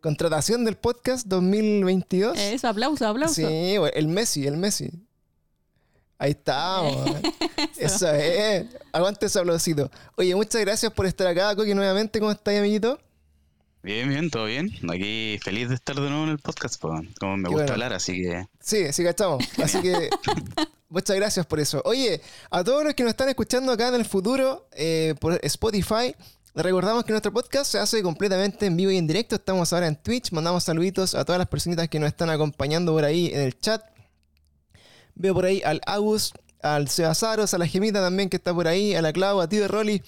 contratación del podcast 2022. Eso, aplauso, aplauso. Sí, el Messi, el Messi. Ahí estamos. Eso es. Aguante ese aplausito. Oye, muchas gracias por estar acá, Coqui, nuevamente. ¿Cómo estás, amiguito? Bien, bien, todo bien. Aquí feliz de estar de nuevo en el podcast, como me gusta hablar, así que. Sí, sí, cachamos. Así que muchas gracias por eso. Oye, a todos los que nos están escuchando acá en el futuro eh, por Spotify, les recordamos que nuestro podcast se hace completamente en vivo y en directo. Estamos ahora en Twitch. Mandamos saluditos a todas las personitas que nos están acompañando por ahí en el chat. Veo por ahí al Agus, al Sebasaros, a la Gemita también que está por ahí, a la Clau, a Tío Rolly.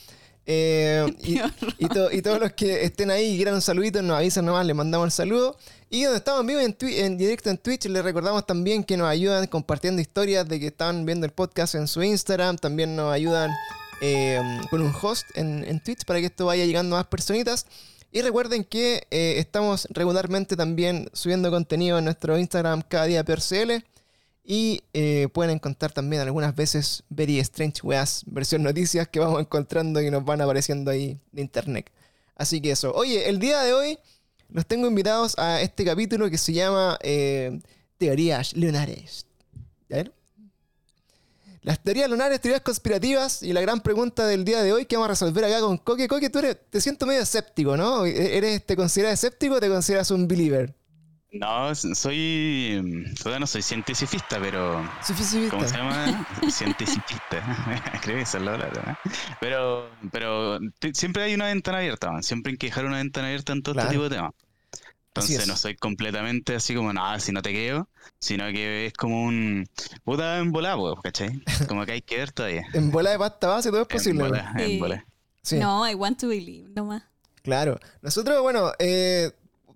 Eh, y, y, todos los que estén ahí y quieran un saludito, nos avisan nomás, les mandamos el saludo. Y donde estamos en vivo en, en, directo en Twitch, les recordamos también que nos ayudan compartiendo historias de que están viendo el podcast en su Instagram. También nos ayudan eh, con un host en, en, Twitch para que esto vaya llegando a más personitas. Y recuerden que eh, estamos regularmente también subiendo contenido en nuestro Instagram cada día PRCL. Y eh, pueden encontrar también algunas veces Very Strange Weas, versión noticias que vamos encontrando y nos van apareciendo ahí de internet. Así que eso. Oye, el día de hoy los tengo invitados a este capítulo que se llama eh, Teorías Lunares. A ver. Las teorías lunares, teorías conspirativas y la gran pregunta del día de hoy que vamos a resolver acá con Coque. Coque, tú eres, te siento medio escéptico, ¿no? ¿Eres, ¿Te consideras escéptico o te consideras un believer? No, soy. Todavía no soy cientificista, pero. ¿Cómo se llama? cientificista. Creo que esa es la palabra. Pero, pero siempre hay una ventana abierta, siempre hay que dejar una ventana abierta en todo este tipo de temas. Entonces no soy completamente así como, nada, si no te quedo, sino que es como un puta en ¿cachai? Como que hay que ver todavía. en bola de pasta base todo es posible. En bola, No, I want to believe, nomás. Claro. Nosotros, bueno, eh,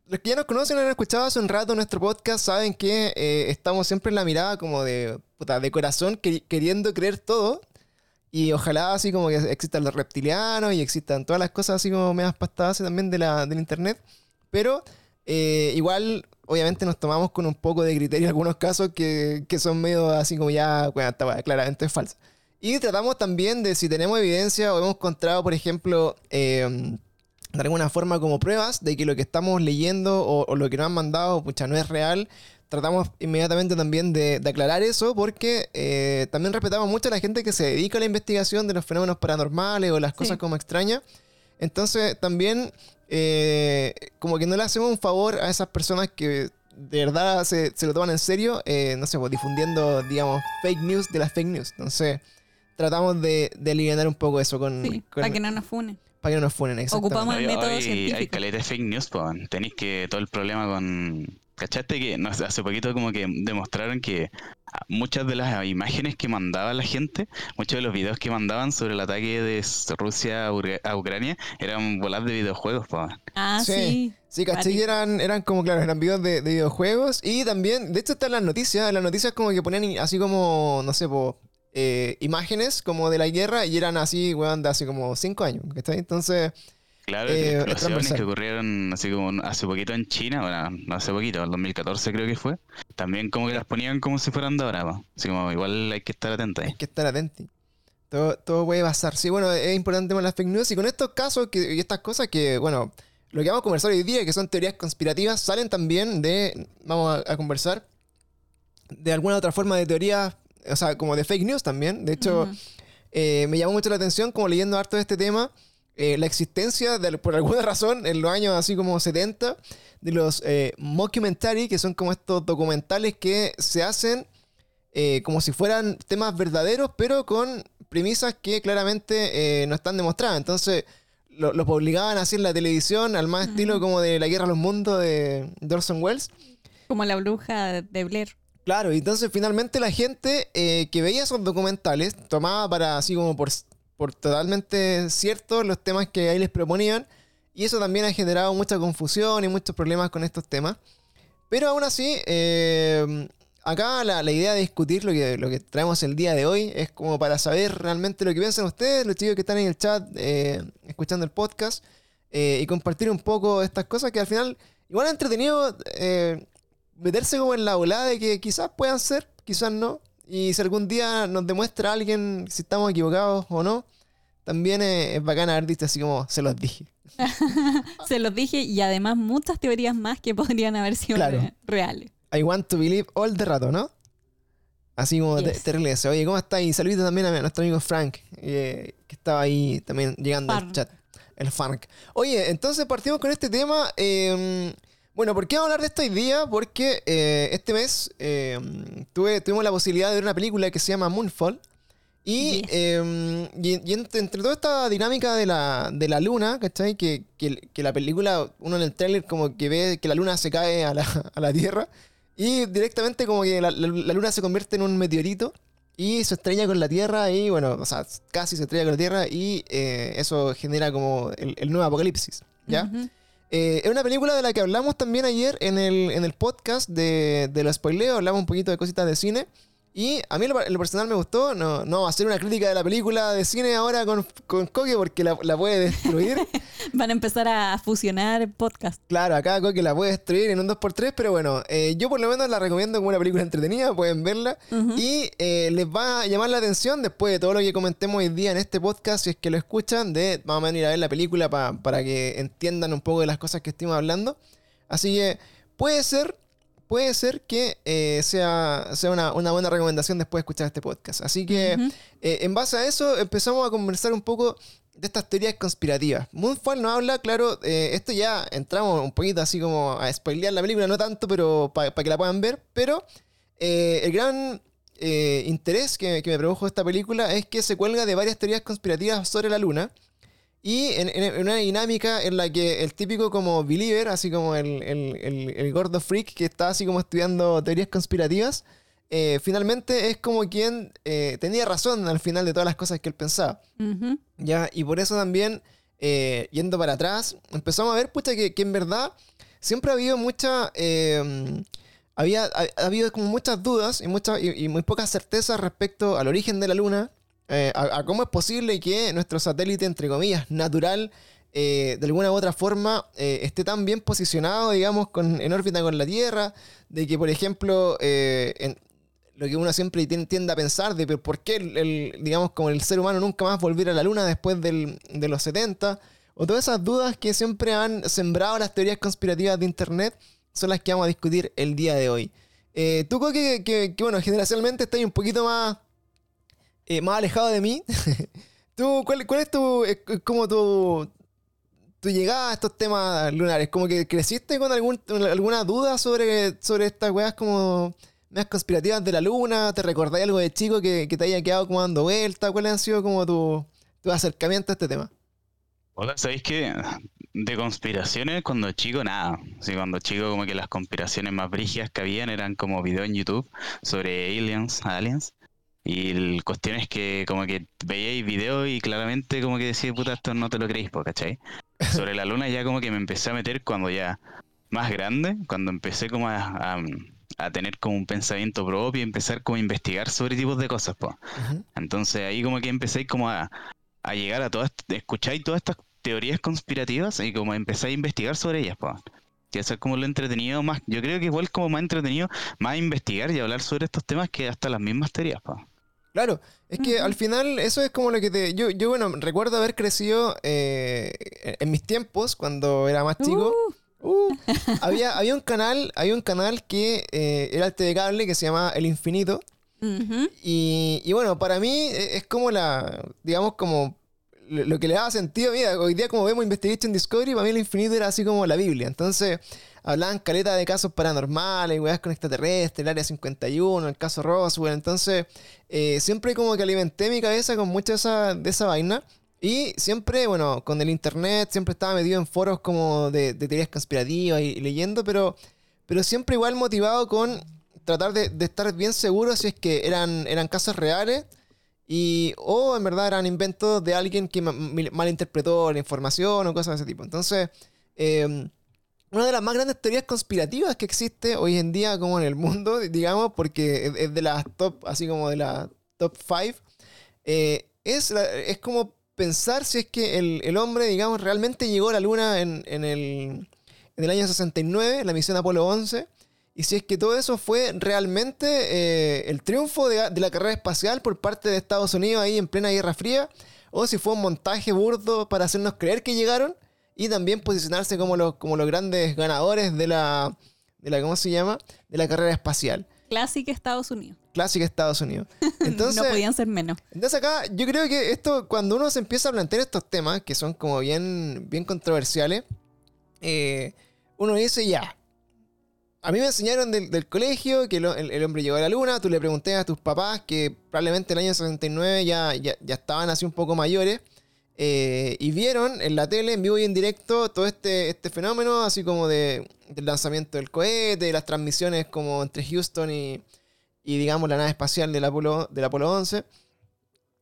los que ya nos conocen han escuchado hace un rato nuestro podcast saben que eh, estamos siempre en la mirada como de, puta, de corazón queriendo creer todo. Y ojalá así como que existan los reptilianos y existan todas las cosas así como medias pastadas también de la, del internet. Pero eh, igual, obviamente nos tomamos con un poco de criterio algunos casos que, que son medio así como ya, bueno, está, claramente es falso. Y tratamos también de si tenemos evidencia o hemos encontrado, por ejemplo, eh, de alguna forma como pruebas de que lo que estamos leyendo o, lo que nos han mandado, pucha, no es real. Tratamos inmediatamente también de, aclarar eso porque eh, también respetamos mucho a la gente que se dedica a la investigación de los fenómenos paranormales o las cosas como extrañas. Entonces también eh, como que no le hacemos un favor a esas personas que de verdad se, lo toman en serio, eh, no sé, pues, difundiendo, digamos, fake news de las fake news. Entonces tratamos de, de aliviar un poco eso con... Sí, para que no nos funen para que no nos funen. Ocupamos el método científico. Hay caleta de fake news, pues. Tenéis que todo el problema con... ¿Cachaste que no, hace poquito como que demostraron que muchas de las imágenes que mandaba la gente, muchos de los videos que mandaban sobre el ataque de Rusia a Ucrania eran bolas de videojuegos. Ah, sí. Sí, caché eran, eran como, claro, eran videos de, videojuegos y también, de hecho están las noticias, las noticias como que ponían así como, no sé, pues eh, imágenes como de la guerra y eran así, weón, de hace como 5 años. ¿está? Entonces. Claro, eh, explosiones que ocurrieron así como hace poquito en China, bueno, no hace poquito, en 2014 creo que fue. También como que las ponían como si fueran de ahora, así como igual hay que estar atentos. Hay que estar atentos. Todo, todo puede pasar. Sí, bueno, es importante con las fake news y con estos casos que, y estas cosas que, bueno, lo que vamos a conversar hoy día, que son teorías conspirativas, salen también de, vamos a, a conversar, de alguna otra forma de teorías o sea, como de fake news también. De hecho, eh, me llamó mucho la atención, como leyendo harto de este tema, eh, la existencia, de, por alguna razón, en los años así como 70, de los eh, mockumentary, que son como estos documentales que se hacen eh, como si fueran temas verdaderos, pero con premisas que claramente no están demostradas. Entonces, los lo obligaban a hacer en la televisión, al más estilo como de La Guerra a los Mundos de Dorson Wells. Como la bruja de Blair. Claro, y entonces finalmente la gente eh, que veía esos documentales tomaba para así como por, por totalmente cierto los temas que ahí les proponían. Y eso también ha generado mucha confusión y muchos problemas con estos temas. Pero aún así, eh, acá la, idea de discutir lo que, lo que traemos el día de hoy es como para saber realmente lo que piensan ustedes, los chicos que están en el chat eh, escuchando el podcast, y compartir un poco estas cosas que al final igual es entretenido meterse como en la volada de que quizás puedan ser, quizás no. Y si algún día nos demuestra alguien si estamos equivocados o no, también es, bacán haber visto así como se los dije. Se los dije y además muchas teorías más que podrían haber sido reales. I want to believe all the rato, ¿no? Así como yes. terrible Oye, ¿cómo está? Y saludito también a nuestro amigo Frank, eh, que estaba ahí también llegando al chat. El Frank. Oye, entonces partimos con este tema. Em, bueno, ¿por qué vamos a hablar de esto hoy día? Porque eh, este mes em, tuve, tuvimos la posibilidad de ver una película que se llama Moonfall. Y, em, y, entre, toda esta dinámica de la, de la luna, ¿cachai? Que, que, la película, uno en el trailer como que ve que la luna se cae a la, a la Tierra. Y directamente como que la, luna se convierte en un meteorito y se estrella con la Tierra y bueno, o sea, casi se estrella con la Tierra y eh, eso genera como el, nuevo apocalipsis, ¿ya? Eh, es una película de la que hablamos también ayer en el, en el podcast de, de los spoileos, hablamos un poquito de cositas de cine. Y a mí lo personal me gustó, no, no hacer una crítica de la película de cine ahora con, con Coque porque la, puede destruir. Van a empezar a fusionar podcast. Claro, acá Coque la puede destruir en un 2x3, pero bueno, eh, yo por lo menos la recomiendo como una película entretenida, pueden verla. Y eh, les va a llamar la atención después de todo lo que comentemos hoy día en este podcast, si es que lo escuchan, de vamos a venir a ver la película para que entiendan un poco de las cosas que estuvimos hablando. Así que puede ser puede ser que eh, sea, sea una, buena recomendación después de escuchar este podcast. Así que eh, en base a eso empezamos a conversar un poco de estas teorías conspirativas. Moonfall nos habla, claro, eh, esto ya entramos un poquito así como a spoilear la película, no tanto, pero para que la puedan ver, pero el gran interés que, que me produjo esta película es que se cuelga de varias teorías conspirativas sobre la luna y en, una dinámica en la que el típico como believer, así como el, gordo freak que está así como estudiando teorías conspirativas, eh, finalmente es como quien eh, tenía razón al final de todas las cosas que él pensaba. ¿Ya? Y por eso también, eh, yendo para atrás, empezamos a ver, pucha, que, en verdad siempre ha habido mucha... Em, había ha, habido como muchas dudas y, muchas, y muy pocas certezas respecto al origen de la luna, eh, a, cómo es posible que nuestro satélite, entre comillas, natural, eh, de alguna u otra forma, eh, esté tan bien posicionado, digamos, en órbita con la Tierra, de que, por ejemplo, lo que uno siempre tiende a pensar de por qué, el, digamos, como el ser humano nunca más volviera a la Luna después de los 70, o todas esas dudas que siempre han sembrado las teorías conspirativas de Internet, son las que vamos a discutir el día de hoy. tú creo que, que, que, bueno, generacionalmente estás un poquito más eh, más alejado de mí. ¿Tú, cuál, es tu, como tu, tu llegada a estos temas lunares? ¿Como que creciste con algún, alguna duda sobre, sobre estas weas como más conspirativas de la luna? ¿Te recordáis algo de chico que, te haya quedado como dando vuelta? ¿Cuáles han sido como tu, tu acercamiento a este tema? Hola, ¿sabéis que de conspiraciones cuando chico nada? Cuando chico como que las conspiraciones más brígidas que habían eran como videos en YouTube sobre aliens, aliens. Y la cuestión es que como que veíais video y claramente como que decía, puta, esto no te lo creéis, ¿cachai? Sobre la luna ya como que me empecé a meter cuando ya más grande, cuando empecé como a, a, tener como un pensamiento propio y empezar como a investigar sobre tipos de cosas, pues. Entonces ahí como que empecé como a, a llegar a todas, escucháis todas estas teorías conspirativas y como empecé a investigar sobre ellas, pues. Y eso es como lo entretenido más, yo creo que igual como más entretenido, más investigar y hablar sobre estos temas que hasta las mismas teorías, pues. Claro, es que al final eso es como lo que te... Yo, yo bueno, recuerdo haber crecido eh, en mis tiempos, cuando era más chico. Uh. Uh, había, había un canal, había un canal que eh, era el de cable que se llama El Infinito. y, y, bueno, para mí e, es como la, digamos, como lo que le daba sentido. Mira, hoy día como vemos Investigation Discovery, para mí El Infinito era así como la Biblia. Entonces, hablaban caleta de casos paranormales, weas con extraterrestres, el área 51, el caso Roswell. Entonces, eh, siempre como que alimenté mi cabeza con mucha de esa, de esa vaina. Y siempre, bueno, con el internet, siempre estaba metido en foros como de, teorías conspirativas y, leyendo, pero, pero siempre igual motivado con tratar de, estar bien seguro si es que eran, eran casos reales y, o en verdad eran inventos de alguien que malinterpretó la información o cosas de ese tipo. Entonces, eh, una de las más grandes teorías conspirativas que existe hoy en día como en el mundo, digamos, porque es de las top, así como de la top 5, eh, es, es como pensar si es que el, hombre, digamos, realmente llegó a la luna en, el, en el año 69, la misión Apolo 11, y si es que todo eso fue realmente eh, el triunfo de, de, la carrera espacial por parte de Estados Unidos ahí en plena Guerra Fría, o si fue un montaje burdo para hacernos creer que llegaron y también posicionarse como los, como los grandes ganadores de la, de la, ¿cómo se llama? De la carrera espacial. Clásica Estados Unidos. Clásica Estados Unidos. Entonces, no podían ser menos. Entonces acá yo creo que esto, cuando uno se empieza a plantear estos temas, que son como bien, bien controversiales, eh, uno dice ya. A mí me enseñaron del, colegio que el, hombre llegó a la luna, tú le pregunté a tus papás que probablemente en el año 69 ya, ya, ya estaban así un poco mayores, eh, y vieron en la tele, en vivo y en directo, todo este, este fenómeno, así como de, del lanzamiento del cohete, de las transmisiones como entre Houston y, y digamos, la nave espacial del Apolo, del Apolo 11.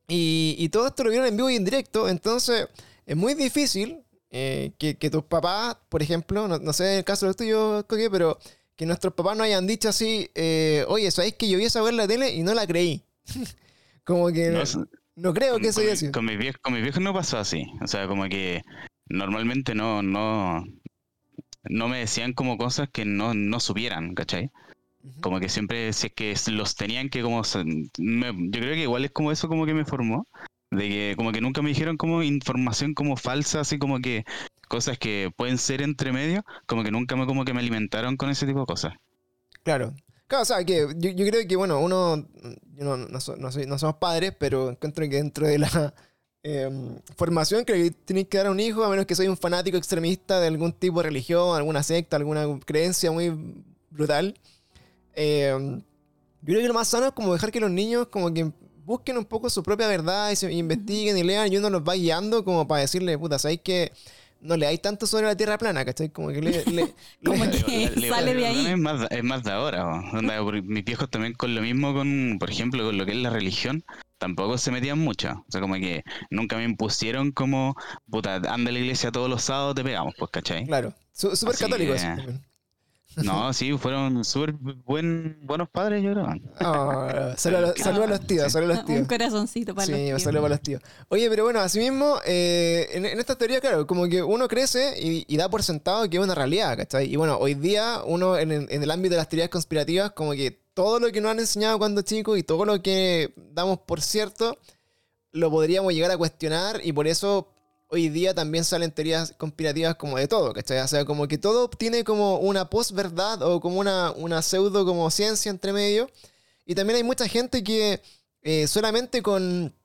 Y, y, todo esto lo vieron en vivo y en directo, entonces es muy difícil eh, que, que, tus papás, por ejemplo, no, sé en el caso de los tuyos, pero que nuestros papás no hayan dicho así, eh, oye, ¿sabéis que yo vi esa ver la tele y no la creí? como que... No creo que eso haya sido. Con mis viejos, con mis no pasó así. O sea, como que normalmente no, no, no me decían como cosas que no, no supieran, ¿cachai? Como que siempre, si es que los tenían que como... yo creo que igual es como eso como que me formó. De que como que nunca me dijeron como información como falsa, así como que cosas que pueden ser entre medio, como que nunca me como que me alimentaron con ese tipo de cosas. Claro. Claro, o sea, que yo, creo que, bueno, uno, no, no, somos padres, pero encuentro que dentro de la em, formación que tienes que dar a un hijo, a menos que soy un fanático extremista de algún tipo de religión, alguna secta, alguna creencia muy brutal, em, yo creo que lo más sano es como dejar que los niños como que busquen un poco su propia verdad y se investiguen y lean y uno los va guiando como para decirle, puta, ¿sabéis que no le hay tanto sobre la tierra plana, ¿cachai? Como que le, como que sale de ahí. Es más, es más de ahora, mis viejos también con lo mismo con, por ejemplo, con lo que es la religión, tampoco se metían mucho. O sea, como que nunca me impusieron como, puta, anda a la iglesia todos los sábados, te pegamos, pues, ¿cachai? Claro, súper católicos. No, sí, fueron súper buen, buenos padres, yo creo. Oh, saludos a los tíos, saludos a los tíos. Un corazoncito para los tíos. Sí, saludos para los tíos. Oye, pero bueno, así mismo, eh, en, esta teoría, claro, como que uno crece y, da por sentado que es una realidad, ¿cachai? Y bueno, hoy día uno en, en, el ámbito de las teorías conspirativas, como que todo lo que nos han enseñado cuando chicos y todo lo que damos por cierto, lo podríamos llegar a cuestionar y por eso hoy día también salen teorías conspirativas como de todo, ¿cachai? O sea, como que todo tiene como una post-verdad o como una, una pseudo como ciencia entre medio. Y también hay mucha gente que eh, solamente con,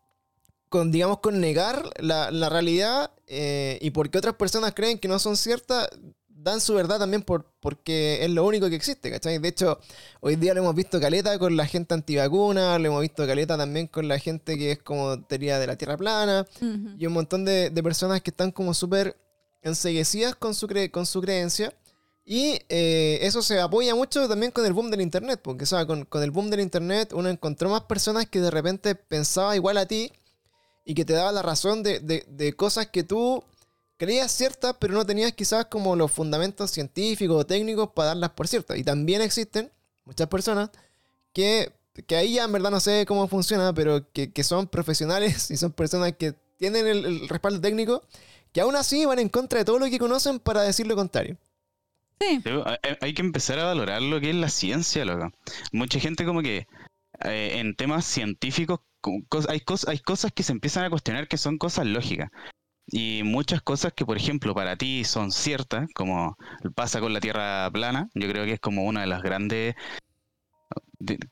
con, digamos, con negar la, la realidad eh, y porque otras personas creen que no son ciertas, dan su verdad también por, porque es lo único que existe, ¿cachai? De hecho, hoy día lo hemos visto caleta con la gente antivacuna, lo hemos visto caleta también con la gente que es como teoría de la tierra plana, y un montón de, personas que están como súper enseguecidas con su, con su creencia. Y eh, eso se apoya mucho también con el boom del internet, porque o con, con el boom del internet uno encontró más personas que de repente pensaba igual a ti y que te daba la razón de, de, de cosas que tú creías ciertas, pero no tenías quizás como los fundamentos científicos o técnicos para darlas por ciertas. Y también existen muchas personas que, que ahí ya en verdad no sé cómo funciona, pero que, son profesionales y son personas que tienen el, respaldo técnico, que aún así van en contra de todo lo que conocen para decir lo contrario. Sí. Hay que empezar a valorar lo que es la ciencia, loco. Mucha gente como que eh, en temas científicos hay, hay cosas que se empiezan a cuestionar que son cosas lógicas. Y muchas cosas que, por ejemplo, para ti son ciertas, como pasa con la Tierra plana, yo creo que es como una de las grandes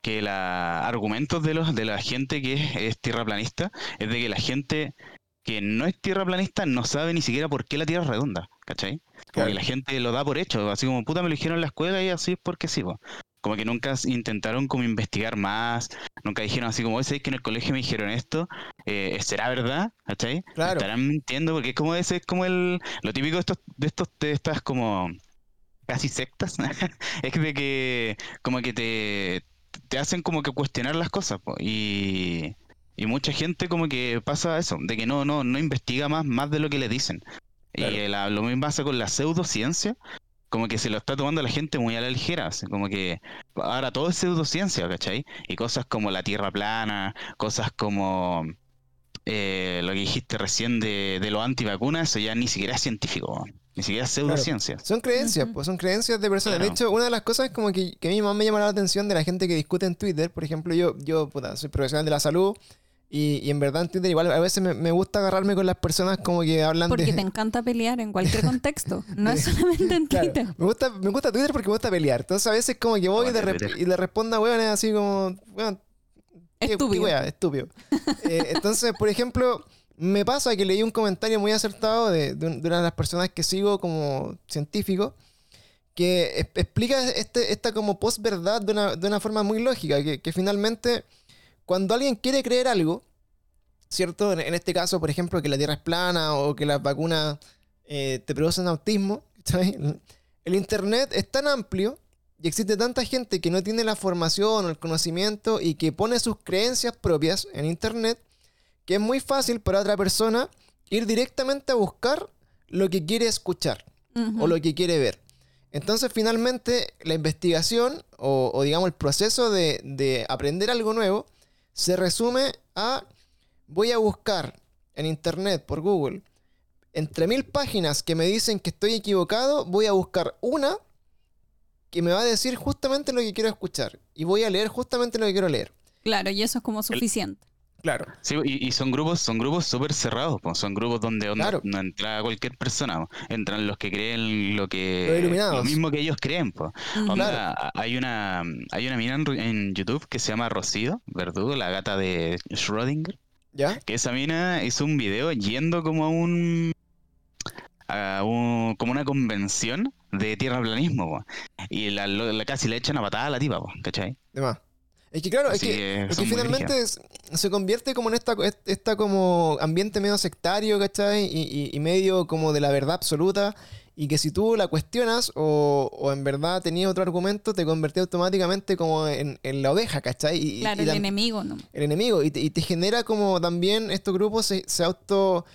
que los argumentos de los de la gente que es, tierra tierraplanista es de que la gente que no es tierraplanista no sabe ni siquiera por qué la Tierra es redonda, ¿cachai? Como que la gente lo da por hecho, así como puta me lo dijeron en la escuela y así es porque sí, como que nunca intentaron como investigar más, nunca dijeron así como, oye, que en el colegio me dijeron esto, eh, ¿será verdad? ¿Cachai? Claro. Estarán mintiendo porque es como ese, es como el, lo típico de estos, de estos, de estas como casi sectas, es de que como que te, te hacen como que cuestionar las cosas, y, y mucha gente como que pasa eso, de que no, no, no investiga más, más de lo que le dicen. Y lo mismo pasa con la pseudociencia, como que se lo está tomando la gente muy a la ligera, como que ahora todo es pseudociencia, ¿cachai? Y cosas como la tierra plana, cosas como eh, lo que dijiste recién de, de los antivacunas, eso ya ni siquiera es científico, ni siquiera es pseudociencia. Son creencias, pues son creencias de personas. De hecho, una de las cosas como que, que a mí más me llama la atención de la gente que discute en Twitter, por ejemplo, yo, yo soy profesional de la salud, Y, en verdad entiendo igual a veces me, gusta agarrarme con las personas como que hablan porque te encanta pelear en cualquier contexto, no es solamente en Twitter. me, gusta, me gusta Twitter porque me gusta pelear. Entonces a veces como que voy y, le respondo a weones así como... estúpido. estúpido. Eh, entonces, por ejemplo, me pasa que leí un comentario muy acertado de, de, una de las personas que sigo como científico que explica este, esta como posverdad de una, de una forma muy lógica, que, que finalmente cuando alguien quiere creer algo, ¿cierto? En, este caso, por ejemplo, que la Tierra es plana o que las vacunas eh, te producen autismo, el Internet es tan amplio y existe tanta gente que no tiene la formación o el conocimiento y que pone sus creencias propias en Internet, que es muy fácil para otra persona ir directamente a buscar lo que quiere escuchar o lo que quiere ver. Entonces, finalmente, la investigación o, digamos el proceso de, de aprender algo nuevo se resume a voy a buscar en internet por Google entre mil páginas que me dicen que estoy equivocado, voy a buscar una que me va a decir justamente lo que quiero escuchar y voy a leer justamente lo que quiero leer. Claro, y eso es como suficiente. Claro. Sí, y, son grupos, son grupos súper cerrados, son grupos donde, no entra cualquier persona, entran los que creen lo que lo mismo que ellos creen, pues. hay una hay una mina en, YouTube que se llama Rocío Verdugo, la gata de Schrödinger. ¿Ya? Que esa mina hizo un video yendo como a un a un, como una convención de tierraplanismo, y la, casi le echan a patada a la tipa, ¿cachai? De es que claro, es que, finalmente se convierte como en esta, esta como ambiente medio sectario, ¿cachai? Y, medio como de la verdad absoluta. Y que si tú la cuestionas o, en verdad tenías otro argumento, te convierte automáticamente como en, la oveja, ¿cachai? Y, claro, el enemigo, ¿no? El enemigo. Y te, genera como también estos grupos se, se auto...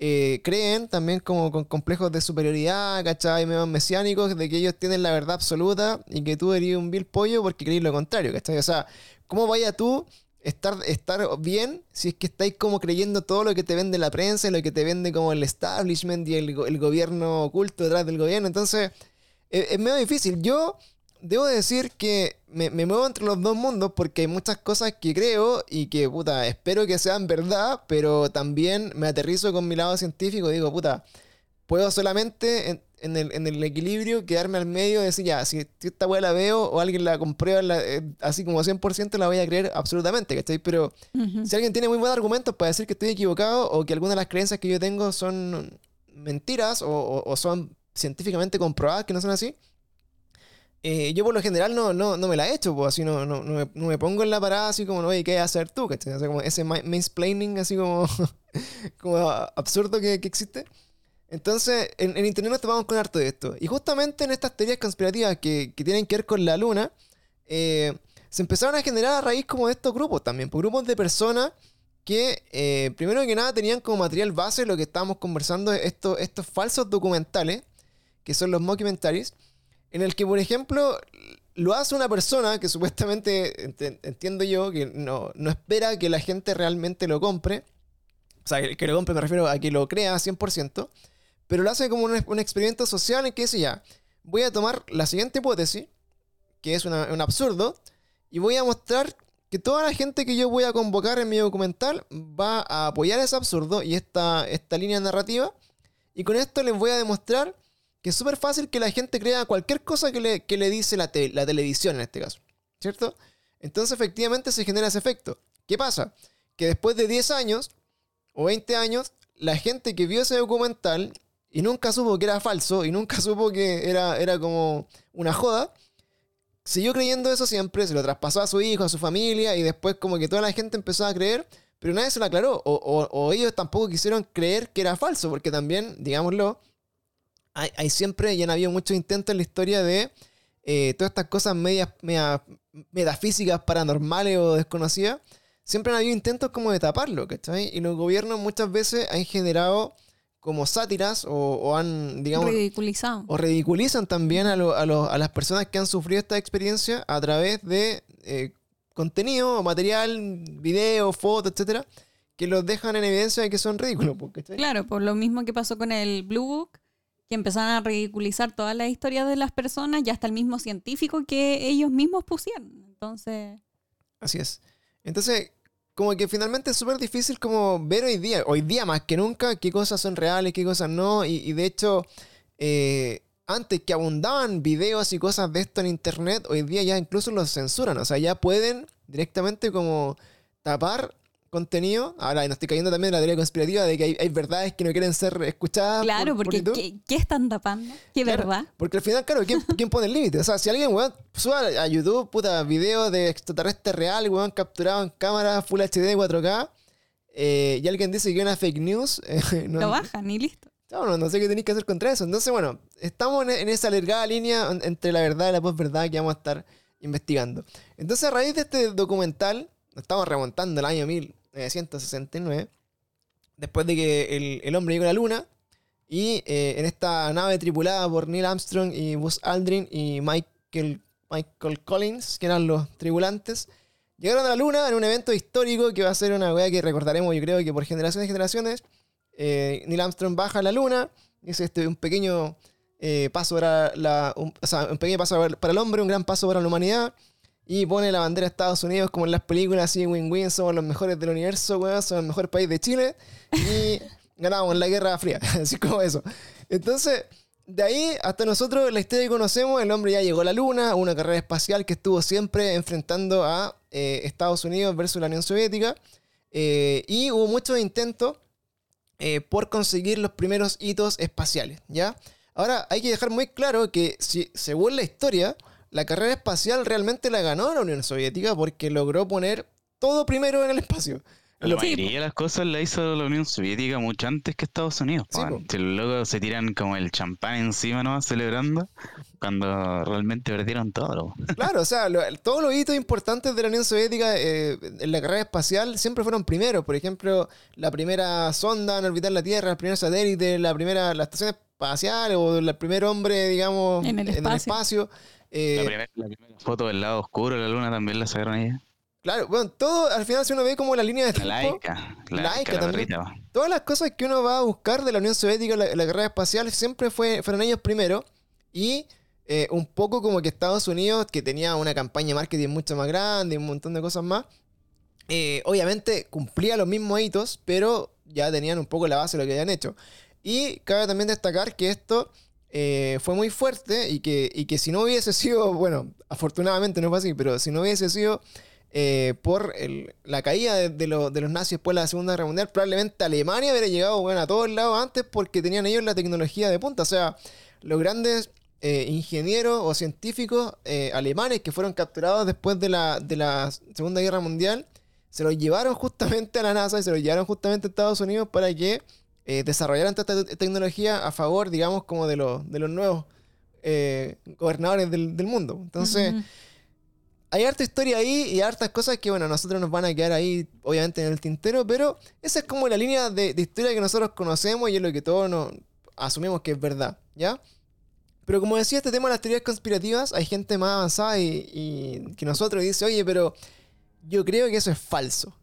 Eh, creen también como con complejos de superioridad, ¿cachai? Medio mesiánicos, de que ellos tienen la verdad absoluta y que tú eres un vil pollo porque crees lo contrario, ¿cachai? O sea, ¿cómo vaya tú estar, estar bien si es que estáis como creyendo todo lo que te vende la prensa, lo que te vende como el establishment y el, gobierno oculto detrás del gobierno? Entonces, es, es medio difícil. Yo debo decir que me, muevo entre los dos mundos porque hay muchas cosas que creo y que, puta, espero que sean verdad, pero también me aterrizo con mi lado científico y digo, puta, puedo solamente en, el, equilibrio quedarme al medio y decir, ya, si esta weá la veo o alguien la comprueba eh, así como 100%, la voy a creer absolutamente, ¿cachai? Pero si alguien tiene muy buenos argumentos para decir que estoy equivocado o que algunas de las creencias que yo tengo son mentiras o son científicamente comprobadas que no son así, eh, yo por lo general no, no, no me la he hecho, pues así no, no, no, me, pongo en la parada así como, oye, ¿qué hacer tú? O sea, ese mansplaining así como, como absurdo que, que, existe. Entonces, en, en, internet nos tomamos con harto de esto. Y justamente en estas teorías conspirativas que, que tienen que ver con la luna, eh, se empezaron a generar a raíz como de estos grupos también, por pues, grupos de personas que, eh, primero que nada, tenían como material base lo que estábamos conversando, estos, estos falsos documentales, que son los mockumentaries, en el que, por ejemplo, lo hace una persona que supuestamente, entiendo yo, que no, espera que la gente realmente lo compre. O sea, que lo compre me refiero a que lo crea 100%, pero lo hace como un, experimento social en que dice ya, voy a tomar la siguiente hipótesis, que es un absurdo, y voy a mostrar que toda la gente que yo voy a convocar en mi documental va a apoyar ese absurdo y esta, esta línea narrativa, y con esto les voy a demostrar que es súper fácil que la gente crea cualquier cosa que le, le dice la, la televisión en este caso, ¿cierto? Entonces efectivamente se genera ese efecto. ¿Qué pasa? Que después de 10 años o 20 años, la gente que vio ese documental y nunca supo que era falso y nunca supo que era, era como una joda, siguió creyendo eso siempre, se lo traspasó a su hijo, a su familia y después como que toda la gente empezó a creer, pero nadie se lo aclaró o, o ellos tampoco quisieron creer que era falso, porque también, digámoslo, hay, siempre, y han habido muchos intentos en la historia de eh, todas estas cosas medias, metafísicas, paranormales o desconocidas. Siempre han habido intentos como de taparlo, ¿cachai? Y los gobiernos muchas veces han generado como sátiras o, han, digamos... Ridiculizado. O ridiculizan también a, a, las personas que han sufrido esta experiencia a través de eh, contenido, material, video, fotos, etcétera, que los dejan en evidencia de que son ridículos. ¿cachai? Claro, por lo mismo que pasó con el Blue Book, que empezaron a ridiculizar todas las historias de las personas y hasta el mismo científico que ellos mismos pusieron. Entonces... Así es. Entonces, como que finalmente es súper difícil como ver hoy día, hoy día más que nunca, qué cosas son reales, qué cosas no. Y, de hecho, eh, antes que abundaban videos y cosas de esto en internet, hoy día ya incluso los censuran. O sea, ya pueden directamente como tapar contenido. Ahora, no estoy cayendo también en la teoría conspirativa de que hay, verdades que no quieren ser escuchadas. Claro, porque ¿qué, están tapando? ¿Qué verdad? Porque al final, claro, ¿quién, pone el límite? O sea, si alguien, weón, suba a YouTube, puta, video de extraterrestre real, weón, capturado en cámara Full HD 4K, eh, y alguien dice que es una fake news, eh, no, lo bajan y listo. No, no, sé qué tenéis que hacer contra eso. Entonces, bueno, estamos en, esa alargada línea entre la verdad y la posverdad que vamos a estar investigando. Entonces, a raíz de este documental, estamos remontando el año 1969, después de que el, hombre llegó a la luna, y eh, en esta nave tripulada por Neil Armstrong y Buzz Aldrin y Michael, Michael Collins, que eran los tripulantes, llegaron a la luna en un evento histórico que va a ser una weá que recordaremos, yo creo que por generaciones y generaciones. Eh, Neil Armstrong baja a la luna, es este, un pequeño eh, paso para la, un, un pequeño paso para el hombre, un gran paso para la humanidad. Y pone la bandera de Estados Unidos como en las películas, así, win-win, somos los mejores del universo, weón, somos el mejor país de Chile. Y ganamos la Guerra Fría, así como eso. Entonces, de ahí hasta nosotros, la historia que conocemos, el hombre ya llegó a la Luna, una carrera espacial que estuvo siempre enfrentando a eh, Estados Unidos versus la Unión Soviética. Eh, y hubo muchos intentos eh, por conseguir los primeros hitos espaciales, ¿ya? Ahora, hay que dejar muy claro que si, según la historia, la carrera espacial realmente la ganó la Unión Soviética porque logró poner todo primero en el espacio. La mayoría de las cosas la hizo la Unión Soviética mucho antes que Estados Unidos. luego se tiran como el champán encima, ¿no? Celebrando, cuando realmente perdieron todo. Claro, o sea, todos los hitos importantes de la Unión Soviética eh, en la carrera espacial siempre fueron primeros. Por ejemplo, la primera sonda en orbitar la Tierra, el primer satélite, la primera, la estación espacial o el primer hombre, digamos, en el espacio. Eh, la, primera, foto del lado oscuro de la luna también la sacaron ahí. Claro, bueno, todo al final si uno ve como la línea de tiempo. Laica, laica, también. Todas las cosas que uno va a buscar de la Unión Soviética, la, la carrera espacial, siempre fue, fueron ellos primero. Y eh, un poco como que Estados Unidos, que tenía una campaña de marketing mucho más grande y un montón de cosas más, eh, obviamente cumplía los mismos hitos, pero ya tenían un poco la base de lo que habían hecho. Y cabe también destacar que esto eh, fue muy fuerte y que, y que si no hubiese sido, bueno, afortunadamente no fue así, pero si no hubiese sido eh, por la caída de, los nazis después de la Segunda Guerra Mundial, probablemente Alemania hubiera llegado bueno, a todos lados antes porque tenían ellos la tecnología de punta. O sea, los grandes eh, ingenieros o científicos eh, alemanes que fueron capturados después de la, de la Segunda Guerra Mundial se los llevaron justamente a la NASA y se los llevaron justamente a Estados Unidos para que desarrollaran esta tecnología a favor, digamos, como de, los, de los nuevos gobernadores del, mundo. Entonces hay harta historia ahí y hartas cosas que, bueno, a nosotros nos van a quedar ahí, obviamente, en el tintero, pero esa es como la línea de, historia que nosotros conocemos y es lo que todos nos asumimos que es verdad, ¿ya? Pero como decía, este tema de las teorías conspirativas, hay gente más avanzada y, que nosotros dice, oye, pero yo creo que eso es falso.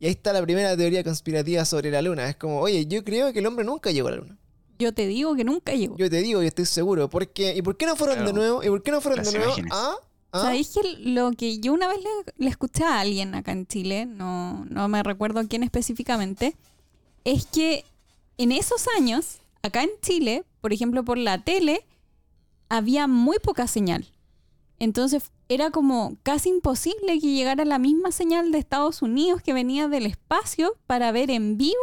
Y ahí está la primera teoría conspirativa sobre la luna. Es como, oye, yo creo que el hombre nunca llegó a la luna. Yo te digo que nunca llegó. Yo te digo y estoy seguro. Porque, ¿Y por qué no fueron de nuevo? ¿Y por qué no fueron de nuevo a ¿Ah? ¿Sabéis que lo que yo una vez le, escuché a alguien acá en Chile, no, no me recuerdo quién específicamente, es que en esos años, acá en Chile, por ejemplo, por la tele, había muy poca señal. Entonces era como casi imposible que llegara la misma señal de Estados Unidos que venía del espacio para ver en vivo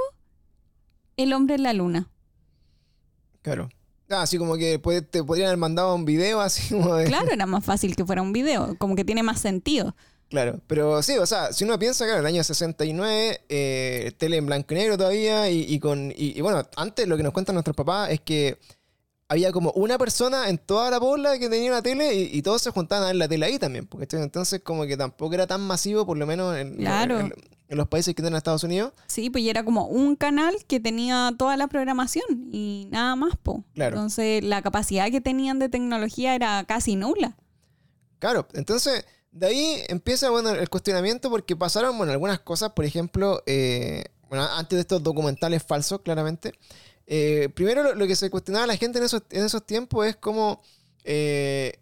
el hombre en la luna. Claro. Ah, así como que te podrían haber mandado un video así como de... Claro, era más fácil que fuera un video, como que tiene más sentido. Claro, pero sí, o sea, si uno piensa, claro, en el año 69, eh, tele en blanco y negro todavía, y, con. Y, bueno, antes lo que nos cuentan nuestros papás es que había como una persona en toda la pobla que tenía una tele y, todos se juntaban a ver la tele ahí también, porque entonces como que tampoco era tan masivo, por lo menos en, claro en los países que tienen Estados Unidos. Sí, pues era como un canal que tenía toda la programación y nada más, po. Claro. Entonces la capacidad que tenían de tecnología era casi nula. Claro, entonces de ahí empieza bueno, el cuestionamiento porque pasaron bueno, algunas cosas, por ejemplo, eh, bueno, antes de estos documentales falsos, claramente. Eh, primero lo, que se cuestionaba a la gente en esos, en esos tiempos es como eh,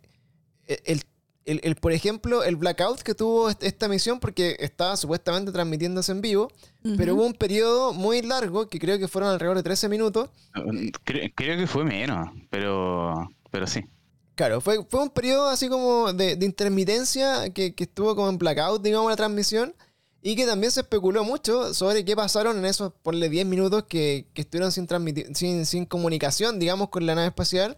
el el, por ejemplo, el blackout que tuvo esta misión, porque estaba supuestamente transmitiéndose en vivo, pero hubo un periodo muy largo, que creo que fueron alrededor de 13 minutos. Creo, que fue menos, pero, pero sí. Claro, fue, fue un periodo así como de, intermitencia que, estuvo como en blackout, digamos, la transmisión. Y que también se especuló mucho sobre qué pasaron en esos, ponle 10 minutos que, estuvieron sin, sin, sin comunicación, digamos, con la nave espacial.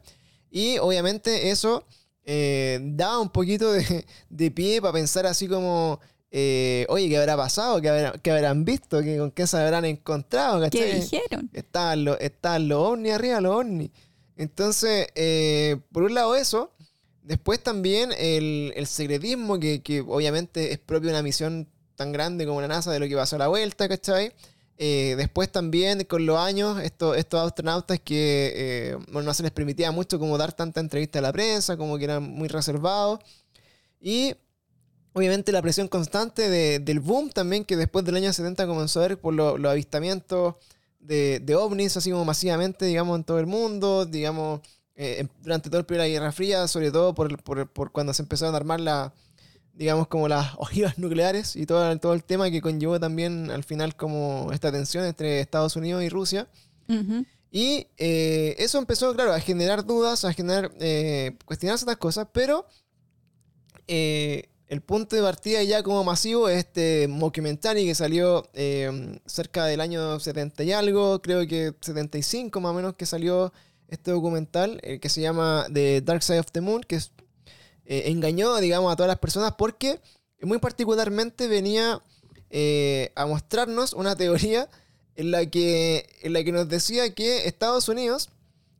Y obviamente eso eh, da un poquito de, pie para pensar así como, eh, oye, ¿qué habrá pasado? ¿Qué, habrán visto? ¿Qué, ¿Con qué se habrán encontrado? ¿Qué dijeron? Estaban los, los ovnis arriba, los ovnis. Entonces, eh, por un lado eso, después también el, secretismo, que, que, obviamente es propio de una misión tan grande como la NASA de lo que pasó a la vuelta, ¿cachai? Eh, después también con los años, estos, estos astronautas que eh, no se les permitía mucho como dar tanta entrevista a la prensa, como que eran muy reservados. Y obviamente la presión constante del boom también, que después del año 70 comenzó a ver por los avistamientos de, ovnis, así como masivamente, digamos, en todo el mundo, digamos, eh, durante toda la Guerra Fría, sobre todo por cuando se empezaron a armar la digamos, como las ojivas nucleares y todo, todo el tema que conllevó también al final como esta tensión entre Estados Unidos y Rusia. Y eh, eso empezó, claro, a generar dudas, a generar, eh, cuestionarse estas cosas, pero eh, el punto de partida ya como masivo es este mockumentary que salió eh, cerca del año 70 y algo, creo que 75 más o menos que salió este documental, que se llama The Dark Side of the Moon, que es eh, engañó, digamos, a todas las personas porque muy particularmente venía eh, a mostrarnos una teoría en la, que, en la que nos decía que Estados Unidos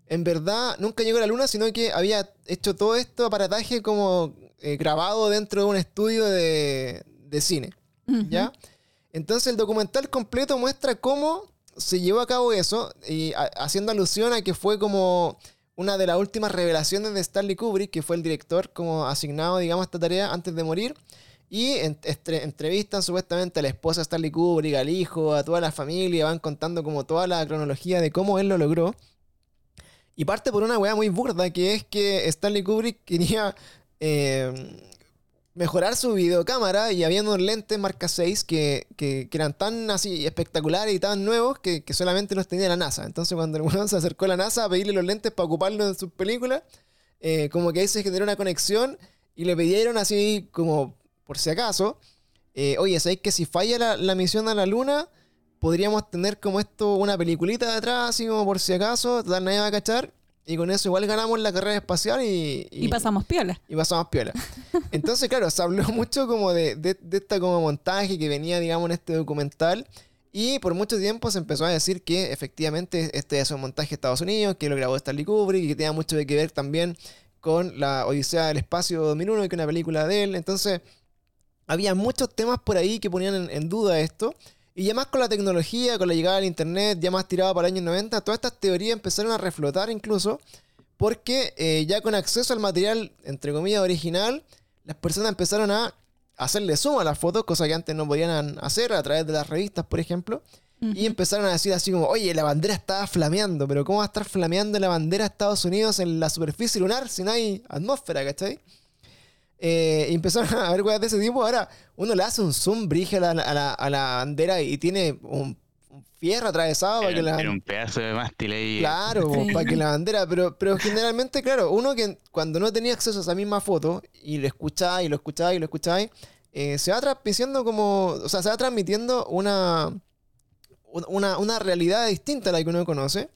en verdad nunca llegó a la luna, sino que había hecho todo esto aparataje como eh, grabado dentro de un estudio de, cine. ¿Ya? Entonces el documental completo muestra cómo se llevó a cabo eso, y haciendo alusión a que fue como una de las últimas revelaciones de Stanley Kubrick, que fue el director como asignado, digamos, a esta tarea antes de morir. Y entrevistan supuestamente a la esposa de Stanley Kubrick, al hijo, a toda la familia, van contando como toda la cronología de cómo él lo logró. Y parte por una weá muy burda, que es que Stanley Kubrick quería eh, mejorar su videocámara y había unos lentes marca 6 que, que, eran tan así espectaculares y tan nuevos que, que, solamente los tenía la NASA. Entonces cuando el se acercó a la NASA a pedirle los lentes para ocuparlos en sus películas, eh, como que ahí se generó una conexión y le pidieron así como por si acaso, eh, oye, ¿sabéis que si falla la, la, misión a la Luna, podríamos tener como esto una peliculita detrás, así como por si acaso, total nadie va a cachar? Y con eso igual ganamos la carrera espacial y... Y, pasamos piola. Y pasamos piola. Entonces, claro, se habló mucho como de, de, esta como montaje que venía, digamos, en este documental. Y por mucho tiempo se empezó a decir que efectivamente este es un montaje de Estados Unidos, que lo grabó Stanley Kubrick y que tenía mucho que ver también con la Odisea del Espacio 2001, que es una película de él. Entonces, había muchos temas por ahí que ponían en duda esto. Y ya más con la tecnología, con la llegada del Internet, ya más tirado para el año 90, todas estas teorías empezaron a reflotar incluso, porque eh, ya con acceso al material, entre comillas, original, las personas empezaron a hacerle zoom a las fotos, cosa que antes no podían hacer a través de las revistas, por ejemplo. Y empezaron a decir así como, oye, la bandera estaba flameando, pero ¿cómo va a estar flameando la bandera de Estados Unidos en la superficie lunar si no hay atmósfera, ¿cachai? Eh, y empezaron a ver weas de ese tipo. Ahora uno le hace un zoom bridge a la, bandera y tiene un, fierro atravesado para que la un pedazo de mástil ahí. Claro, para que la bandera. Pero, pero generalmente, claro, uno que cuando no tenía acceso a esa misma foto y lo escucháis y lo escucháis y lo escucháis, eh, se va transmitiendo como. O sea, se va transmitiendo una, una, una realidad distinta a la que uno conoce.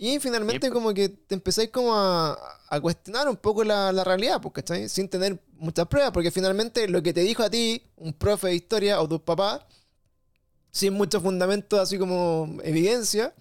Y finalmente como que te empezáis como a, cuestionar un poco la, realidad, porque ¿cachai? Sin tener muchas pruebas, porque finalmente lo que te dijo a ti un profe de historia o tus papás, sin mucho fundamento así como evidencia,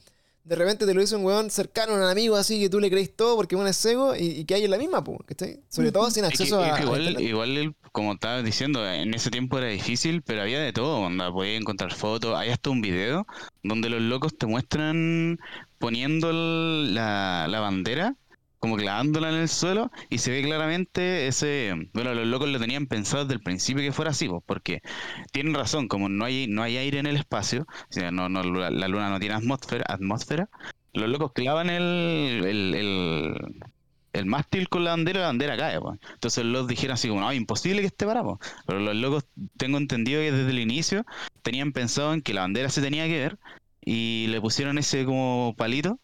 de repente te lo dice un weón cercano, un amigo así que tú le crees todo porque uno es cego y, que hay en la misma, ¿cachai? Sobre todo sin acceso a. Igual, igual, como estabas diciendo, en ese tiempo era difícil, pero había de todo, onda, podías encontrar fotos, hay hasta un video donde los locos te muestran poniendo la, la bandera como clavándola en el suelo y se ve claramente ese bueno los locos lo tenían pensado desde el principio que fuera así porque tienen razón como no hay no hay aire en el espacio no, no la luna no tiene atmósfera atmósfera los locos clavan el, el, el mástil con la bandera, la bandera cae. Pues. Entonces los dijeron así como, no, imposible que esté parado. Pero los locos, tengo entendido que desde el inicio tenían pensado en que la bandera se tenía que ver y le pusieron ese como palito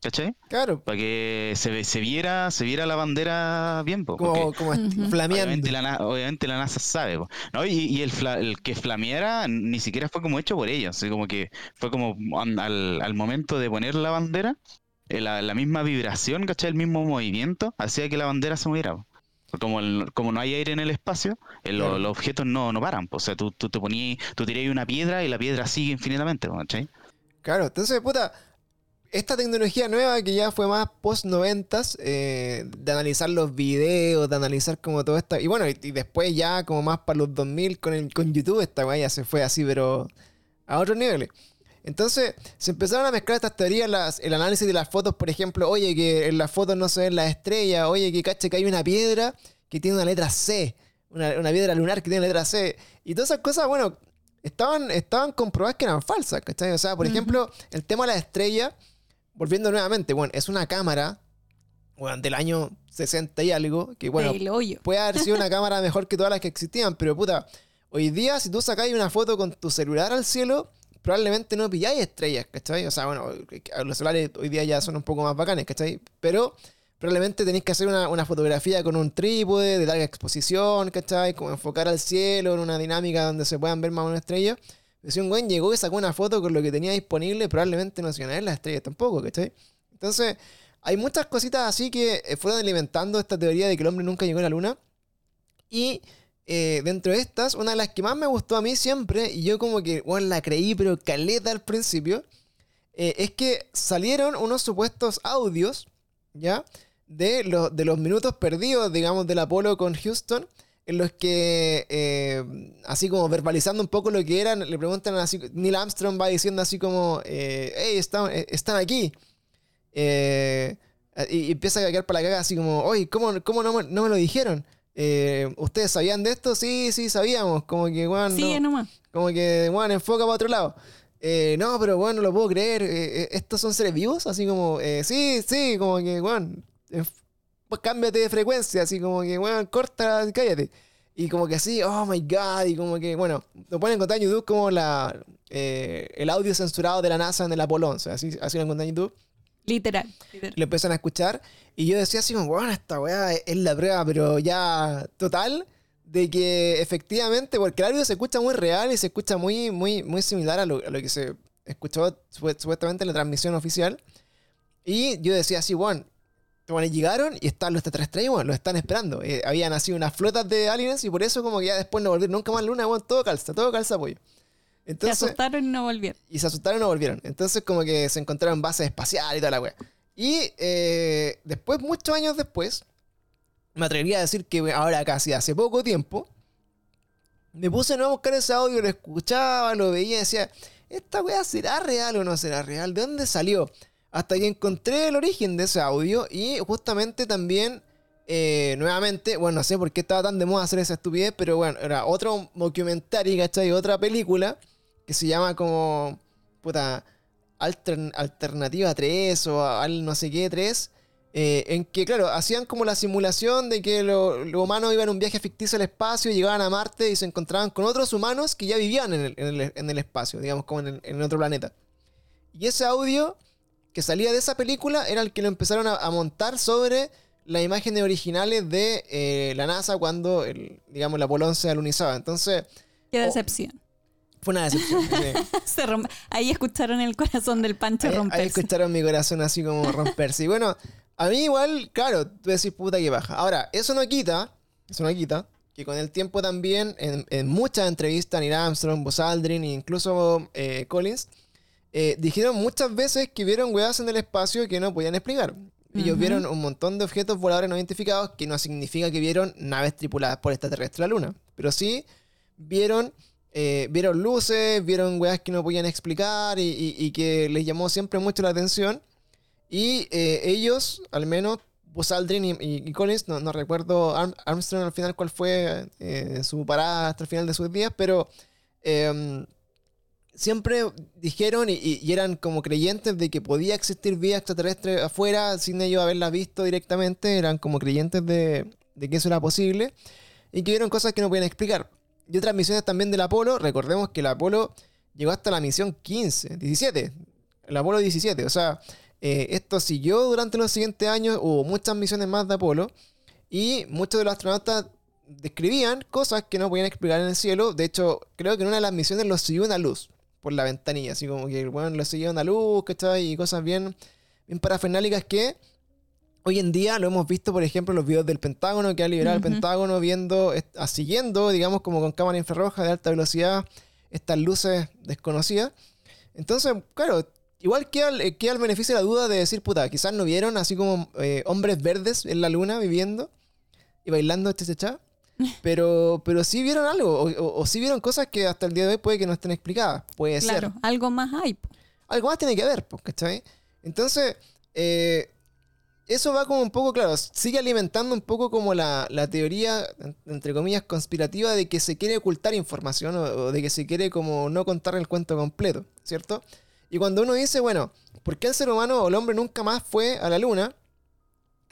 ¿Cachai? Claro. Para que se, se viera se viera la bandera bien. como, flameando. Obviamente la, NASA sabe. ¿no? Y, el, el, que flameara ni siquiera fue como hecho por ellos. Así como que fue como al, al momento de poner la bandera, eh, la, la, misma vibración, ¿cachai? El mismo movimiento hacía que la bandera se moviera. Como, como no hay aire en el espacio, eh, los objetos no, no paran. O sea, tú, tú te ponías, tú tirás una piedra y la piedra sigue infinitamente. ¿cachai? Claro, entonces, puta esta tecnología nueva que ya fue más post noventas, eh, de analizar los videos, de analizar como todo esto, y bueno, y, después ya como más para los 2000 con, el, con YouTube, esta weá ya se fue así, pero a otros niveles. Entonces se empezaron a mezclar estas teorías, el análisis de las fotos, por ejemplo, oye, que en las fotos no se ven las estrellas, oye, que caché que hay una piedra que tiene una letra C, una, piedra lunar que tiene letra C, y todas esas cosas, bueno, estaban, estaban comprobadas que eran falsas, ¿cachai? O sea, por ejemplo, el tema de la estrella volviendo nuevamente, bueno, es una cámara, bueno, del año 60 y algo, que bueno, puede haber sido una cámara mejor que todas las que existían, pero puta, hoy día si tú sacáis una foto con tu celular al cielo, probablemente no pilláis estrellas, ¿cachai? O sea, bueno, los celulares hoy día ya son un poco más bacanes, ¿cachai? Pero probablemente tenéis que hacer una, fotografía con un trípode de larga exposición, ¿cachai? Como enfocar al cielo en una dinámica donde se puedan ver más una estrella. Si un güey llegó y sacó una foto con lo que tenía disponible, probablemente no se iban a ver las estrellas tampoco, ¿cachai? Entonces, hay muchas cositas así que eh, fueron alimentando esta teoría de que el hombre nunca llegó a la luna. Y eh, dentro de estas, una de las que más me gustó a mí siempre, y yo como que, bueno, la creí, pero caleta al principio, eh, es que salieron unos supuestos audios, ¿ya? De, de los minutos perdidos, digamos, del Apolo con Houston en los que, eh, así como verbalizando un poco lo que eran, le preguntan así, Neil Armstrong va diciendo así como, hey, eh, están, eh, están aquí. y, empieza a quedar para la caga así como, oye, ¿cómo, cómo no, no, me lo dijeron? ¿Ustedes sabían de esto? Sí, sí, sabíamos. Como que, Juan, nomás. Como que, Juan, enfoca para otro lado. no, pero bueno, no lo puedo creer. ¿Estos son seres vivos? Así como, sí, sí, como que, Juan, pues cámbiate de frecuencia, así como que, bueno, corta, cállate. Y como que así, oh my god, y como que, bueno, lo pueden encontrar en YouTube como la, eh, el audio censurado de la NASA en el Apolo 11, así, así lo encontré en YouTube. Literal, Lo empiezan a escuchar y yo decía así como, bueno, esta weá es la prueba, pero ya total, de que efectivamente, porque el audio se escucha muy real y se escucha muy, muy, muy similar a lo, a lo que se escuchó supuestamente en la transmisión oficial. Y yo decía así, bueno, bueno, llegaron y están los extraterrestres bueno, los están esperando. Eh, habían nacido unas flotas de aliens y por eso como que ya después no volvieron nunca más luna, bueno, todo calza, todo calza apoyo. Entonces, se asustaron y no volvieron. Y se asustaron y no volvieron. Entonces como que se encontraron bases espaciales y toda la wea. Y eh, después, muchos años después, me atrevería a decir que ahora casi hace poco tiempo, me puse a buscar ese audio, lo escuchaba, lo veía y decía, ¿esta wea será real o no será real? ¿De dónde salió? Hasta que encontré el origen de ese audio y justamente también, eh, nuevamente, bueno, no sé por qué estaba tan de moda hacer esa estupidez, pero bueno, era otro documentario, ¿cachai? Otra película que se llama como, puta, Alternativa 3 o al no sé qué 3. Eh, en que, claro, hacían como la simulación de que los humanos iban en un viaje ficticio al espacio, llegaban a Marte y se encontraban con otros humanos que ya vivían en el, espacio, digamos, como en, en otro planeta. Y ese audio que salía de esa película era el que lo empezaron a, montar sobre las imágenes originales de eh, la NASA cuando, el, digamos, la Apolo 11 alunizaba. Entonces... Qué oh, decepción. fue una decepción. ahí escucharon el corazón del pancho romperse. Ahí escucharon mi corazón así como romperse. Y bueno, a mí igual, claro, tú decís puta que baja. Ahora, eso no quita, eso no quita, que con el tiempo también, en, muchas entrevistas, Neil Armstrong, Buzz Aldrin e incluso eh, Collins, eh, dijeron muchas veces que vieron weas en el espacio que no podían explicar. Ellos vieron un montón de objetos voladores no identificados, que no significa que vieron naves tripuladas por extraterrestres a la Luna. Pero sí vieron, eh, vieron luces, vieron weas que no podían explicar y, que les llamó siempre mucho la atención. Y eh, ellos, al menos, Buzz Aldrin y, Collins, no, recuerdo Armstrong al final cuál fue su parada hasta el final de sus días, pero em, siempre dijeron y, eran como creyentes de que podía existir vida extraterrestre afuera sin ellos haberla visto directamente, eran como creyentes de, que eso era posible y que vieron cosas que no podían explicar. Y otras misiones también del Apolo, recordemos que el Apolo llegó hasta la misión 15, 17, el Apolo 17, o sea, eh, esto siguió durante los siguientes años, hubo muchas misiones más de Apolo y muchos de los astronautas describían cosas que no podían explicar en el cielo. De hecho, creo que en una de las misiones los siguió una luz por la ventanilla, así como que bueno, le siguió una luz, ¿cachai? Y cosas bien, bien parafernálicas que hoy en día lo hemos visto, por ejemplo, en los videos del Pentágono, que ha liberado el Pentágono viendo, siguiendo, digamos, como con cámara infrarroja de alta velocidad, estas luces desconocidas. Entonces, claro, igual queda, queda el beneficio de la duda de decir, puta, quizás no vieron así como eh, hombres verdes en la luna viviendo y bailando cha pero, pero sí vieron algo, o, sí vieron cosas que hasta el día de hoy puede que no estén explicadas. Puede claro, algo más hay. Algo más tiene que haber, ¿cachai? Entonces, eh, eso va como un poco, claro, sigue alimentando un poco como la, teoría, entre comillas, conspirativa de que se quiere ocultar información o, de que se quiere como no contar el cuento completo, ¿cierto? Y cuando uno dice, bueno, ¿por qué el ser humano o el hombre nunca más fue a la luna?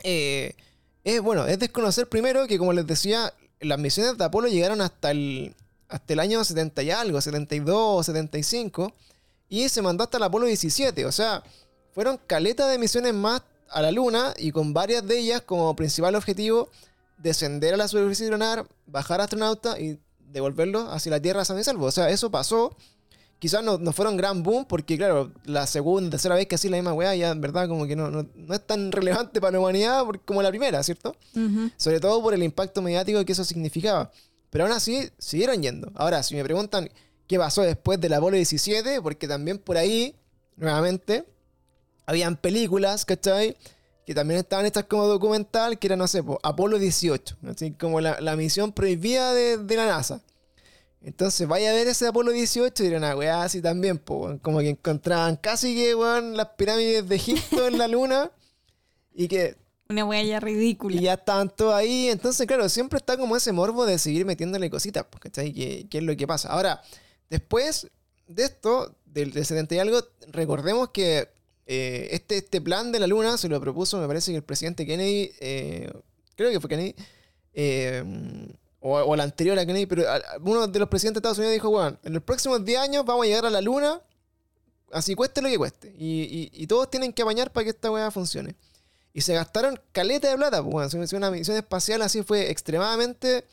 Eh, es, bueno, es desconocer primero que, como les decía, las misiones de Apolo llegaron hasta el, hasta el año 70 y algo, 72, 75, y se mandó hasta el Apolo 17. O sea, fueron caletas de misiones más a la Luna y con varias de ellas como principal objetivo descender a la superficie lunar, bajar astronautas y devolverlos hacia la Tierra a y salvo. O sea, eso pasó quizás no, no fueron gran boom, porque claro, la segunda, tercera vez que así la misma weá, ya en verdad como que no, no, es tan relevante para la humanidad como la primera, ¿cierto? Sobre todo por el impacto mediático que eso significaba. Pero aún así, siguieron yendo. Ahora, si me preguntan qué pasó después del Apolo 17, porque también por ahí, nuevamente, habían películas, ¿cachai? Que también estaban hechas como documental, que era, no sé, Apolo 18, así como la, la misión prohibida de, de la NASA. Entonces, vaya a ver ese Apolo 18 y dirán, ah, weá, así también, como que encontraban casi que, weón, las pirámides de Egipto en la luna y que... Una weá ya ridícula. Y ya estaban todos ahí. Entonces, claro, siempre está como ese morbo de seguir metiéndole cositas, ¿cachai? ¿Qué, ¿Qué es lo que pasa? Ahora, después de esto, del, 70 y algo, recordemos que eh, este, este plan de la luna se lo propuso, me parece que el presidente Kennedy, eh, creo que fue Kennedy, eh, o, el anterior a Kennedy, pero uno de los presidentes de Estados Unidos dijo, bueno, en los próximos 10 años vamos a llegar a la luna, así cueste lo que cueste. Y, todos tienen que bañar para que esta weá funcione. Y se gastaron caleta de plata, pues bueno, una misión espacial así fue extremadamente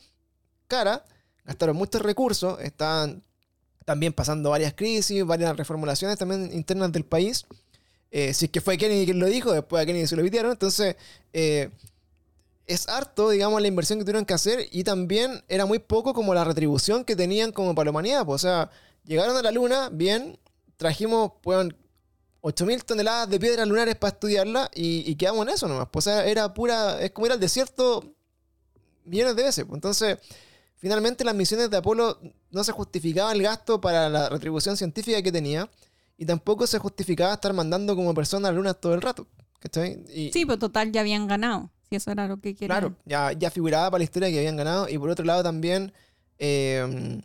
cara, gastaron muchos recursos, estaban también pasando varias crisis, varias reformulaciones también internas del país. Eh, si es que fue Kennedy quien lo dijo, después a Kennedy se lo pidieron. Entonces, eh, es harto, digamos, la inversión que tuvieron que hacer y también era muy poco como la retribución que tenían como. Pues, o sea, llegaron a la luna, bien, trajimos, pues, 8.000 toneladas de piedras lunares para estudiarla y, quedamos en eso nomás. Pues, o sea, era pura, es como ir al desierto millones de veces. Pues, entonces, finalmente las misiones de Apolo no se justificaba el gasto para la retribución científica que tenía y tampoco se justificaba estar mandando como persona a la luna todo el rato. Y, sí, pero total ya habían ganado eso era lo que. Claro, ya, ya figuraba para la historia que habían ganado. Y por otro lado también em,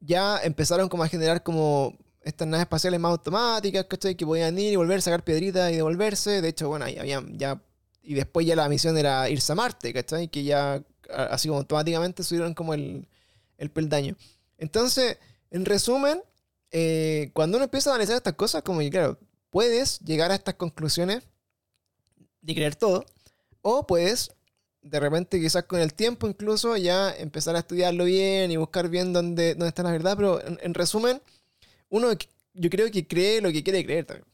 ya empezaron como a generar como estas naves espaciales más automáticas, ¿cachai? Que podían ir y volver, sacar piedritas y devolverse. De hecho, bueno, ahí habían ya... Y después ya la misión era irse a Marte, ¿cachai? Que ya así como automáticamente subieron como el, el peldaño. Entonces, en resumen, eh, cuando uno empieza a analizar estas cosas, como que claro, puedes llegar a estas conclusiones de creer todo, o puedes, de repente, quizás con el tiempo incluso, ya empezar a estudiarlo bien y buscar bien dónde, dónde está la verdad. Pero en, resumen, uno yo creo que cree lo que quiere creer también.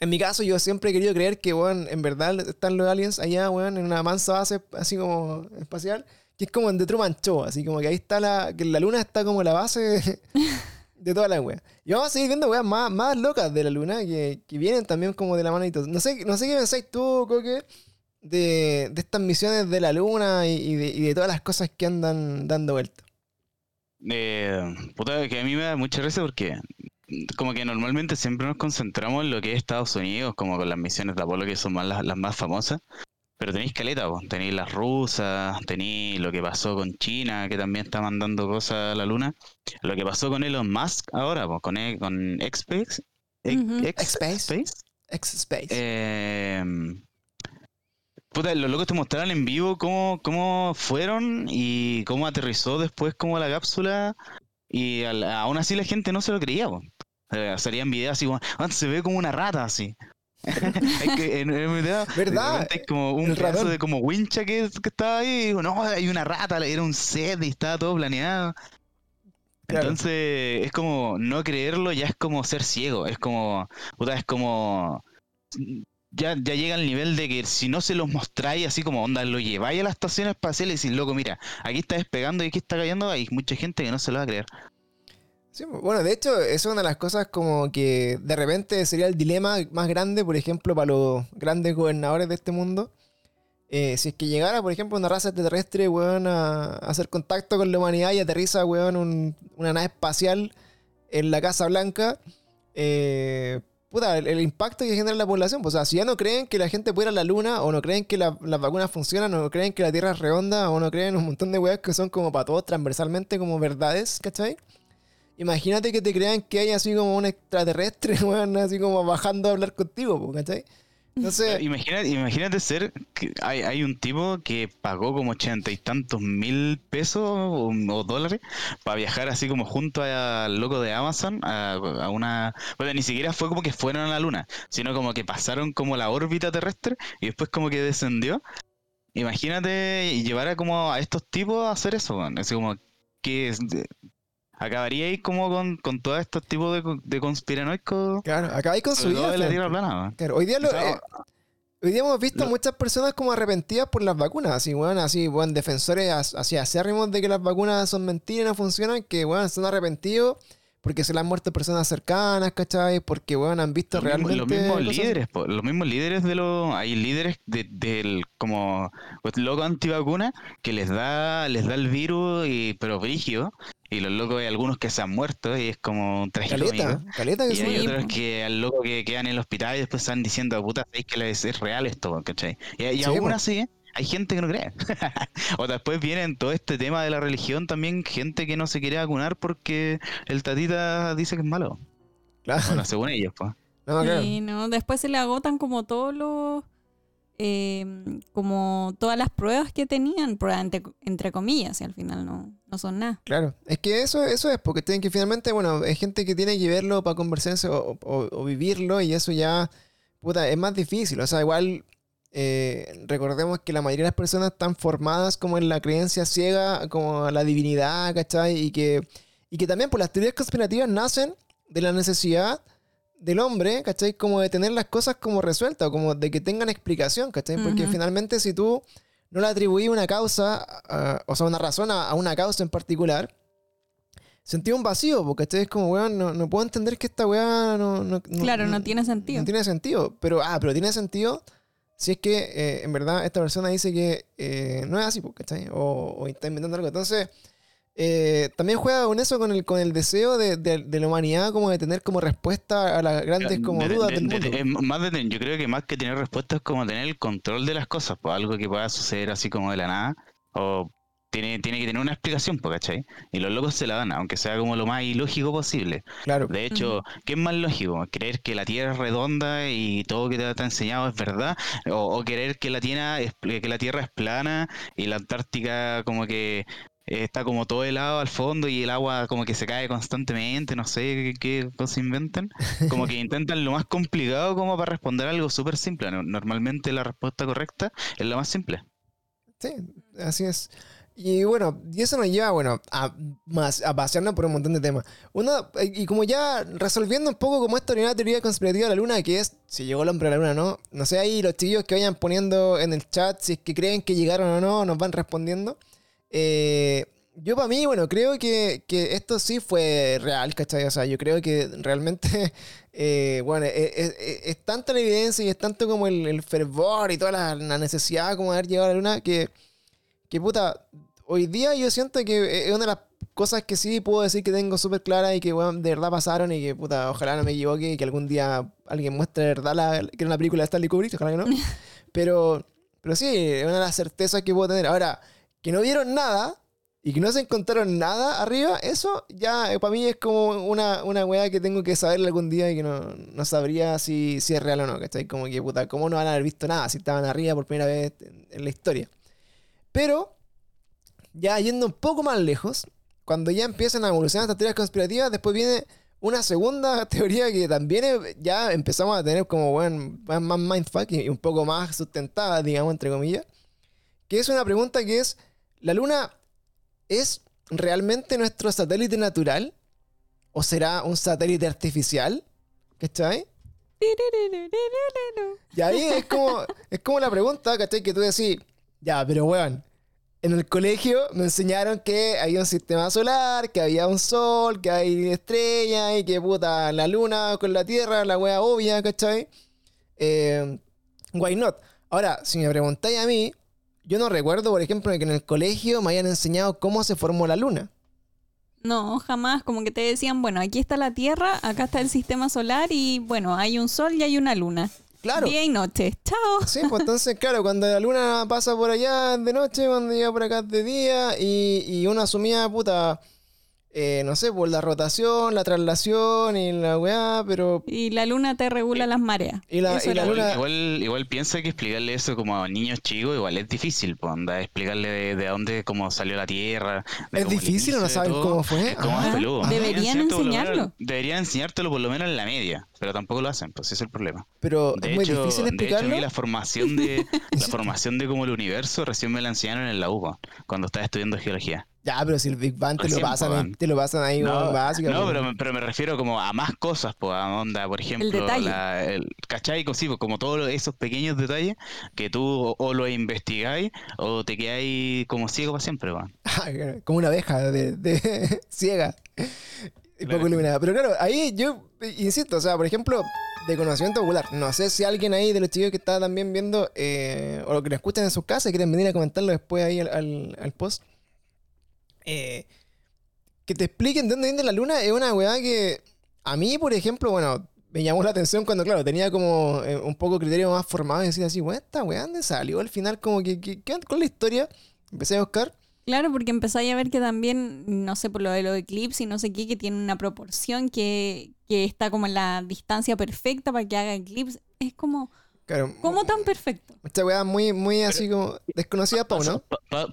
En mi caso, yo siempre he querido creer que, bueno, en verdad están los aliens allá, bueno, en una mansa base así como espacial, que es como en The Truman Show, así como que ahí está la, que la luna está como la base de, toda la wea. Y vamos a seguir viendo weas más, más locas de la luna que, que, vienen también como de la mano y todo. No sé, no sé qué pensáis tú, Coque, de, estas misiones de la luna y, de, todas las cosas que andan dando vuelta? Eh, puta, que a mí me da mucha risa porque como que normalmente siempre nos concentramos en lo que es Estados Unidos, como con las misiones de Apolo que son más las, más famosas. pero tenéis caleta, vos. tenéis las rusas, tenéis lo que pasó con China, que también está mandando cosas a la luna. Lo que pasó con Elon Musk ahora, pues, con, e, con X-Space. X-Space. X-Space. Eh, puta, los locos te mostraron en vivo cómo, cómo fueron y cómo aterrizó después como la cápsula. Y aún así la gente no se lo creía, pues. salían videos así como, ah, se ve como una rata así. es que en, el video ¿verdad? Es como un pedazo de como wincha que, que estaba ahí y digo, no, hay una rata, era un set y estaba todo planeado. Entonces, es como no creerlo, ya es como ser ciego, es como, puta, es como ya, ya llega al nivel de que si no se los mostráis así como onda, lo lleváis a la estación espacial y decís, loco, mira, aquí está despegando y aquí está cayendo, hay mucha gente que no se lo va a creer bueno, de hecho, es una de las cosas como que de repente sería el dilema más grande, por ejemplo, para los grandes gobernadores de este mundo. Eh, si es que llegara, por ejemplo, una raza extraterrestre, weón, a, hacer contacto con la humanidad y aterriza, weón, una nave espacial en la Casa Blanca, eh, puta, el, impacto que genera la población. Pues, o sea, si ya no creen que la gente pueda ir a la luna, o no creen que las vacunas funcionan, o no creen que la Tierra es redonda, o no creen un montón de weas que son como para todos transversalmente como verdades, ¿cachai? Imagínate que te crean que hay así como un extraterrestre, bueno, así como bajando a hablar contigo, ¿cachai? Entonces... Imagínate, imagínate ser que hay, hay, un tipo que pagó como ochenta y tantos mil pesos o, dólares para viajar así como junto al loco de Amazon a, una... Bueno, ni siquiera fue como que fueron a la luna, sino como que pasaron como la órbita terrestre y después como que descendió. Imagínate llevar a como a estos tipos a hacer eso, así como que acabaría ahí como con, con todos estos tipos de, de conspiranoicos. Claro, acabáis con su vida. hoy día eh, Hoy día hemos visto muchas personas como arrepentidas por las vacunas, así, bueno, así, bueno, defensores así acérrimos de que las vacunas son mentiras y no funcionan, que, bueno, están arrepentidos porque se le han muerto personas cercanas, ¿cachai? Porque, bueno, han visto realmente... los mismos líderes, los mismos líderes de los... Hay líderes del, como, pues, loco antivacuna que les da, les da el virus, y, pero brígido, y los locos hay algunos que se han muerto y es como un Caleta, caleta que Y hay otros que al loco que quedan en el hospital y después están diciendo, puta, ¿sabéis que es real esto? ¿cachai? Y, y aún así, hay gente que no cree. o después viene todo este tema de la religión también, gente que no se quiere vacunar porque el tatita dice que es malo. Claro. Bueno, según ellos, pues. No, sí, no, después se le agotan como todos los eh, como todas las pruebas que tenían, pruebas entre, comillas, y al final no, no, son nada. Claro, es que eso, eso es, porque tienen que finalmente, bueno, hay gente que tiene que verlo para conversarse o, vivirlo y eso ya, puta, es más difícil. O sea, igual eh, recordemos que la mayoría de las personas están formadas como en la creencia ciega, como la divinidad, ¿cachai? Y que, y que también por pues, las teorías conspirativas nacen de la necesidad del hombre, ¿cachai? Como de tener las cosas como resueltas, como de que tengan explicación, ¿cachai? Porque finalmente si tú no le atribuís una causa, o sea, una razón a, una causa en particular, sentí un vacío, porque este es como, weón, no, puedo entender que esta weá no, Claro, no, tiene sentido. No tiene sentido, pero, ah, pero tiene sentido si es que eh, en verdad esta persona dice que eh, no es así, ¿cachai? O, o está inventando algo. Entonces eh, también juega con eso, con el, con el deseo de, la humanidad como de tener como respuesta a las grandes como dudas del mundo. más yo creo que más que tener respuestas es como tener el control de las cosas, pues algo que pueda suceder así como de la nada, o tiene, tiene que tener una explicación, pues, ¿cachai? Y los locos se la dan, aunque sea como lo más ilógico posible. Claro. De hecho, ¿qué es más lógico? ¿Creer que la Tierra es redonda y todo que te ha enseñado es verdad? ¿O, o creer que la, tierra que la Tierra es plana y la Antártica como que está como todo helado al fondo y el agua como que se cae constantemente, no sé qué, cosa inventan. Como que intentan lo más complicado como para responder algo súper simple. Normalmente la respuesta correcta es la más simple. Sí, así es. Y bueno, y eso nos lleva, bueno, a, más, a pasearnos por un montón de temas. Uno, y como ya resolviendo un poco como esta teoría conspirativa de la luna, que es si llegó el hombre a la luna o no. No sé, ahí los chillos que vayan poniendo en el chat si es que creen que llegaron o no, nos van respondiendo. Eh, yo para mí, bueno, creo que, esto sí fue real, ¿cachai? O sea, yo creo que realmente, eh, bueno, e, e, e, es, tanta la evidencia y es tanto como el, fervor y toda la, necesidad como de haber llegado a la luna que, que puta, hoy día yo siento que es una de las cosas que sí puedo decir que tengo súper claras y que, bueno, de verdad pasaron y que, puta, ojalá no me equivoque y que algún día alguien muestre de verdad la, que era una película de Stanley Kubrick, ojalá que no. Pero Pero sí, es una de las certezas que puedo tener. Ahora, que no vieron nada y que no se encontraron nada arriba, eso ya eh, para mí es como una, una weá que tengo que saber algún día y que no, no sabría si, si, es real o no. ¿Cachai? Como que, puta, ¿cómo no van a haber visto nada si estaban arriba por primera vez en, la historia? Pero, ya yendo un poco más lejos, cuando ya empiezan a evolucionar estas teorías conspirativas, después viene una segunda teoría que también ya empezamos a tener como bueno, más mindfuck y un poco más sustentada, digamos, entre comillas, que es una pregunta que es, ¿la Luna es realmente nuestro satélite natural? ¿O será un satélite artificial? ¿Cachai? Y ahí es como, es como la pregunta, ¿cachai? Que tú decís, ya, pero weón, en el colegio me enseñaron que había un sistema solar, que había un sol, que hay estrellas y que puta la luna con la tierra, la wea obvia, ¿cachai? Eh, why not? Ahora, si me preguntáis a mí, yo no recuerdo, por ejemplo, que en el colegio me hayan enseñado cómo se formó la luna. No, jamás. Como que te decían, bueno, aquí está la Tierra, acá está el sistema solar y bueno, hay un sol y hay una luna. Claro. Día y noche. Chao. Sí, pues entonces, claro, cuando la luna pasa por allá de noche, cuando llega por acá de día, y, y uno asumía, puta, eh, no sé, por la rotación, la traslación y la weá, pero... Y la luna te regula las mareas. Y la, luna... igual, igual, piensa que explicarle eso como a niños chicos igual es difícil, pues, anda, explicarle de, dónde, cómo salió la Tierra. Es difícil, no saben cómo fue. Deberían enseñarlo. Deberían enseñártelo por lo menos en la media, pero tampoco lo hacen, pues ese es el problema. Pero es muy difícil explicarlo. De hecho, la formación de, la formación de como el universo recién me la enseñaron en la UPA, cuando estaba estudiando geología. Ya, pero si el Big Bang te, lo pasan, te lo pasan ahí no, básico. No, pero, pero, me refiero como a más cosas, pues, a onda, por ejemplo, el detalle. La, el, ¿cachai? Sí, como todos esos pequeños detalles que tú o, lo investigáis o te quedáis como ciego para siempre, weón. como una abeja de, de ciega y poco iluminada. Pero claro, ahí yo insisto, o sea, por ejemplo, de conocimiento popular. No sé si alguien ahí de los chicos que está también viendo eh, o lo que lo escuchan en sus casas quieren venir a comentarlo después ahí al, al post eh, que te expliquen de dónde viene la luna es una weá que a mí, por ejemplo, bueno, me llamó la atención cuando, claro, tenía como eh, un poco criterio más formado y decía así, weá, esta weá, ¿dónde salió? Al final, como que, ¿qué con la historia? Empecé a buscar. Claro, porque empezáis a ver que también, no sé, por lo de los eclipses y no sé qué, que tiene una proporción que, que está como en la distancia perfecta para que haga eclipse. Es como ¿Cómo tan perfecto? Esta weá muy, muy así como desconocida para uno.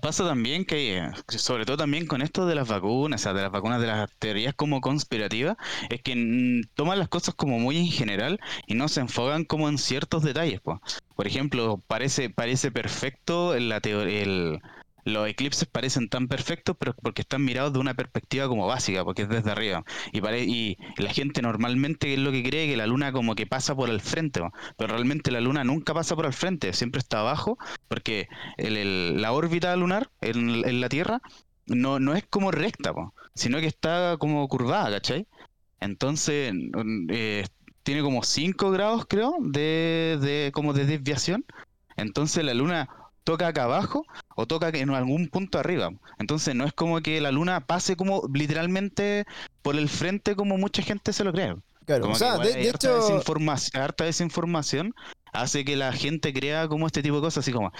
pasa también que, sobre todo también con esto de las vacunas, o sea, de las vacunas de las teorías como conspirativas, es que toman las cosas como muy en general y no se enfocan como en ciertos detalles. Por ejemplo, parece, parece perfecto la teoría, el, los eclipses parecen tan perfectos, pero porque están mirados de una perspectiva como básica, porque es desde arriba. Y, y la gente normalmente es lo que cree que la luna como que pasa por el frente, pero realmente la luna nunca pasa por el frente, siempre está abajo, porque la órbita lunar en, la Tierra no, no es como recta, sino que está como curvada, ¿cachai? Entonces, eh, tiene como 5 grados, creo, de, como de desviación. Entonces la luna toca acá abajo o toca en algún punto arriba. Entonces no es como que la luna pase como literalmente por el frente como mucha gente se lo cree. Claro, o sea, de, hecho... Desinformación, harta desinformación hace que la gente crea como este tipo de cosas, así como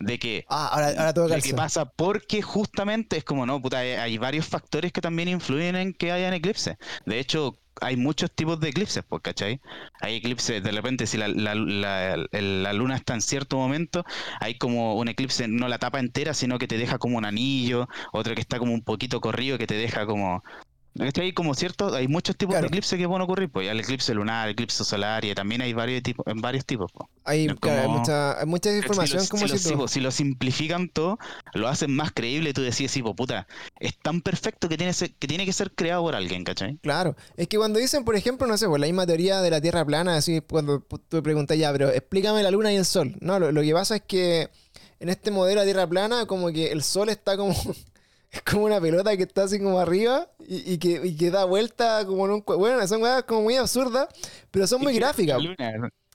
de que, ah, ahora, ahora que pasa porque justamente es como, no, puta, hay varios factores que también influyen en que hayan eclipses. De hecho, hay muchos tipos de eclipses, pues, ¿cachai? Hay eclipses, de repente, si la, la, la, luna está en cierto momento, hay como un eclipse, no la tapa entera, sino que te deja como un anillo, otro que está como un poquito corrido, que te deja como hay como cierto, hay muchos tipos de eclipses que pueden ocurrir, pues el eclipse lunar, el eclipse solar, y también hay varios tipos, en varios tipos. Pues. Hay, mucha, mucha información si como si, lo, si, lo simplifican todo, lo hacen más creíble, tú decís, sí, pues puta, es tan perfecto que tiene, que tiene que ser creado por alguien, ¿cachai? Claro, es que cuando dicen, por ejemplo, no sé, pues la misma teoría de la Tierra plana, así cuando tú preguntas ya, pero explícame la luna y el sol. No, lo, lo que pasa es que en este modelo de Tierra plana, como que el sol está como es como una pelota que está así como arriba y, que, y que, da vuelta como en un... Bueno, son cosas como muy absurdas, pero son muy gráficas.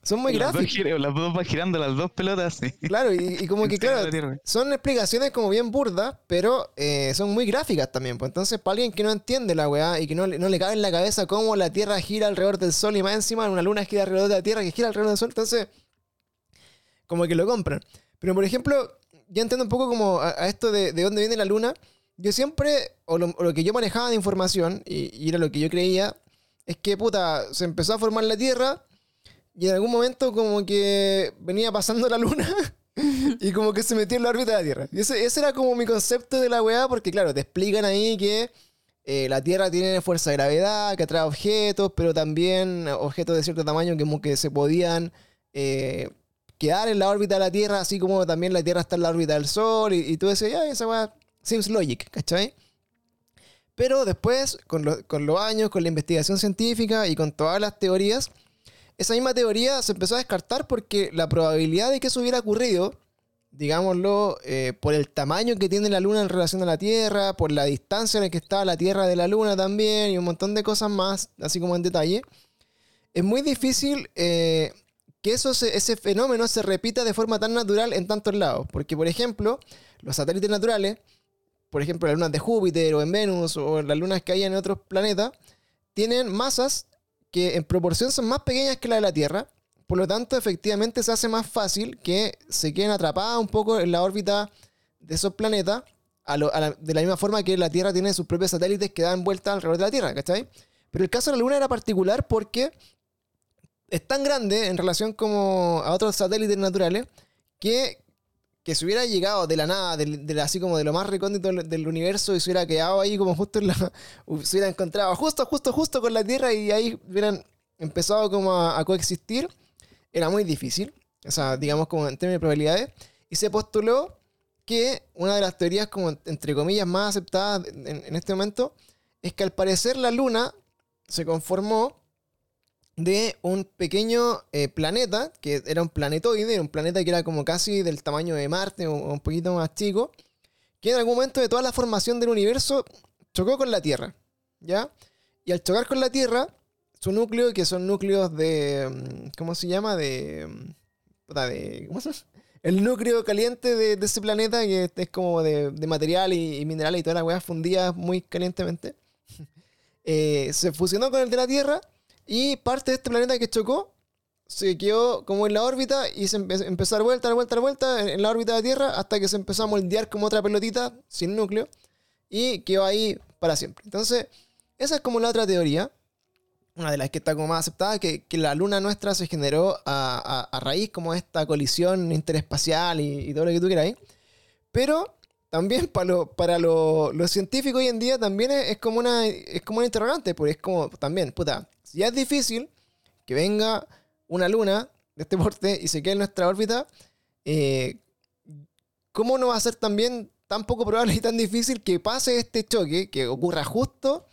Son muy gráficas. las dos van girando las dos pelotas. Claro, y, como que, claro, son explicaciones como bien burdas, pero eh, son muy gráficas también. Pues entonces, para alguien que no entiende la weá y que no, no le cabe en la cabeza cómo la Tierra gira alrededor del Sol y más encima una luna gira alrededor de la Tierra que gira alrededor del Sol, entonces, como que lo compran. Pero por ejemplo, ya entiendo un poco como a, esto de, de, dónde viene la luna. Yo siempre, o lo, que yo manejaba de información, y, era lo que yo creía, es que puta, se empezó a formar la Tierra y en algún momento como que venía pasando la luna y como que se metió en la órbita de la Tierra. Y ese, ese era como mi concepto de la weá, porque claro, te explican ahí que eh, la Tierra tiene fuerza de gravedad, que atrae objetos, pero también objetos de cierto tamaño que como que se podían eh, quedar en la órbita de la Tierra, así como también la Tierra está en la órbita del Sol, y, y tú decías, ya, esa weá seems logic, ¿cachai? Pero después, con, con los años, con la investigación científica y con todas las teorías, esa misma teoría se empezó a descartar porque la probabilidad de que eso hubiera ocurrido, digámoslo, eh, por el tamaño que tiene la Luna en relación a la Tierra, por la distancia en la que está la Tierra de la Luna también, y un montón de cosas más, así como en detalle, es muy difícil eh, que eso ese fenómeno se repita de forma tan natural en tantos lados. Porque, por ejemplo, los satélites naturales, por ejemplo, las lunas de Júpiter o en Venus o las lunas que hay en otros planetas, tienen masas que en proporción son más pequeñas que la de la Tierra. Por lo tanto, efectivamente se hace más fácil que se queden atrapadas un poco en la órbita de esos planetas, de la misma forma que la Tierra tiene sus propios satélites que dan vuelta alrededor de la Tierra, ¿cachai? Pero el caso de la Luna era particular porque es tan grande en relación como a otros satélites naturales que que se hubiera llegado de la nada, así como de lo más recóndito del, universo y se hubiera quedado ahí como justo en la... se hubiera encontrado justo, justo, justo con la Tierra y ahí hubieran empezado como a, coexistir, era muy difícil. O sea, digamos como en términos de probabilidades. Y se postuló que una de las teorías como entre comillas más aceptadas en este momento es que al parecer la Luna se conformó de un pequeño eh, planeta, que era un planetoide, un planeta que era como casi del tamaño de Marte o un poquito más chico, que en algún momento de toda la formación del universo chocó con la Tierra, ¿ya? Y al chocar con la Tierra, su núcleo, que son núcleos de... Mm, ¿Cómo se llama? De... Mm, ¿Cómo? El núcleo caliente de, ese planeta, que es como de, material y, mineral y todas las weas fundidas muy calientemente, eh, se fusionó con el de la Tierra y parte de este planeta que chocó se quedó como en la órbita y se empezó a dar vuelta, a vuelta, a vuelta en la órbita de la Tierra hasta que se empezó a moldear como otra pelotita sin núcleo y quedó ahí para siempre. Entonces, esa es como la otra teoría, una de las que está como más aceptada, que, la luna nuestra se generó a, raíz como esta colisión interespacial y, todo lo que tú quieras. Pero también para, lo, para los científicos hoy en día también es, como una, es como una interrogante, porque es como también, puta, ya es difícil que venga una luna de este porte y se quede en nuestra órbita, eh, ¿cómo no va a ser también tan poco probable y tan difícil que pase este choque, que ocurra justo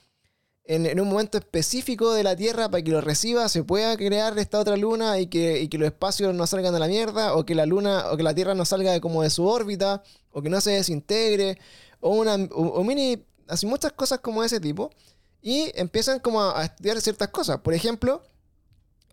en, un momento específico de la Tierra para que lo reciba, se pueda crear esta otra luna y que, los espacios no salgan de la mierda, o que la luna, o que la Tierra no salga de, como de su órbita, o que no se desintegre, o una o mini, así muchas cosas como ese tipo y empiezan como a, estudiar ciertas cosas. Por ejemplo,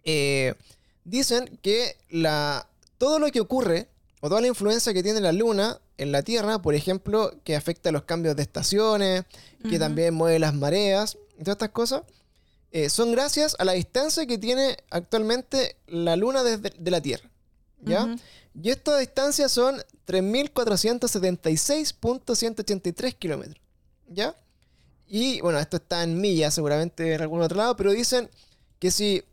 eh, dicen que la, todo lo que ocurre o toda la influencia que tiene la luna en la Tierra, por ejemplo, que afecta los cambios de estaciones, que también mueve las mareas, y todas estas cosas, eh, son gracias a la distancia que tiene actualmente la luna desde de la Tierra. ¿Ya? Y estas distancias son 3.476.183 kilómetros. ¿Ya? Y bueno, esto está en millas seguramente en algún otro lado, pero dicen que si,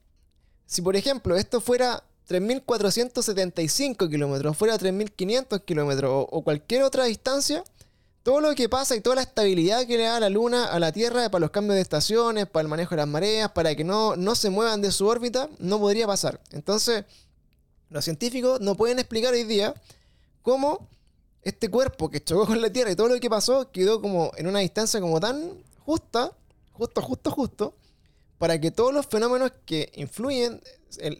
si por ejemplo esto fuera 3.475 kilómetros, fuera 3.500 kilómetros o, cualquier otra distancia, todo lo que pasa y toda la estabilidad que le da la Luna a la Tierra para los cambios de estaciones, para el manejo de las mareas, para que no, no se muevan de su órbita, no podría pasar. Entonces, los científicos no pueden explicar hoy día cómo este cuerpo que chocó con la Tierra y todo lo que pasó quedó como en una distancia como tan justa, justo, justo, justo, para que todos los fenómenos que influyen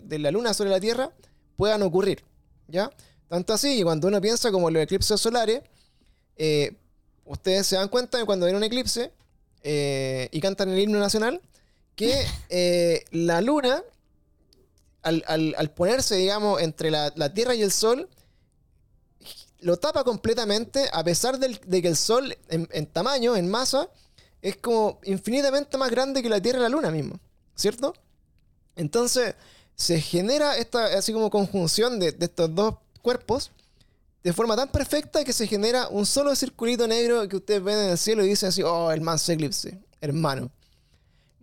de la Luna sobre la Tierra puedan ocurrir. ¿Ya? Tanto así, que cuando uno piensa como los eclipses solares, eh, ustedes se dan cuenta de cuando viene un eclipse eh, y cantan el himno nacional, que eh, la Luna, al, ponerse, digamos, entre la, la Tierra y el Sol, lo tapa completamente, a pesar de que el Sol en, tamaño, en masa, es como infinitamente más grande que la Tierra y la Luna mismo, ¿cierto? Entonces se genera esta así como conjunción de, estos dos cuerpos de forma tan perfecta que se genera un solo circulito negro que ustedes ven en el cielo y dicen así, oh, el manso eclipse, hermano.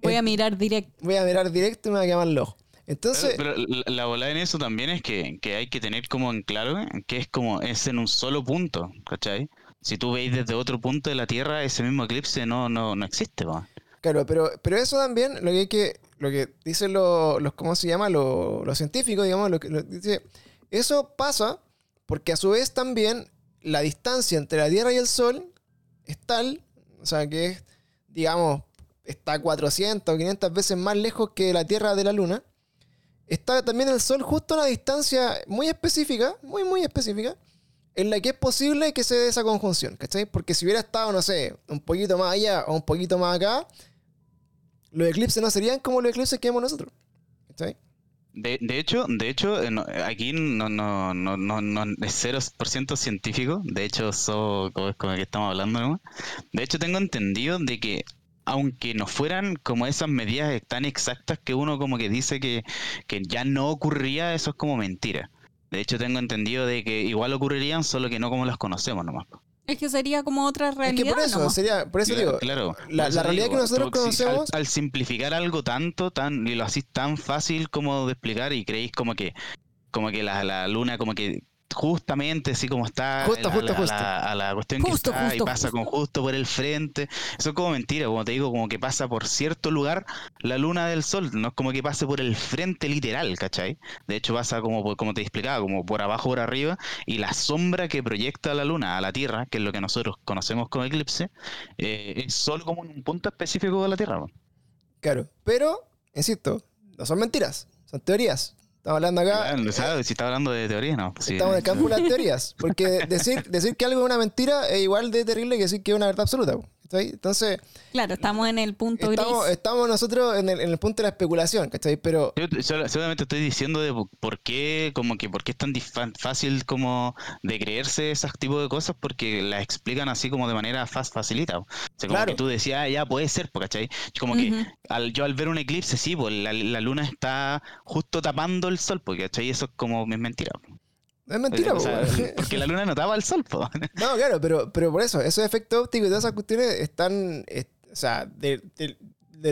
Voy a mirar directo. Voy a mirar directo y me va a quemar el ojo. Entonces, pero, la, bola en eso también es que, hay que tener como en claro que es como es en un solo punto, ¿cachai? Si tú veis desde otro punto de la Tierra, ese mismo eclipse no, no, no existe, ¿va? Claro, pero, pero eso también, lo que hay que, lo que dicen los, ¿cómo se llama? Los, científicos, digamos, lo que dice, eso pasa porque a su vez también la distancia entre la Tierra y el Sol es tal, o sea, que es, digamos, está 400 o 500 veces más lejos que la Tierra de la Luna. Está también el Sol justo a una distancia muy específica, muy, muy específica, en la que es posible que se dé esa conjunción, ¿cachai? Porque si hubiera estado, no sé, un poquito más allá o un poquito más acá, los eclipses no serían como los eclipses que vemos nosotros. ¿Cachai? De, hecho, de hecho, eh, aquí no, no, no, no, no es 0% científico. De hecho, eso es como que estamos hablando. ¿no? De hecho, tengo entendido de que aunque no fueran como esas medidas tan exactas que uno como que dice que, que ya no ocurriría, eso es como mentira. De hecho, tengo entendido de que igual ocurrirían, solo que no como las conocemos nomás. Es que sería como otra realidad. Es que por eso, sería, por eso digo, claro, la, realidad que nosotros conocemos. al, simplificar algo tanto, tan, y lo hacís tan fácil como de explicar, y creéis como que, como que la, la luna como que justamente así como está justo, a, justo, la, A, la, cuestión que está y pasa con justo por el frente. Eso es como mentira, como te digo, como que pasa por cierto lugar la luna del sol, no es como que pase por el frente literal, ¿cachai? De hecho pasa como, como te explicaba, como por abajo, por arriba, y la sombra que proyecta la luna a la Tierra, que es lo que nosotros conocemos como eclipse, eh, es solo como en un punto específico de la Tierra. Claro, pero, insisto, no son mentiras, son teorías. Estamos hablando acá. Eh, si está hablando de teorías, no. Estamos en el campo de las teorías. Porque decir, decir que algo es una mentira es igual de terrible que decir que es una verdad absoluta. Entonces. Claro, estamos en el punto estamos, gris. Estamos nosotros en el, en el, punto de la especulación, ¿cachai? Pero. Yo solamente estoy diciendo de por qué, como que por qué es tan fácil como de creerse esos tipos de cosas, porque las explican así como de manera fácil, facilita. O sea, como que tú decías, ah, ya puede ser, ¿cachai? Como que al, yo al ver un eclipse, sí, pues la, la, luna está justo tapando el sol, porque ¿cachai? Eso es como es mentira. Es mentira, porque la luna no tapa el sol, po. No, claro, pero, pero por eso, esos efectos ópticos y todas esas cuestiones están, o sea, de,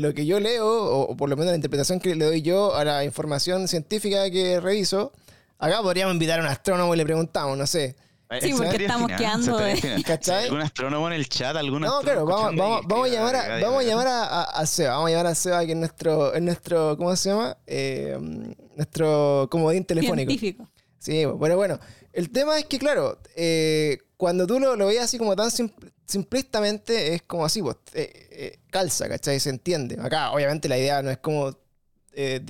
lo que yo leo, o, por lo menos la interpretación que le doy yo a la información científica que reviso, acá podríamos invitar a un astrónomo y le preguntamos, no sé. Sí, porque estamos quedando de... ¿Cachai? ¿Algún astrónomo en el chat? ¿Algún no, claro, vamos, vamos, vamos, a llamar a, vamos a llamar a, Seba, vamos a llamar a Seba que es nuestro, es nuestro ¿cómo se llama? Eh, nuestro comodín telefónico. Científico. Sí, pero bueno, el tema es que, claro, eh, cuando tú lo, lo veías así como tan simplistamente, es como así, pues, eh, eh, calza, ¿cachai? Se entiende. Acá, obviamente, la idea no es como,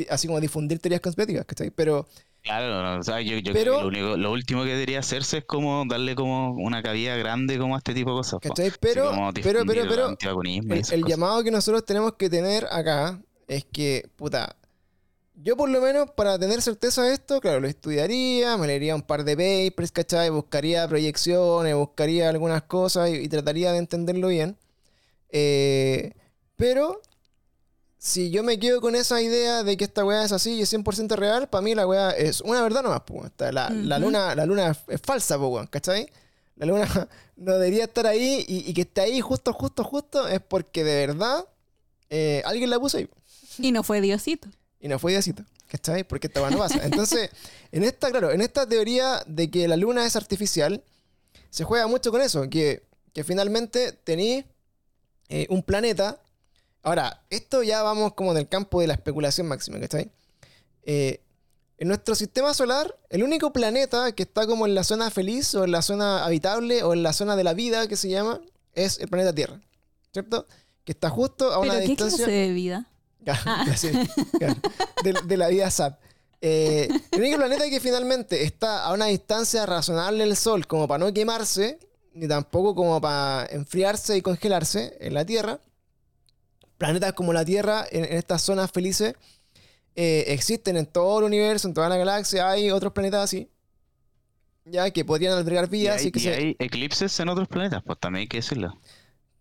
así como difundir teorías conspirativas, ¿cachai? Pero... Claro, o sea, yo, yo creo que lo, único, lo, último que debería hacerse es como darle como una cabida grande como a este tipo de cosas. ¿Cachai? Pero, pero, pero, pero, el, el llamado que nosotros tenemos que tener acá es que, puta, yo por lo menos para tener certeza de esto, claro, lo estudiaría, me leería un par de papers, ¿cachai? Buscaría proyecciones, buscaría algunas cosas y, trataría de entenderlo bien. Eh, pero si yo me quedo con esa idea de que esta weá es así y es 100% real, para mí la weá es una verdad nomás, pues. La, la, luna, la luna es falsa, pues, ¿cachai? La luna no debería estar ahí y, que esté ahí justo, justo, justo es porque de verdad eh, alguien la puso ahí. Y no fue Diosito. Y no fue Diosito. ¿Cachai? Porque esta no pasa. Entonces, en esta, claro, en esta teoría de que la luna es artificial, se juega mucho con eso, que, finalmente tenéis eh, un planeta. Ahora, esto ya vamos como en el campo de la especulación máxima, ¿cachai? Eh, en nuestro sistema solar, el único planeta que está como en la zona feliz o en la zona habitable o en la zona de la vida que se llama es el planeta Tierra. ¿Cierto? Que está justo a una ¿Pero distancia. ¿Qué clase de vida? Ah. de, la vida SAP. Eh, el único planeta que finalmente está a una distancia razonable del Sol, como para no quemarse, ni tampoco como para enfriarse y congelarse en la Tierra. Planetas como la Tierra, en, estas zonas felices, eh, existen en todo el universo, en toda la galaxia. Hay otros planetas así, ya que podrían albergar vida. ¿Y hay, que hay eclipses en otros planetas? Pues también hay que decirlo.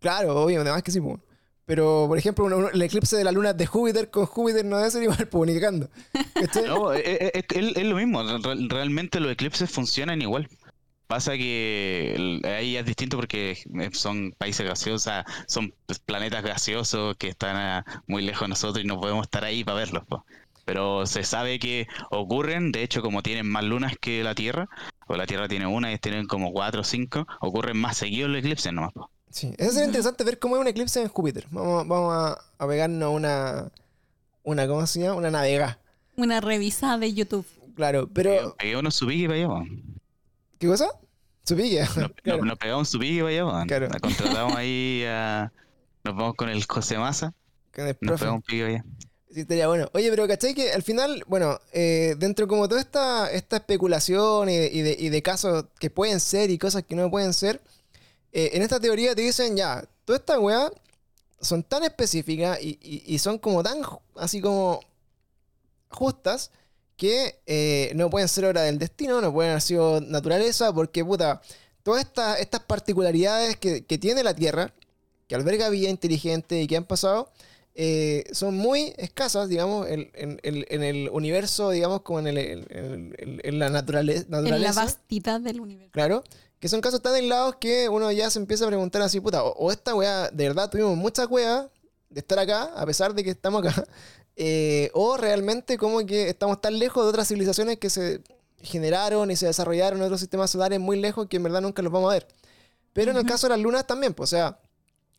Claro, obvio, además que sí. Pues. Pero, por ejemplo, el eclipse de la luna de Júpiter con Júpiter no debe ser igual, publicando. no, es, lo mismo. Realmente los eclipses funcionan igual. Pasa que ahí es distinto porque son países gaseosos, son planetas gaseosos que están muy lejos de nosotros y no podemos estar ahí para verlos. Pero se sabe que ocurren, de hecho, como tienen más lunas que la Tierra, o la Tierra tiene una y tienen como cuatro o cinco, ocurren más seguidos los eclipses nomás. Sí, eso sería interesante ver cómo es un eclipse en Júpiter. Vamos, vamos a, a pegarnos una, una, ¿cómo se llama? Una navega. Una revisada de YouTube. Claro, pero... Pegué unos subigui para allá, ¿Qué cosa? Subigui. Nos, nos, pegamos un subigui para allá, Claro. La contratamos ahí a... Nos vamos con el José Massa. Con el profe. Nos pegamos un pique allá. Sí, estaría bueno. Oye, pero ¿cachai? Que al final, bueno, eh, dentro como toda esta, esta especulación y de, y, de, casos que pueden ser y cosas que no pueden ser, eh, en esta teoría te dicen ya, todas estas weas son tan específicas y, y, son como tan así como justas que eh, no pueden ser obra del destino, no pueden haber sido naturaleza, porque puta, todas estas, estas particularidades que, que tiene la Tierra, que alberga vida inteligente y que han pasado, eh, son muy escasas, digamos, en, el universo, digamos, como en, el, la naturaleza. En la vastidad del universo. Claro. Que son casos tan aislados que uno ya se empieza a preguntar así, puta, o, esta weá, de verdad tuvimos muchas weas de estar acá, a pesar de que estamos acá, eh, o realmente como que estamos tan lejos de otras civilizaciones que se generaron y se desarrollaron en otros sistemas solares muy lejos que en verdad nunca los vamos a ver. Pero en el caso de las lunas también, pues, o sea,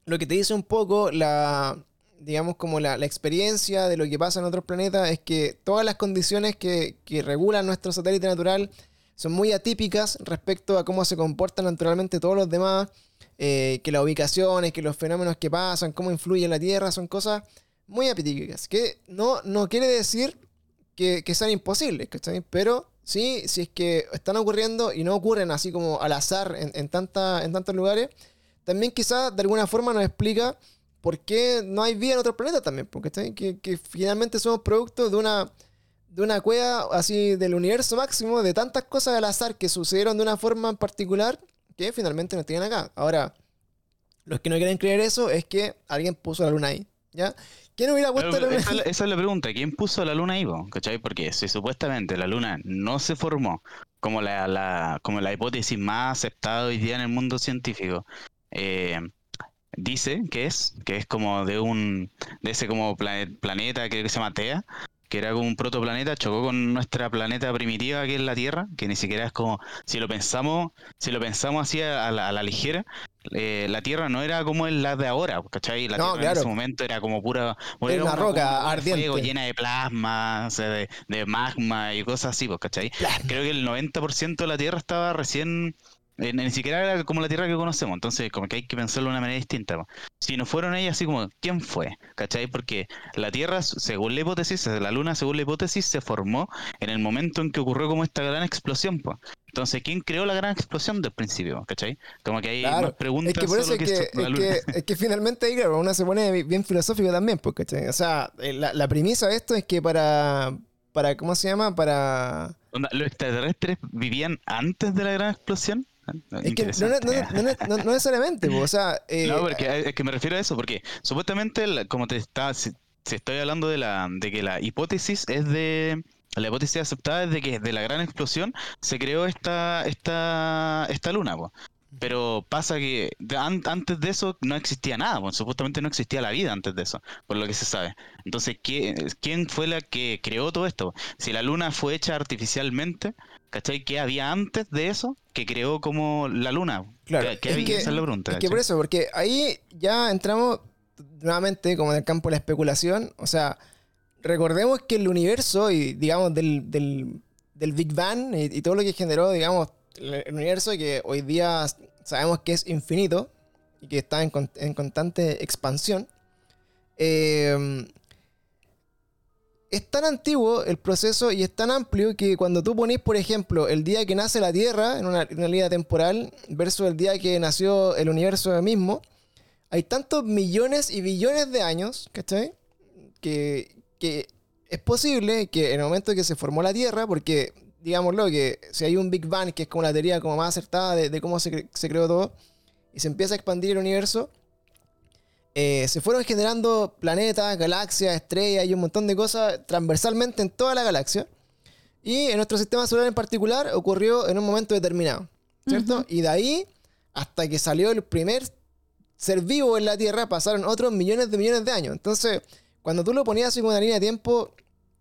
lo que te dice un poco la, digamos, como la, experiencia de lo que pasa en otros planetas es que todas las condiciones que, regulan nuestro satélite natural son muy atípicas respecto a cómo se comportan naturalmente todos los demás, eh, que las ubicaciones, que los fenómenos que pasan, cómo influye la Tierra, son cosas muy atípicas, que no, no quiere decir que, sean imposibles, ¿cachai? Pero sí, si es que están ocurriendo y no ocurren así como al azar en, en, en tantos lugares, también quizás de alguna forma nos explica ¿por qué no hay vida en otro planeta también? Porque que, que finalmente somos producto de una, de una cueva así del universo máximo, de tantas cosas al azar que sucedieron de una forma en particular que finalmente nos tienen acá. Ahora, los que no quieren creer eso es que alguien puso la luna ahí, ¿ya? ¿Quién hubiera puesto la luna esa, esa, es la pregunta, ¿quién puso la luna ahí, ¿cachai? Porque si supuestamente la luna no se formó como la, la, como la hipótesis más aceptada hoy día en el mundo científico, eh, dice que es, que es como de un, de ese como planeta que se llama Tea, que era como un protoplaneta, chocó con nuestra planeta primitiva que es la Tierra, que ni siquiera es como, si lo pensamos, si lo pensamos así a la, ligera, eh, la Tierra no era como la de ahora, ¿cachai? La Tierra en ese momento era como pura... Era una, roca ardiente. llena de plasma, o sea, de, de, magma y cosas así, pues, ¿cachai? Creo que el 90% de la Tierra estaba recién eh, ni siquiera era como la Tierra que conocemos, entonces como que hay que pensarlo de una manera distinta. Si no fueron ellas, así como, ¿quién fue? ¿Cachai? Porque la Tierra, según la hipótesis, la Luna, según la hipótesis, se formó en el momento en que ocurrió como esta gran explosión. Pues. Entonces, ¿quién creó la gran explosión del principio? ¿Cachai? Como que hay más preguntas es que por eso es, que, es, que, finalmente ahí, claro, una se pone bien filosófico también, pues, ¿cachai? O sea, eh, la, la premisa de esto es que para, para, ¿cómo se llama? Para... ¿Los extraterrestres vivían antes de la gran explosión? Es que no, necesariamente, o sea... Eh, no, porque es que me refiero a eso, porque supuestamente, como te está, si, estoy hablando de, la, de que la hipótesis es de... La hipótesis aceptada es de que de la gran explosión se creó esta, esta, esta luna, pero pasa que antes de eso no existía nada, pues, supuestamente no existía la vida antes de eso, por lo que se sabe. Entonces, ¿quién fue la que creó todo esto? Si la luna fue hecha artificialmente, ¿cachai? ¿Qué había antes de eso que creó como la luna? Claro, ¿Qué, había? esa es la pregunta. Es que por eso, porque ahí ya entramos nuevamente como en el campo de la especulación, o sea, recordemos que el universo y digamos del, del, del Big Bang y, y todo lo que generó, digamos, el universo que hoy día sabemos que es infinito y que está en, constante expansión, em, es tan antiguo el proceso y es tan amplio que cuando tú ponís, por ejemplo, el día que nace la Tierra en una, línea temporal versus el día que nació el universo mismo, hay tantos millones y billones de años, ¿cachai? Que, que es posible que en el momento que se formó la Tierra, porque digámoslo, que si hay un Big Bang, que es como la teoría como más acertada de, cómo se, creó todo, y se empieza a expandir el universo, eh, se fueron generando planetas, galaxias, estrellas y un montón de cosas transversalmente en toda la galaxia. Y en nuestro sistema solar en particular ocurrió en un momento determinado. ¿cierto? Y de ahí hasta que salió el primer ser vivo en la Tierra pasaron otros millones de millones de años. Entonces, cuando tú lo ponías así como una línea de tiempo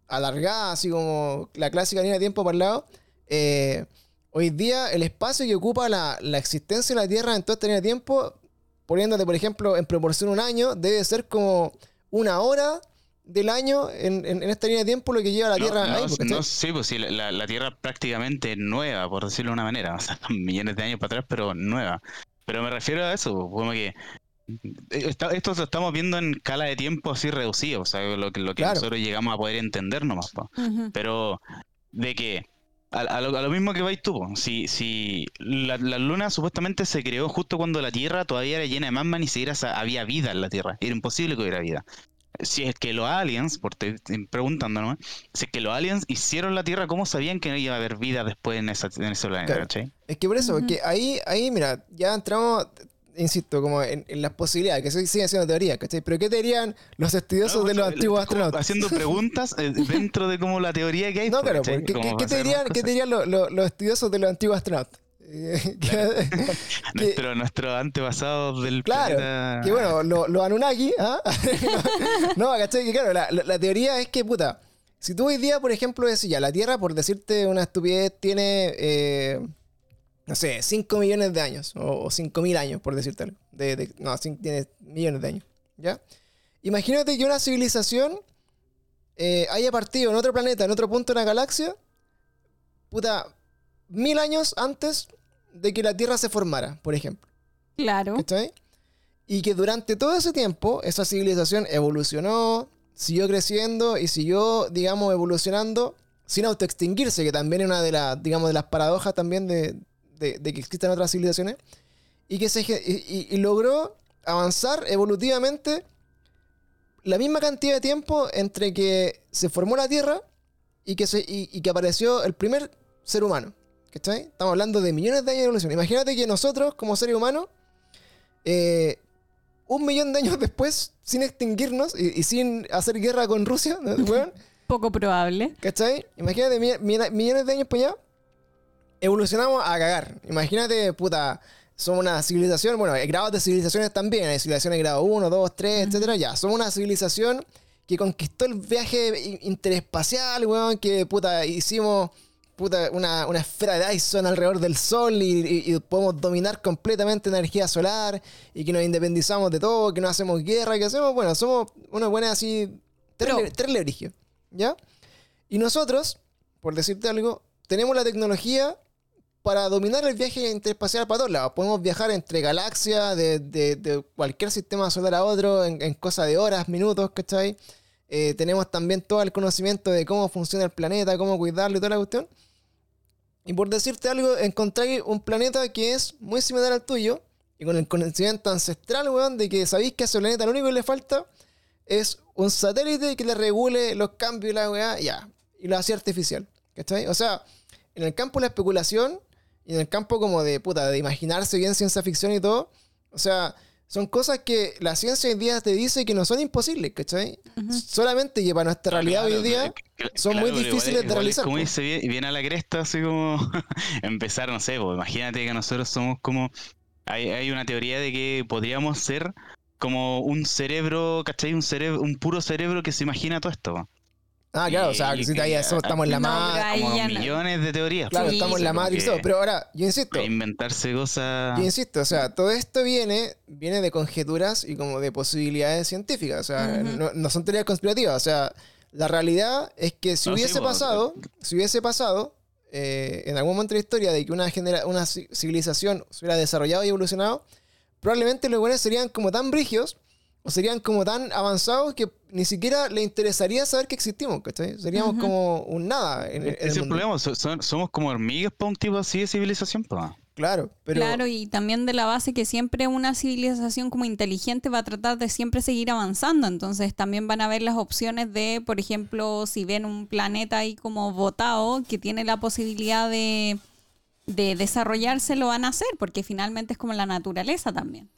alargada, así como la clásica línea de tiempo para el lado, eh, hoy día el espacio que ocupa la, existencia de la Tierra en toda esta línea de tiempo, poniéndote, por ejemplo, en proporción un año, debe ser como una hora del año en, esta línea de tiempo lo que lleva la Tierra ahí. sí, pues sí, la, la, Tierra prácticamente nueva, por decirlo de una manera. O sea, millones de años para atrás, pero nueva. Pero me refiero a eso, como que eh, esto lo estamos viendo en escala de tiempo así reducido, o sea, lo que, lo que nosotros llegamos a poder entender nomás. Pero de que, a, lo, mismo que vais tú, si, si la, luna supuestamente se creó justo cuando la Tierra todavía era llena de magma, ni siquiera había vida en la Tierra, era imposible que hubiera vida. Si es que los aliens, por te, preguntándonos, si es que los aliens hicieron la Tierra, ¿cómo sabían que no iba a haber vida después en, esa, en ese planeta? Es que por eso, porque ahí, ahí, mira, ya entramos, insisto, como en, las posibilidades, que siguen siendo teorías, ¿cachai? Pero ¿qué te dirían los estudiosos de los antiguos astronautas? Haciendo preguntas eh, dentro de como la teoría que hay. No, claro, ¿qué, ¿qué, te dirían, ¿qué te dirían los estudiosos de los antiguos astronautas? nuestro, nuestro antepasado del claro, que bueno, los lo Anunnaki, ¿ah? no, ¿cachai? Que claro, la, la, teoría es que, puta, si tú hoy día, por ejemplo, decís ya, la Tierra, por decirte una estupidez, tiene, eh, no sé, 5 millones de años, o, 5 mil años, por decirte algo. De, no, tiene millones de años, ¿ya? Imagínate que una civilización eh, haya partido en otro planeta, en otro punto de la galaxia, puta, mil años antes de que la Tierra se formara, por ejemplo. Claro. ¿Está Y que durante todo ese tiempo esa civilización evolucionó, siguió creciendo y siguió, digamos, evolucionando sin autoextinguirse, que también es una de las, digamos, de las paradojas también de, de, que existen otras civilizaciones. Y que se, y, logró avanzar evolutivamente la misma cantidad de tiempo entre que se formó la Tierra y que, se, y que apareció el primer ser humano. ¿Cachai? Estamos hablando de millones de años de evolución. Imagínate que nosotros, como seres humanos, eh, un millón de años después, sin extinguirnos y, sin hacer guerra con Rusia, Poco probable. ¿Cachai? Imagínate millones de años para allá, evolucionamos a cagar. Imagínate, puta, somos una civilización, bueno, hay grados de civilizaciones también, hay civilizaciones de grado 1, 2, 3, etcétera, ya. Somos una civilización que conquistó el viaje interespacial, weón, que puta, hicimos una, esfera de Dyson alrededor del Sol y, podemos dominar completamente energía solar y que nos independizamos de todo, que no hacemos guerra, que hacemos, bueno, somos una buena así, tres, tres ¿ya? Y nosotros, por decirte algo, tenemos la tecnología para dominar el viaje interespacial para todos lados. Podemos viajar entre galaxias, de, cualquier sistema solar a otro, en, en cosa de horas, minutos, ¿cachai? Eh, tenemos también todo el conocimiento de cómo funciona el planeta, cómo cuidarlo y toda la cuestión. Y por decirte algo, encontré un planeta que es muy similar al tuyo, y con el conocimiento ancestral, weón, de que sabéis que a ese planeta lo único que le falta es un satélite que le regule los cambios y la weá, ya, y lo hacía artificial. ¿Cachai? O sea, en el campo de la especulación, y en el campo como de puta, de imaginarse bien ciencia ficción y todo, o sea, son cosas que la ciencia hoy día te dice que no son imposibles, ¿cachai? Solamente que para nuestra realidad hoy día son muy difíciles de realizar. Como dice, viene a la cresta, así como empezar, no sé, imagínate que nosotros somos como. Hay, hay una teoría de que podríamos ser como un cerebro, ¿cachai? Un, cerebro, un puro cerebro que se imagina todo esto. Ah, claro, o sea, que eso, estamos en la madre. Como millones de teorías. Claro, estamos en la madre y todo. Pero ahora, yo insisto. Inventarse cosas. Yo insisto, o sea, todo esto viene, viene de conjeturas y como de posibilidades científicas. O sea, no, son teorías conspirativas. O sea, la realidad es que si hubiese pasado, si hubiese pasado, eh, en algún momento de la historia de que una, genera una civilización se hubiera desarrollado y evolucionado, probablemente los buenos serían como tan brigios o serían como tan avanzados que ni siquiera le interesaría saber que existimos, ¿cachai? Seríamos como un nada. En, es el, problema, somos como hormigas para un tipo así de civilización. Claro, pero... Claro, y también de la base que siempre una civilización como inteligente va a tratar de siempre seguir avanzando, entonces también van a ver las opciones de, por ejemplo, si ven un planeta ahí como votado que tiene la posibilidad de, de desarrollarse, lo van a hacer, porque finalmente es como la naturaleza también.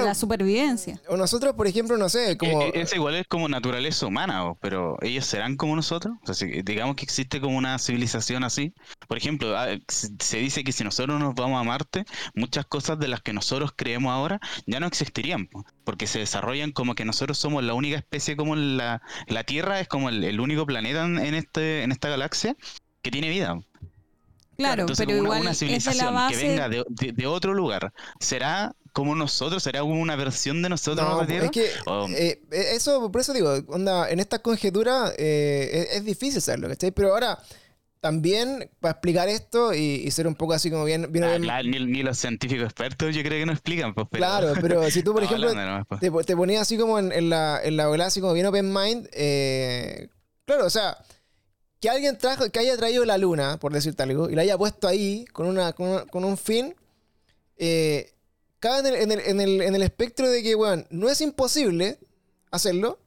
La supervivencia. O nosotros, por ejemplo, no sé, como... E, es, igual es como naturaleza humana, pero ellos serán como nosotros. O sea, digamos que existe como una civilización así. Por ejemplo, ah, se dice que si nosotros nos vamos a Marte, muchas cosas de las que nosotros creemos ahora ya no existirían, porque se desarrollan como que nosotros somos la única especie como la, la Tierra es como el, único planeta en, este, en esta galaxia que tiene vida. Claro, pero igual una civilización que venga de, otro lugar, ¿será como nosotros? ¿Será como una versión de nosotros? No, es que eh, eh, eso, por eso digo, onda, en esta conjetura eh, es, difícil saberlo, ¿cachai? Pero ahora, también para explicar esto y, ser un poco así como bien... Ah, ni, los científicos expertos yo creo que no explican. Pues, claro, pero si tú, por ejemplo, pues. te, ponías así como en, la, en la así como bien open mind, claro, o sea que alguien trajo, que haya traído la luna, por decirte algo, y la haya puesto ahí con, una, con, un fin, eh, cabe en el, espectro de que, bueno, no es imposible hacerlo.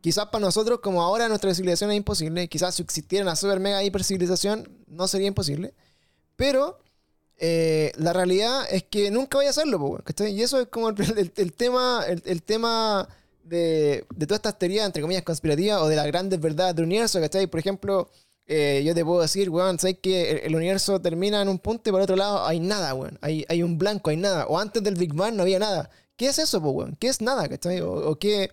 Quizás para nosotros, como ahora nuestra civilización es imposible, quizás si existiera una super mega hiper civilización, no sería imposible. Pero eh, la realidad es que nunca vaya a hacerlo, Y eso es como el, tema, el tema de, todas estas teorías, entre comillas, conspirativas o de las grandes verdades del universo, ¿cachai? Por ejemplo, eh, yo te puedo decir, weón, ¿sabes que el, universo termina en un punto y por otro lado hay nada, weón? Hay, hay un blanco, hay nada. O antes del Big Bang no había nada. ¿Qué es eso, weón? ¿Qué es nada, cachai? O, qué,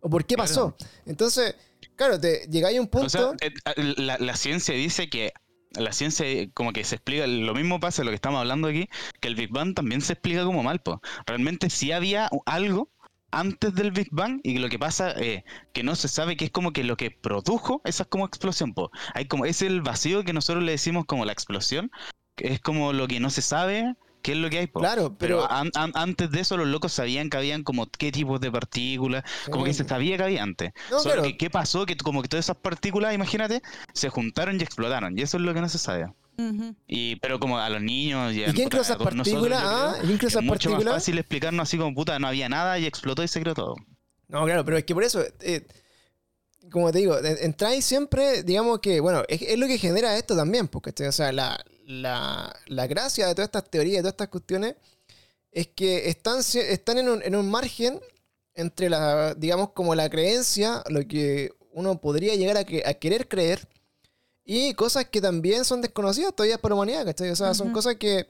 o por qué pasó. Entonces, claro, te llegáis a un punto... Eh, la, la ciencia dice que la ciencia como que se explica, lo mismo pasa lo que estamos hablando aquí, que el Big Bang también se explica como mal, pues. Realmente sí había algo antes del Big Bang y lo que pasa es que no se sabe qué es como que lo que produjo esa como explosión. Po. Hay como, es el vacío que nosotros le decimos como la explosión, que es como lo que no se sabe qué es lo que hay. Po. Claro, pero, antes de eso los locos sabían que habían como qué tipos de partículas, como que se sabía que había antes. ¿qué pasó? Que como que todas esas partículas, imagínate, se juntaron y explotaron y eso es lo que no se sabe y, pero como a los niños y, quién creó esas partículas? ¿Ah? ¿Quién creó esas mucho más fácil explicarnos así como puta, no había nada y explotó y se creó todo. No, claro, pero es que por eso, eh, como te digo, entráis siempre, digamos que, bueno, es, lo que genera esto también, porque, o sea, la, la, la, gracia de todas estas teorías, de todas estas cuestiones, es que están, están en, un, en un margen entre la, digamos, como la creencia, lo que uno podría llegar a, a querer creer, y cosas que también son desconocidas todavía para la humanidad, ¿cachai? O sea, son cosas que,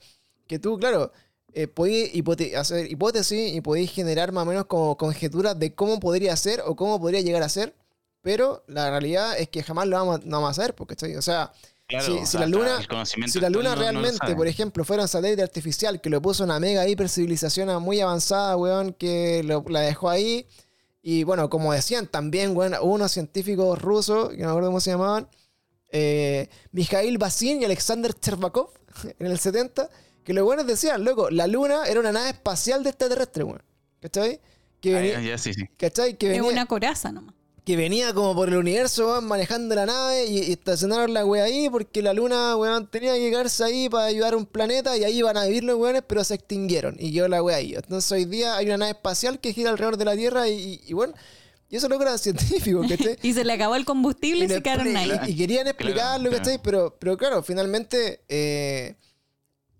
que tú, claro, eh, podéis hacer hipótesis y podéis generar más o menos como conjeturas de cómo podría ser o cómo podría llegar a ser, pero la realidad es que jamás lo vamos, no vamos a saber, ¿cachai? O sea, si, la luna, si la luna realmente, por ejemplo, fuera un satélite artificial que lo puso una mega hipercivilización muy avanzada, weón, que la dejó ahí, y bueno, como decían, también, weón, unos científicos rusos, que no me acuerdo cómo se llamaban, eh, Mikhail Basin y Alexander Chervakov en el 70, que los buenos decían, loco, la luna era una nave espacial de extraterrestre, weón. ¿Cachai? Que venía, sí, sí. ¿Cachai? Que venía, es una coraza nomás. Que venía como por el universo, manejando la nave y, estacionaron la wea ahí porque la luna, weón, tenía que quedarse ahí para ayudar a un planeta y ahí iban a vivir los weones, pero se extinguieron y quedó la wea ahí. Entonces hoy día hay una nave espacial que gira alrededor de la Tierra y, y bueno, y eso lo logra científico, ¿cachai? y se le acabó el combustible y, se quedaron ahí. Y, querían explicarlo, ¿cachai? Pero, pero claro, finalmente, eh,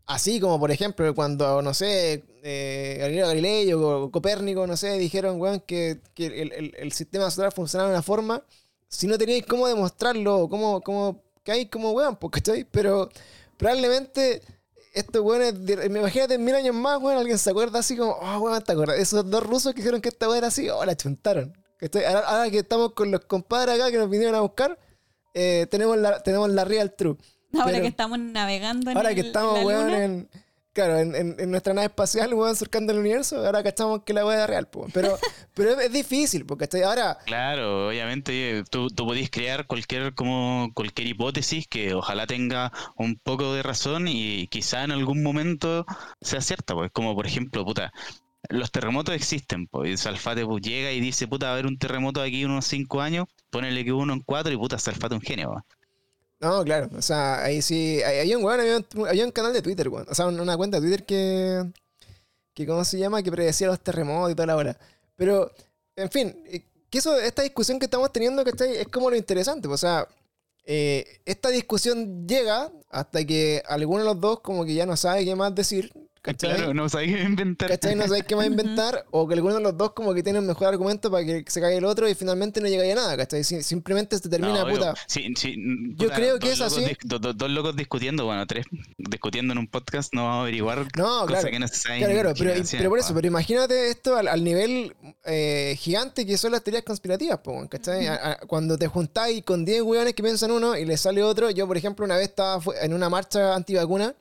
así como por ejemplo cuando, no sé, eh, Galileo Galilei o Copérnico, no sé, dijeron, weón, que, el, sistema solar funcionaba de una forma, si no teníais cómo demostrarlo, cómo, cómo, que hay como weón, pues, ¿cachai? Pero probablemente estos weones, me imagínate mil años más, weón, alguien se acuerda así como, oh, weón, ¿te acuerdas? Esos dos rusos que dijeron que esta weón era así, oh, la chuntaron. Ahora, que estamos con los compadres acá que nos vinieron a buscar, eh, tenemos, la, tenemos la real true. Ahora que estamos navegando en Ahora que estamos, weón, en, claro, en, nuestra nave espacial, weón, surcando el universo, ahora cachamos que la weá es real, pero, pero es, difícil, porque estoy ahora... Claro, obviamente tú, tú podés crear cualquier, como, cualquier hipótesis que ojalá tenga un poco de razón y quizá en algún momento sea cierta, pues como por ejemplo, puta, los terremotos existen, pues. Salfate pues, llega y dice, puta, va a haber un terremoto aquí unos 5 años, ponele que uno en 4 y puta, Salfate un genio, No, claro, o sea, ahí sí, hay, un, había, un, canal de Twitter, weón. o sea, una cuenta de Twitter que, que, ¿cómo se llama? Que predecía los terremotos y toda la hora. Pero, en fin, eh, que eso, esta discusión que estamos teniendo, ¿cachai? Es como lo interesante, pues, o sea, eh, esta discusión llega hasta que alguno de los dos como que ya no sabe qué más decir, ¿cachai? Claro, no sabéis qué inventar. ¿Cachai? No sabéis qué más inventar, o que alguno de los dos como que tiene un mejor argumento para que se caiga el otro y finalmente no llegáis a nada, ¿cachai? simplemente se termina, puta. Sí, sí, Yo creo que es así. dos, locos discutiendo, bueno, tres discutiendo en un podcast, no vamos a averiguar no, cosas que no se saben. Claro, claro, pero, pero, por eso, pero imagínate esto al, nivel eh, gigante que son las teorías conspirativas, ¿cachai? cuando te juntáis con 10 weones que piensan uno y le sale otro, yo por ejemplo una vez estaba en una marcha antivacuna,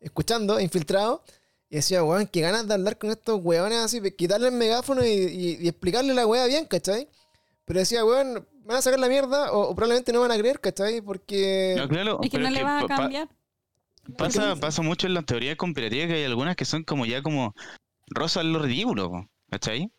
escuchando, infiltrado, y decía, weón, qué ganas de hablar con estos weones así, quitarle el megáfono y, explicarle la weá bien, ¿cachai? Pero decía, weón, van a sacar la mierda o, probablemente no van a creer, ¿cachai? Porque... No, claro, es que no le va a cambiar. pasa, pasa mucho en las teorías conspirativas que hay algunas que son como ya como rosas lo ridículo, ¿cachai?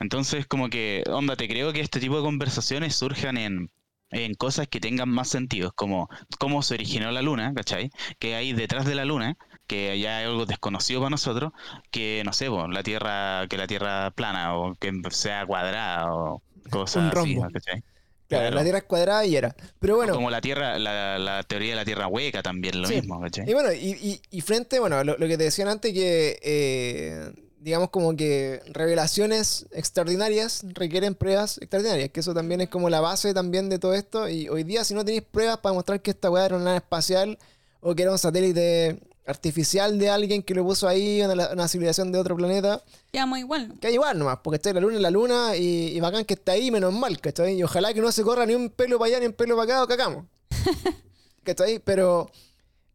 Entonces, como que, onda, te creo que este tipo de conversaciones surjan en, en cosas que tengan más sentido, como cómo se originó la luna, ¿cachai? Que hay detrás de la luna, que ya es algo desconocido para nosotros, que no sé, la Tierra, que la Tierra plana o que sea cuadrada o cosas así, ¿cachai? Claro, la Tierra es cuadrada y era. Pero bueno. como la Tierra, la, teoría de la Tierra hueca también, lo mismo, ¿cachai? Y bueno, y, y, frente, bueno, lo, que te decían antes que eh, digamos como que revelaciones extraordinarias requieren pruebas extraordinarias, que eso también es como la base también de todo esto. Y hoy día si no tenéis pruebas para mostrar que esta weá era una nave espacial o que era un satélite artificial de alguien que lo puso ahí, una, una civilización de otro planeta. Quedamos igual, ¿no? Queda igual nomás, porque está en la luna en la luna y, bacán que está ahí, menos mal, ¿cachai? Y ojalá que no se corra ni un pelo para allá ni un pelo para acá o cagamos. ¿Cachai? Pero,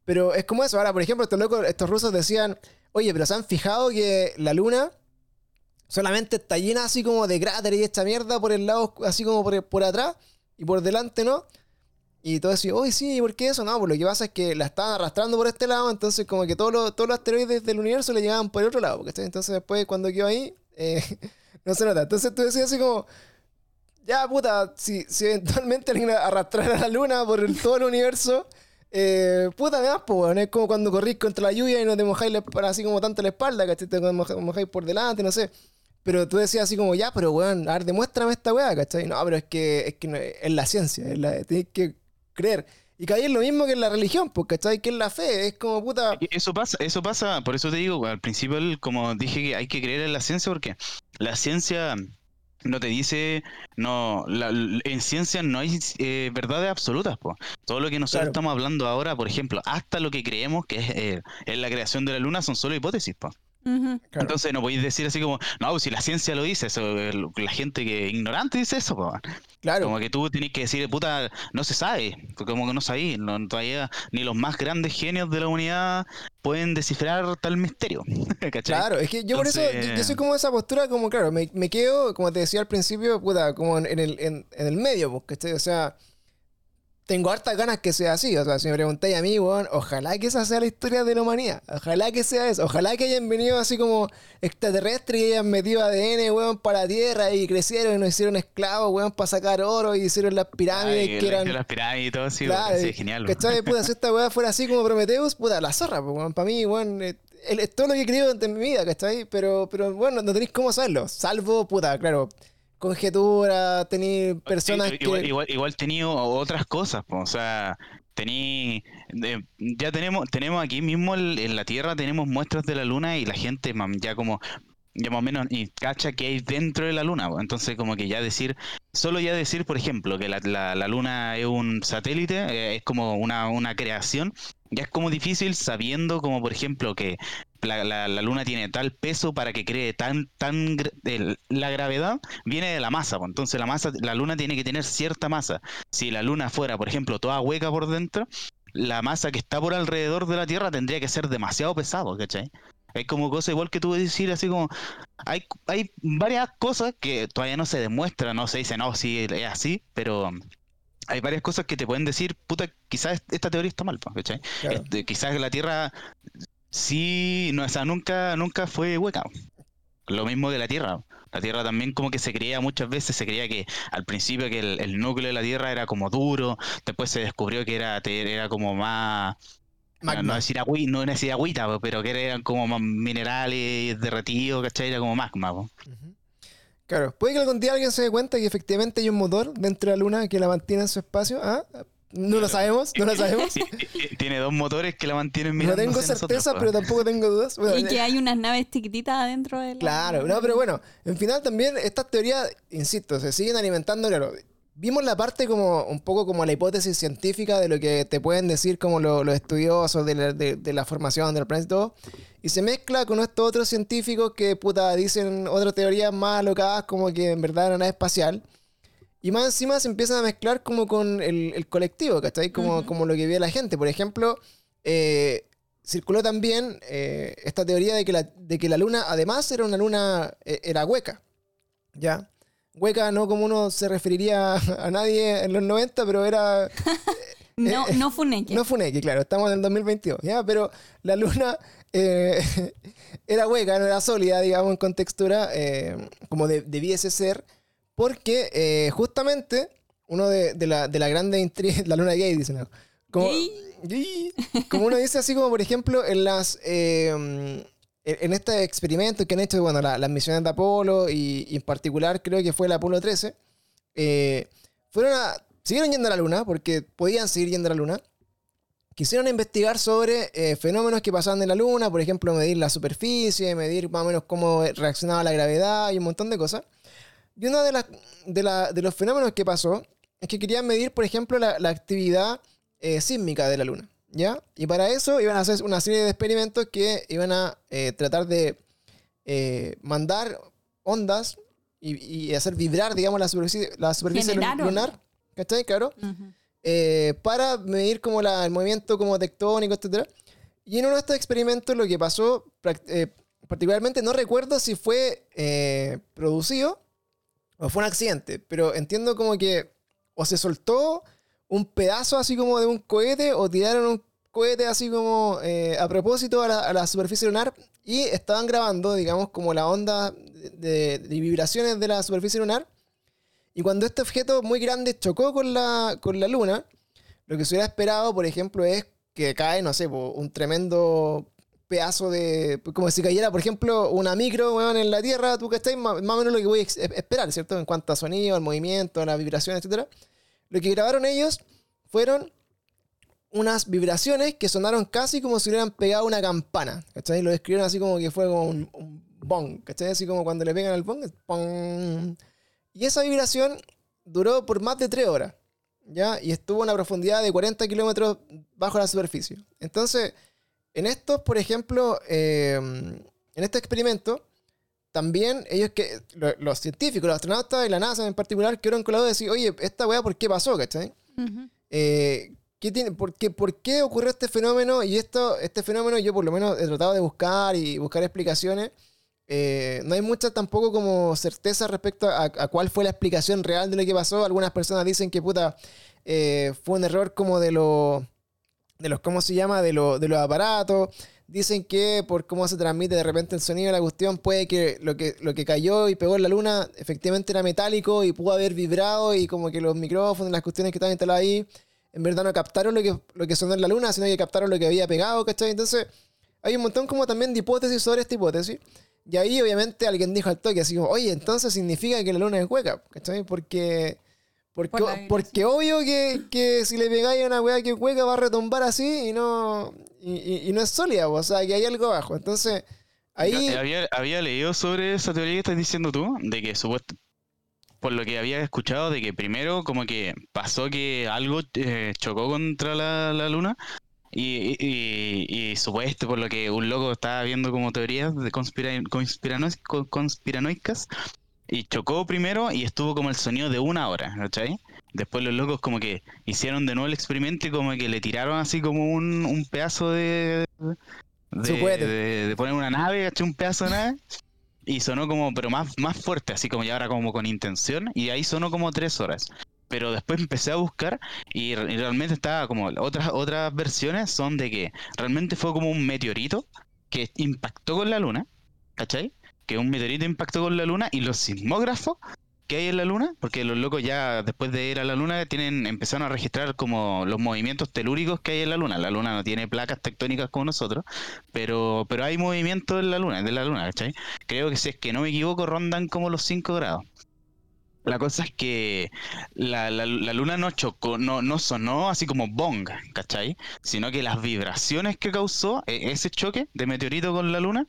pero es como eso. Ahora, por ejemplo, estos locos, estos rusos decían, Oye, pero se han fijado que la luna solamente está llena así como de cráteres y esta mierda por el lado, así como por, por atrás y por delante, ¿no? Y todo eso, oye, sí, ¿por qué eso? No, pues lo que pasa es que la estaban arrastrando por este lado, entonces como que todos los, todos los asteroides del universo le llegaban por el otro lado, porque entonces después cuando quedó ahí, eh, no se nota. Entonces tú decías así como, ya puta, si, si eventualmente alguien arrastrara la luna por todo el universo, eh, puta, me pues, Es como cuando corrís contra la lluvia y no te mojáis así como tanto la espalda, ¿cachai? Te mojáis por delante, no sé. Pero tú decías así como, ya, pero weón, a ver, demuéstrame esta weá, ¿cachai? No, pero es que es, que es la ciencia, es la, tienes que creer. Y que ahí es lo mismo que en la religión, pues, ¿cachai? Que es la fe, es como puta. Eso pasa, eso pasa, por eso te digo, al principio, como dije que hay que creer en la ciencia, porque la ciencia no te dice, no, en ciencia no hay eh, verdades absolutas, po. todo lo que nosotros estamos hablando ahora, por ejemplo, hasta lo que creemos que es, eh, la creación de la luna son solo hipótesis, po. Entonces no podéis decir así como, no, si la ciencia lo dice, eso, la gente que ignorante dice eso, po. Claro. Como que tú tenés que decir, puta, no se sabe, como que no sabéis, no, todavía ni los más grandes genios de la humanidad pueden descifrar tal misterio. Claro, es que yo por eso, yo, soy como esa postura, como claro, me, me, quedo, como te decía al principio, puta, como en, el, en, en el medio, porque, o sea, tengo hartas ganas que sea así. O sea, si me preguntáis a mí, weón, ojalá que esa sea la historia de la humanidad. Ojalá que sea eso. Ojalá que hayan venido así como extraterrestres y hayan metido ADN, weón, para la Tierra y crecieron y nos hicieron esclavos, weón, para sacar oro y hicieron las pirámides que eran... las pirámides y todo, sí, claro, sí, genial. ¿Cachai? Puta, si esta weón fuera así como Prometheus, puta, la zorra, pues, weón. Para mí, weón, eh, es todo lo que he creído en mi vida, ¿cachai? Pero, pero bueno, no tenéis cómo saberlo. Salvo, puta, claro conjetura, tener personas igual, que... Igual, igual, tenido otras cosas, o sea, tení, ya tenemos, tenemos aquí mismo en la Tierra, tenemos muestras de la Luna y la gente ya como ya más o menos y cacha que hay dentro de la luna. Entonces, como que ya decir, solo ya decir, por ejemplo, que la, la, luna es un satélite, eh, es como una, una, creación, ya es como difícil sabiendo, como por ejemplo, que la, luna tiene tal peso para que cree tan, tan la gravedad viene de la masa, pues. entonces la masa, la luna tiene que tener cierta masa. Si la luna fuera, por ejemplo, toda hueca por dentro, la masa que está por alrededor de la Tierra tendría que ser demasiado pesado, ¿cachai? Es como cosa igual que tú decir, así como, hay, hay varias cosas que todavía no se demuestran, no se dice, no, sí, es así, pero hay varias cosas que te pueden decir, puta, quizás esta teoría está mal, ¿cachai? Este, quizás la Tierra sí, no, o nunca, nunca fue hueca. Lo mismo que la Tierra. La Tierra también como que se creía muchas veces, se creía que al principio que el, núcleo de la Tierra era como duro, después se descubrió que era, era como más... No, decir agüita, no decir agüita, pero que eran como más minerales derretidos, ¿cachai? Era como magma. Claro, puede que algún día alguien se dé cuenta que efectivamente hay un motor dentro de la Luna que la mantiene en su espacio, ¿ah? No lo sabemos, no lo sabemos. Tiene dos motores que la mantienen mirando. No tengo certeza, pero tampoco tengo dudas. y que hay unas naves chiquititas adentro de la... Claro, no, pero bueno, en final también estas teorías, insisto, se siguen alimentando, claro. Vimos la parte como un poco como la hipótesis científica de lo que te pueden decir como los estudiosos de la, de, la, formación del planeta y todo. Y se mezcla con estos otros científicos que puta dicen otras teorías más alocadas como que en verdad era nave espacial. Y más encima se empiezan a mezclar como con el, colectivo, ¿cachai? Como, como lo que ve la gente. Por ejemplo, eh, circuló también eh, esta teoría de que, la, de que la luna, además, era una luna, eh, era hueca. ¿Ya? Hueca no como uno se referiría a nadie en los 90, pero era... no, no Funeke. No Funeke, claro, estamos en el 2022, ¿ya? Pero la luna era hueca, no era sólida, digamos, en textura, como debiese ser porque eh, justamente uno de, la, de la grande intriga, la luna gay, dice Como, como uno dice así como, por ejemplo, en las... Em, en este experimento que han hecho, bueno, las misiones de Apolo y, en particular creo que fue el Apolo 13, eh, fueron a, siguieron yendo a la Luna porque podían seguir yendo a la Luna. Quisieron investigar sobre eh, fenómenos que pasaban en la Luna, por ejemplo, medir la superficie, medir más o menos cómo reaccionaba la gravedad y un montón de cosas. Y uno de, de, los fenómenos que pasó es que querían medir, por ejemplo, la, actividad eh, sísmica de la Luna. ¿Ya? Y para eso iban a hacer una serie de experimentos que iban a eh, tratar de eh, mandar ondas y, hacer vibrar, digamos, la superficie, la superficie lunar. ¿Cachai? Claro. para medir como el movimiento como tectónico, etc. Y en uno de estos experimentos lo que pasó, particularmente no recuerdo si fue producido o fue un accidente, pero entiendo como que o se soltó un pedazo así como de un cohete o tiraron un cohete así como eh, a propósito a la, superficie lunar y estaban grabando, digamos, como la onda de, vibraciones de la superficie lunar. Y cuando este objeto muy grande chocó con la, con la luna, lo que se hubiera esperado, por ejemplo, es que cae, no sé, un tremendo pedazo de. Como si cayera, por ejemplo, una micro, weón, en la Tierra, tú que estás, más, o menos lo que voy a esperar, ¿cierto? En cuanto a sonido, al movimiento, a la vibración, etc. Lo que grabaron ellos fueron unas vibraciones que sonaron casi como si hubieran pegado una campana, ¿cachai? Lo describieron así como que fue como un, un bong, ¿cachai? Así como cuando le pegan al bong, ¡pong! Y esa vibración duró por más de tres horas, ¿ya? Y estuvo a una profundidad de 40 kilómetros bajo la superficie. Entonces en estos, por ejemplo, em, en este experimento, también ellos que, los científicos, los astronautas y la NASA en particular, quedaron colados de decir, oye, esta weá, ¿por qué pasó? ¿Cachai? Eh, ¿qué tiene, por, qué, ¿Por qué ocurrió este fenómeno? Y esto, este fenómeno yo por lo menos he tratado de buscar y buscar explicaciones. Eh, no hay mucha tampoco como certeza respecto a, cuál fue la explicación real de lo que pasó. Algunas personas dicen que puta eh, fue un error como de lo de los, ¿cómo se llama? De, de los aparatos. Dicen que por cómo se transmite de repente el sonido la cuestión, puede que lo que, lo que cayó y pegó en la luna efectivamente era metálico y pudo haber vibrado y como que los micrófonos, las cuestiones que estaban instaladas ahí, en verdad no captaron lo que, lo que sonó en la luna, sino que captaron lo que había pegado, ¿cachai? Entonces, hay un montón como también de hipótesis sobre esta hipótesis. Y ahí obviamente alguien dijo al toque así como, oye, entonces significa que la luna es hueca, ¿cachai? Porque porque, obvio que, si le pegáis a una weá que juega va a retumbar así y no, y, no es sólida, o sea, que hay algo abajo. Entonces, ahí... Había, leído sobre esa teoría que estás diciendo tú, de que supuesto, por lo que había escuchado, de que primero como que pasó que algo eh, chocó contra la, luna y, y, supuesto, por lo que un loco estaba viendo como teorías de conspiranoicas, y chocó primero y estuvo como el sonido de una hora, ¿cachai? Después los locos como que hicieron de nuevo el experimento y como que le tiraron así como un, un pedazo de de, poner una nave, ¿cachai? Un pedazo de nave. Y sonó como, pero más, más fuerte, así como ya ahora como con intención. Y ahí sonó como tres horas. Pero después empecé a buscar y, realmente estaba como otras, otras versiones son de que realmente fue como un meteorito que impactó con la luna, ¿cachai? Que un meteorito impactó con la luna y los sismógrafos que hay en la luna, porque los locos ya después de ir a la luna tienen empezaron a registrar como los movimientos telúricos que hay en la luna. La luna no tiene placas tectónicas como nosotros, pero pero hay movimiento en la luna, de la luna, ¿cachai? Creo que si es que no me equivoco rondan como los 5 grados. La cosa es que la, luna no chocó, no, no sonó así como bong, ¿cachai? Sino que las vibraciones que causó e, ese choque de meteorito con la luna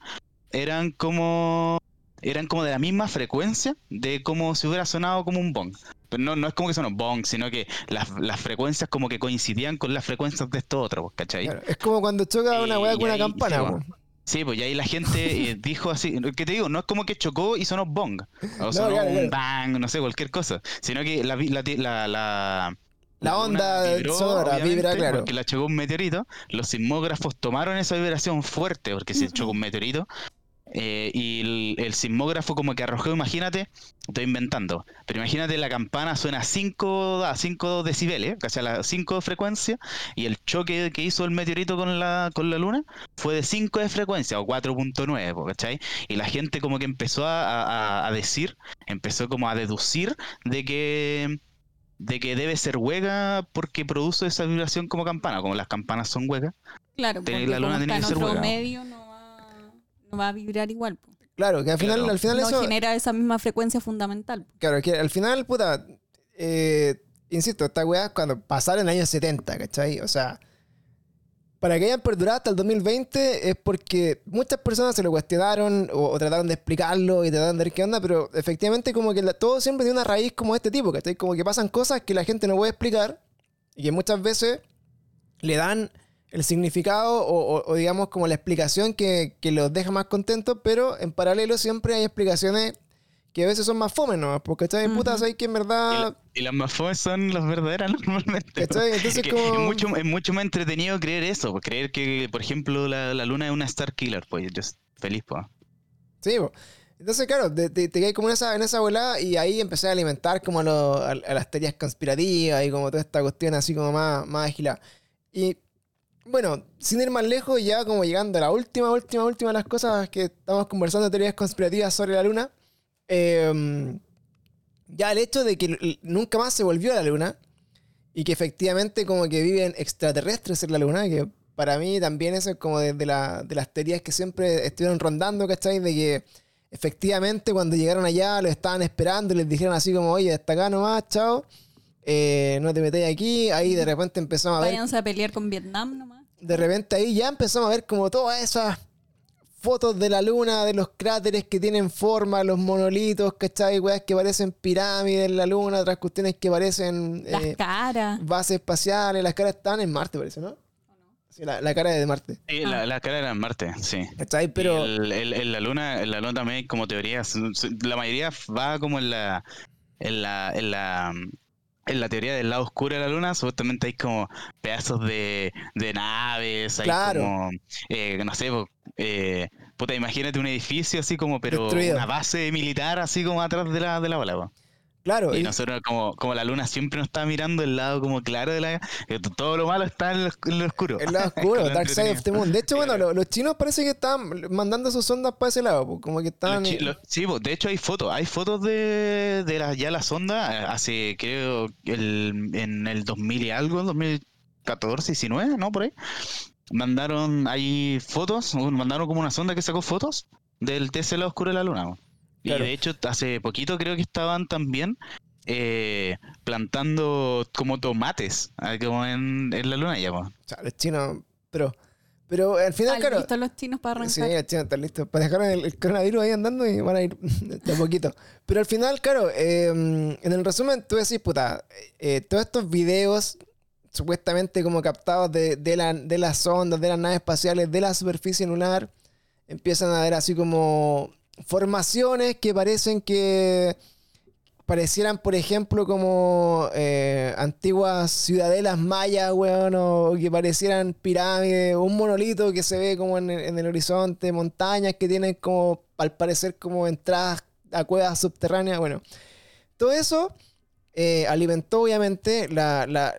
eran como eran como de la misma frecuencia de como si hubiera sonado como un bong. Pero no, no es como que sonó bong, sino que las, frecuencias como que coincidían con las frecuencias de esto otro, ¿cachai? es como cuando choca una weá con una campana, Sí, pues y ahí la gente eh, dijo así, que te digo, no es como que chocó y sonó bong, o sonó un bang, no sé, cualquier cosa, sino que la, la, la onda sonora vibra, claro. Porque la chocó un meteorito, los sismógrafos tomaron esa vibración fuerte, porque si chocó un meteorito, eh, y el, sismógrafo como que arrojó, imagínate, estoy inventando, pero imagínate la campana suena a 5 a 5 decibeles, casi a las 5 de frecuencia, y el choque que hizo el meteorito con la, con la luna fue de 5 de frecuencia o 4.9, ¿cachai? Y la gente como que empezó a, decir, empezó como a deducir de que de que debe ser hueca porque produce esa vibración como campana, como las campanas son huecas. Claro, porque la luna tiene que ser hueca. medio no no va a vibrar igual. Claro, que al final, al final no genera esa misma frecuencia fundamental. Claro, que al final, puta, eh, insisto, esta weá cuando pasaron el año 70, ¿cachai? O sea, para que hayan perdurado hasta el 2020 es porque muchas personas se lo cuestionaron o, trataron de explicarlo y trataron de ver qué onda, pero efectivamente como que todo siempre tiene una raíz como este tipo, ¿cachai? Como que pasan cosas que la gente no puede explicar y que muchas veces le dan el significado o, digamos como la explicación que, los deja más contentos, pero en paralelo siempre hay explicaciones que a veces son más fome, ¿no? Porque está en putas hay que en verdad... Y, las más fome son las verdaderas normalmente. Entonces, como... es, mucho, es mucho más entretenido creer eso, pues, creer que, por ejemplo, la, luna es una Star Killer, pues yo feliz, pues. Sí, pues. Entonces, claro, te, te, como en esa, en esa volada y ahí empecé a alimentar como a, las teorías conspirativas y como toda esta cuestión así como más, más agilada. Y bueno, sin ir más lejos, ya como llegando a la última, última, última de las cosas que estamos conversando teorías conspirativas sobre la luna. Em, ya el hecho de que nunca más se volvió a la luna y que efectivamente como que viven extraterrestres en la luna, que para mí también eso es como de, la, de las teorías que siempre estuvieron rondando, ¿cachai? De que efectivamente cuando llegaron allá lo estaban esperando y les dijeron así como, oye, hasta acá nomás, chao. Eh, no te metáis aquí, ahí de repente empezamos a ver... Váyanse a pelear con Vietnam nomás de repente ahí ya empezamos a ver como todas esas fotos de la luna, de los cráteres que tienen forma, los monolitos, ¿cachai? Weas que parecen pirámides en la luna, otras cuestiones que parecen... Las eh, caras. Bases espaciales, las caras están en Marte, parece, ¿no? Sí, la, la, cara de Marte. Sí, la, la, cara era en Marte, sí. ¿Cachai? Pero... En la luna, en la luna también como teoría, la mayoría va como en la... En la, en la en la teoría del lado oscuro de la luna, supuestamente hay como pedazos de, de naves, hay como, eh, no sé, eh, puta, imagínate un edificio así como, pero una base militar así como atrás de la, de la bola. Claro. Y, nosotros, como, como la luna siempre nos está mirando el lado como claro de la. Todo lo malo está en lo, oscuro. El lado oscuro, Dark Side of the Moon. De hecho, bueno, los, chinos parece que están mandando sus ondas para ese lado, como que están. sí, de hecho hay fotos. Hay fotos de, de la, ya la sonda eh, hace, creo, el, en el 2000 y algo, 2014, 19, ¿no? Por ahí. Mandaron, hay fotos, mandaron como una sonda que sacó fotos del TC lado oscuro de la luna. Y de hecho, hace poquito creo que estaban también eh, plantando como tomates, ah, como en, la luna ya. O sea, los chinos, pero, pero al final, ¿Están claro. listos los chinos para arrancar? Sí, los chinos están listos para dejar el, coronavirus ahí andando y van a ir de poquito. Pero al final, claro, em, en el resumen, tú decís, puta, eh, todos estos videos supuestamente como captados de, de, la, de las ondas, de las naves espaciales, de la superficie lunar, empiezan a ver así como formaciones que parecen que parecieran, por ejemplo, como eh, antiguas ciudadelas mayas, weón, o que parecieran pirámides, un monolito que se ve como en el, horizonte, montañas que tienen como, al parecer, como entradas a cuevas subterráneas, bueno. Todo eso eh, alimentó, obviamente, la,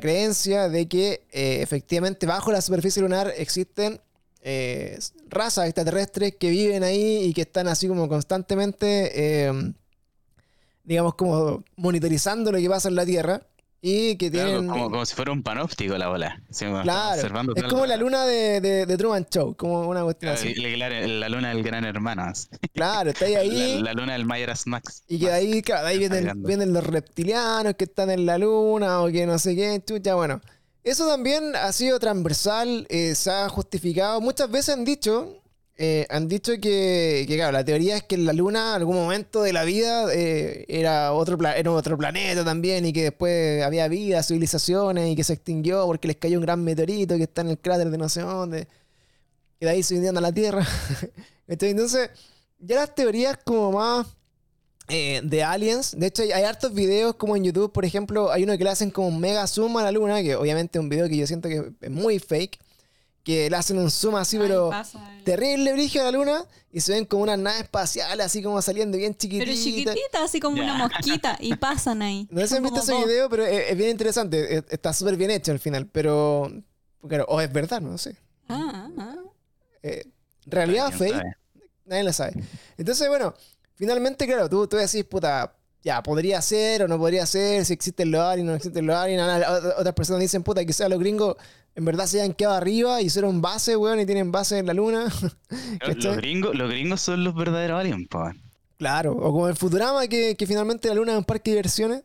creencia de que eh, efectivamente bajo la superficie lunar existen razas extraterrestres que viven ahí y que están así como constantemente, eh, digamos, como monitorizando lo que pasa en la Tierra. Y que tienen. como, si fuera un panóptico la bola. claro. Es como la luna de, de, Truman Show, como una cuestión así. La, luna del gran hermano. Claro, está ahí. La, luna del Myers Max. Y que ahí, claro, ahí vienen, vienen, los reptilianos que están en la luna o que no sé qué, chucha, bueno. Eso también ha sido transversal, eh, se ha justificado. Muchas veces han dicho, eh, han dicho que, claro, la teoría es que la Luna, en algún momento de la vida, eh, era, otro era otro planeta también y que después había vida, civilizaciones y que se extinguió porque les cayó un gran meteorito que está en el cráter de no sé dónde. Y de ahí se vinieron a la Tierra. Entonces, ya las teorías como más eh, de aliens, de hecho hay, hartos videos como en YouTube, por ejemplo, hay uno que le hacen como un mega zoom a la Luna, que obviamente es un video que yo siento que es muy fake que le hacen un zoom así, pero terrible brillo a la luna y se ven como unas naves espaciales así como saliendo bien chiquititas. Pero chiquititas, así como una mosquita y pasan ahí. No sé si han visto ese video, pero es, bien interesante. Está súper bien hecho al final, pero. Claro, o es verdad, no sé. Ah, ah. Eh, realidad fake, nadie lo sabe. Entonces, bueno, finalmente, claro, tú, tú decís, puta, ya, podría ser o no podría ser, si existen los aliens o no existen los aliens. Otras personas dicen, puta, quizás los gringos en verdad se hayan quedado arriba y hicieron base, weón, y tienen base en la luna. los, gringos, los gringos son los verdaderos aliens. Claro, o como el Futurama, que, finalmente la luna es un parque de diversiones.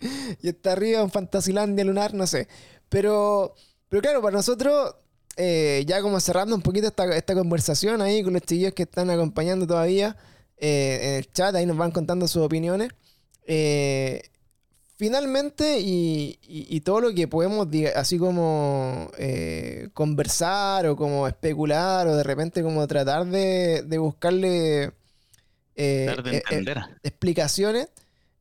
y está arriba en Fantasilandia lunar, no sé. Pero, pero claro, para nosotros, eh, ya como cerrando un poquito esta, conversación ahí con los chiquillos que están acompañando todavía eh, en el chat, ahí nos van contando sus opiniones. Eh, finalmente, y, todo lo que podemos, así como eh, conversar o como especular o de repente como tratar de, buscarle eh, eh, explicaciones,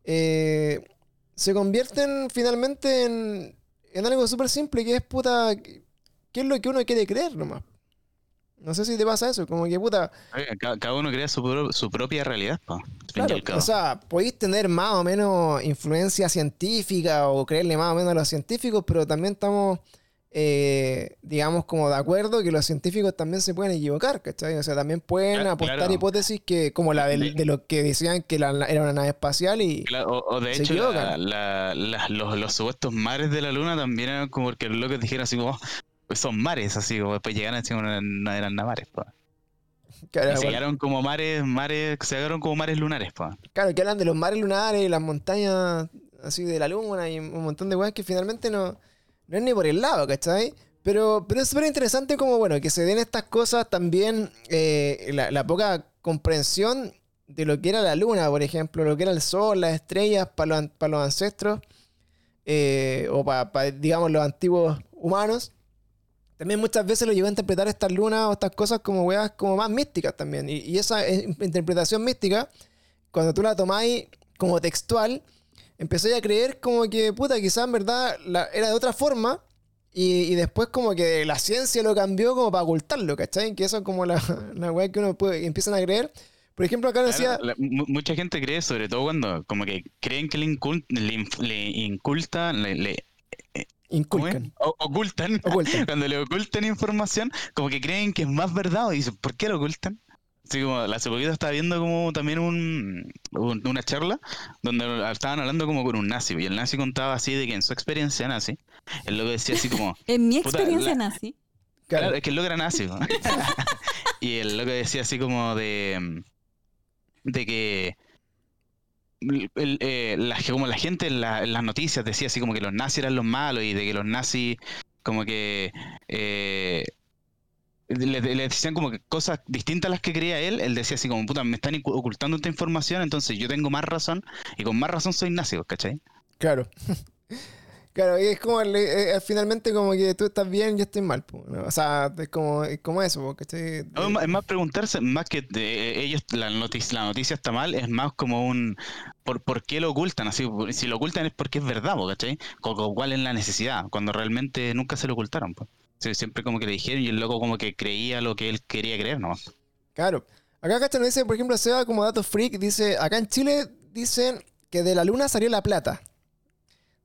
se convierten finalmente en, en algo súper simple que es puta, ¿qué es lo que uno quiere creer nomás? No sé si te pasa eso, como que puta. Cada, uno crea su, su propia realidad, Claro, o sea, podéis tener más o menos influencia científica o creerle más o menos a los científicos, pero también estamos, eh, digamos, como de acuerdo que los científicos también se pueden equivocar, ¿cachai? O sea, también pueden apostar hipótesis que, como la de, de, lo que decían que era una nave espacial y. o, de hecho, los, los, supuestos mares de la luna también eran como que los locos dijeron así como pues son mares, así como después llegan así como no eran mares, pues. Claro, se llegaron como mares, mares, se llegaron como mares lunares, pues. Claro, que hablan de los mares lunares, las montañas así de la luna y un montón de weas que finalmente no, no es ni por el lado, ¿cachai? Pero, pero es súper interesante como, bueno, que se den estas cosas también, eh, la, poca comprensión de lo que era la luna, por ejemplo, lo que era el sol, las estrellas para los, para los ancestros, eh, o para, digamos, los antiguos humanos. También muchas veces lo llevo a interpretar estas lunas o estas cosas como weas como más místicas también. Y, esa interpretación mística, cuando tú la tomáis como textual, empecé a creer como que, puta, quizás en verdad era de otra forma. Y, después como que la ciencia lo cambió como para ocultarlo, ¿cachai? Que eso es como la, la wea que uno puede, empiezan a creer. Por ejemplo, acá decía... mucha gente cree, sobre todo cuando como que creen que le, inculta, le, Inculcan. ocultan. Cuando le ocultan información, como que creen que es más verdad. Y dicen, ¿por qué lo ocultan? Así como la hace poquito estaba viendo como también un, una charla donde estaban hablando como con un nazi y el nazi contaba así de que en su experiencia nazi, él lo decía así como... en mi experiencia nazi. Claro, es que él lo era nazi. y él lo que decía así como de... de que eh, la, como la gente en, las noticias decía así como que los nazis eran los malos y de que los nazis como que eh, le, decían como que cosas distintas a las que creía él, él decía así como, puta, me están ocultando esta información, entonces yo tengo más razón y con más razón soy nazi, ¿cachai? Claro. Claro, y es como eh, finalmente como que tú estás bien, yo estoy mal. O sea, es como, es como eso. es más preguntarse, más que ellos, la noticia, la noticia está mal, es más como un. ¿Por, por qué lo ocultan? Así, si lo ocultan es porque es verdad, ¿cachai? ¿Cuál es la necesidad? Cuando realmente nunca se lo ocultaron. Pues. siempre como que le dijeron y el loco como que creía lo que él quería creer, ¿no? Claro. Acá Cachano dice, por ejemplo, Seba como dato freak, dice, acá en Chile dicen que de la luna salió la plata.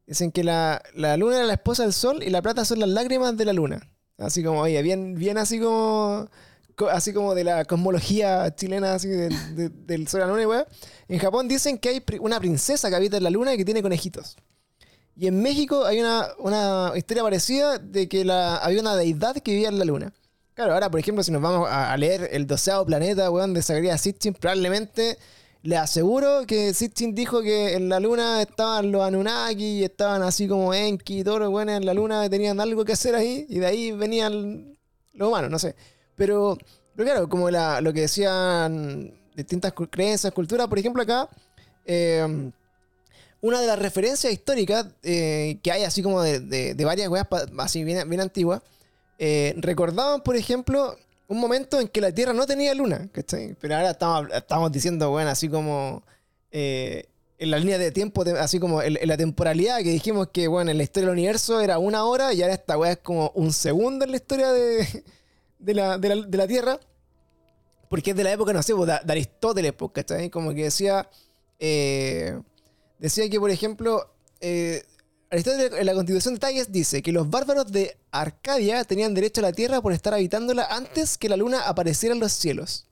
Dicen que la, luna era la esposa del sol y la plata son las lágrimas de la luna. Así como, oye, bien, bien así como así como de la cosmología chilena, así del sol a la luna y En Japón dicen que hay una princesa que habita en la luna y que tiene conejitos. Y en México hay una, una historia parecida de que la, había una deidad que vivía en la luna. Claro, ahora, por ejemplo, si nos vamos a, leer el doceavo planeta, weón, de Zacharias Sitchin, probablemente le aseguro que Sitchin dijo que en la luna estaban los Anunnaki y estaban así como Enki y todos los buenos en la luna tenían algo que hacer ahí y de ahí venían los humanos, no sé. Pero, pero claro, como lo que decían distintas creencias, culturas, por ejemplo, acá, eh, una de las referencias históricas eh, que hay así como de, varias weas así bien, bien antiguas, eh, recordaban, por ejemplo, un momento en que la Tierra no tenía luna, ¿cachai? Pero ahora estamos, diciendo, bueno, así como en la línea de tiempo, así como en, la temporalidad, que dijimos que, bueno, en la historia del universo era una hora y ahora esta wea es como un segundo en la historia de, de, la, de la Tierra porque es de la época, no sé, pues, de, Aristóteles, pues, ¿cachai? Como que decía, eh, decía que, por ejemplo, eh, Aristóteles en la Constitución de Talles dice que los bárbaros de Arcadia tenían derecho a la tierra por estar habitándola antes que la luna apareciera en los cielos.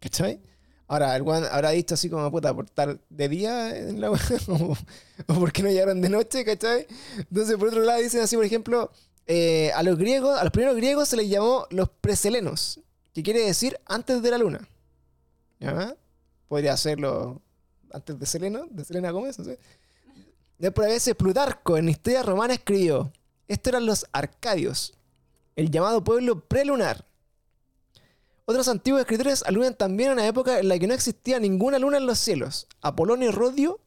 ¿Cachai? Ahora, el Juan habrá dicho así como puta por estar de día en la o, o porque no llegaron de noche, ¿cachai? Entonces, por otro lado, dicen así, por ejemplo, eh, a los griegos, a los primeros griegos se les llamó los preselenos que quiere decir antes de la luna. ¿Ya? Podría hacerlo antes de Selena, de Selena Gómez, no sé. Después a veces Plutarco en Historia Romana escribió, estos eran los arcadios, el llamado pueblo prelunar. Otros antiguos escritores aluden también a una época en la que no existía ninguna luna en los cielos. Apolonio Rodio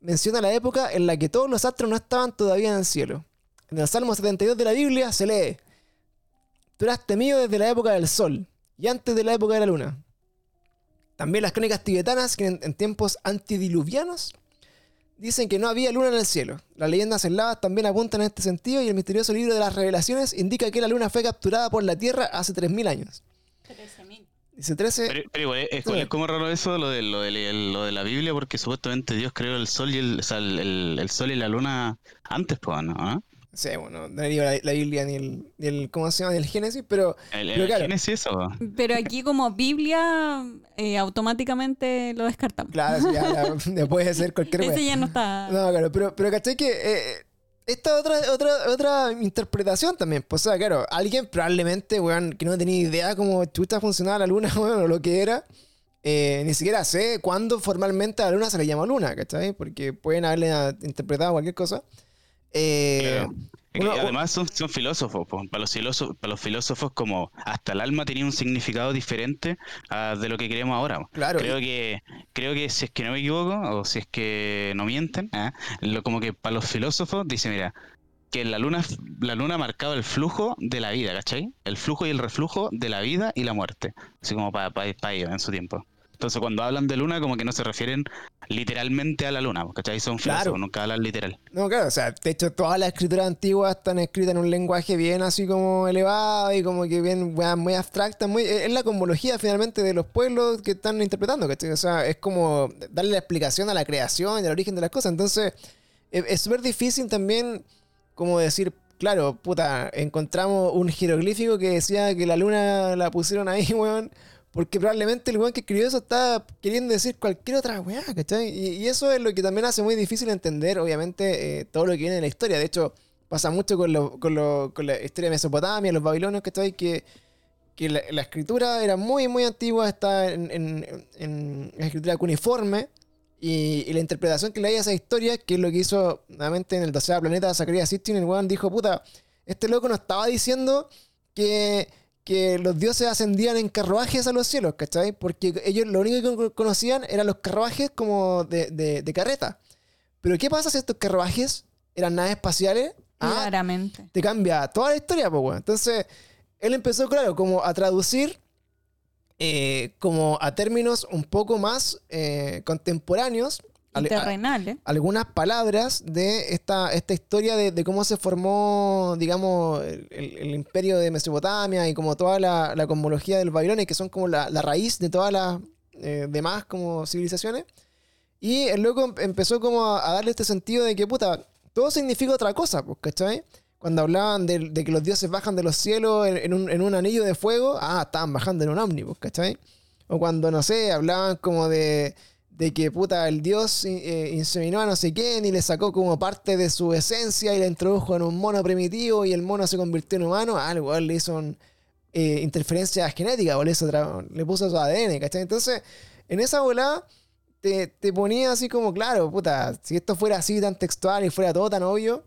menciona la época en la que todos los astros no estaban todavía en el cielo. En el Salmo 72 de la Biblia se lee, Tú eras temido desde la época del sol, y antes de la época de la luna. También las crónicas tibetanas, que en, tiempos antidiluvianos, dicen que no había luna en el cielo. Las leyendas eslavas también apuntan en este sentido y el misterioso libro de las revelaciones indica que la luna fue capturada por la Tierra hace 3.000 años. 13.000. Dice 13. Pero, pero igual, es, como raro eso, lo de, lo, de, lo de la Biblia, porque supuestamente Dios creó el sol y el, el, sol y la luna antes, pues, ¿no? Sí, bueno, no digo la, Biblia ni el, ni el, ¿cómo se llama? Ni el Génesis, pero... El, Génesis eso. Pero aquí como Biblia eh, automáticamente lo descartamos. Claro, ya, puede ser cualquier Ese ya no está... No, claro, pero, pero ¿cachai que... Eh, esta otra, otra, otra interpretación también. Pues, o sea, claro, alguien probablemente, weón, que no tenía idea cómo chuta funcionaba la luna, weón, o lo que era, eh, ni siquiera sé cuándo formalmente a la luna se le llama luna, ¿cachai? Porque pueden haberle interpretado cualquier cosa. Eh, además son, filósofos, para los filósofos, para los filósofos como hasta el alma tenía un significado diferente de lo que creemos ahora. Claro. Creo que, creo que si es que no me equivoco, o si es que no mienten, ¿ah? lo, como que para los filósofos dice, mira, que la luna, la luna marcaba el flujo de la vida, ¿cachai? El flujo y el reflujo de la vida y la muerte. Así como para, para, para ellos en su tiempo. Entonces, cuando hablan de luna, como que no se refieren literalmente a la luna, ¿cachai? Son filósofos, nunca hablan literal. No, claro, o sea, de hecho, todas las escrituras antiguas están escritas en un lenguaje bien así como elevado y como que bien muy abstracta. Muy, es la cosmología finalmente de los pueblos que están interpretando, ¿cachai? O sea, es como darle la explicación a la creación y al origen de las cosas. Entonces, es súper difícil también como decir, claro, puta, encontramos un jeroglífico que decía que la luna la pusieron ahí, weón porque probablemente el weón que escribió eso está queriendo decir cualquier otra weá, ¿cachai? Y, eso es lo que también hace muy difícil entender, obviamente, eh, todo lo que viene de la historia. De hecho, pasa mucho con, lo, con, la historia de Mesopotamia, los babilonios, ¿cachai? Que, que la, escritura era muy, muy antigua, está en, en, en escritura cuneiforme. Y, la interpretación que le hay a esa historia, que es lo que hizo nuevamente en el 12 planeta Zacarías Sitchin, el weón dijo, puta, este loco nos estaba diciendo que que los dioses ascendían en carruajes a los cielos, ¿cachai? Porque ellos lo único que conocían eran los carruajes como de, de, carreta. Pero ¿qué pasa si estos carruajes eran naves espaciales? Ah, Claramente. te cambia toda la historia, pues, bueno. Entonces, él empezó, claro, como a traducir eh, como a términos un poco más eh, contemporáneos terrenales. algunas palabras de esta, esta historia de, cómo se formó, digamos, el, imperio de Mesopotamia y como toda la, la cosmología del Babilonia, que son como la, raíz de todas las eh, demás como civilizaciones. Y el loco empezó como a, darle este sentido de que, puta, todo significa otra cosa, pues, ¿cachai? Cuando hablaban de, que los dioses bajan de los cielos en, un, en un anillo de fuego, ah, estaban bajando en un ómnibus, ¿cachai? O cuando, no sé, hablaban como de de que puta, el dios eh, inseminó a no sé quién y le sacó como parte de su esencia y la introdujo en un mono primitivo y el mono se convirtió en humano, ah, le hizo un, eh, interferencia genética o le, le puso su ADN, ¿cachai? Entonces, en esa volada te, te, ponía así como, claro, puta, si esto fuera así tan textual y fuera todo tan obvio,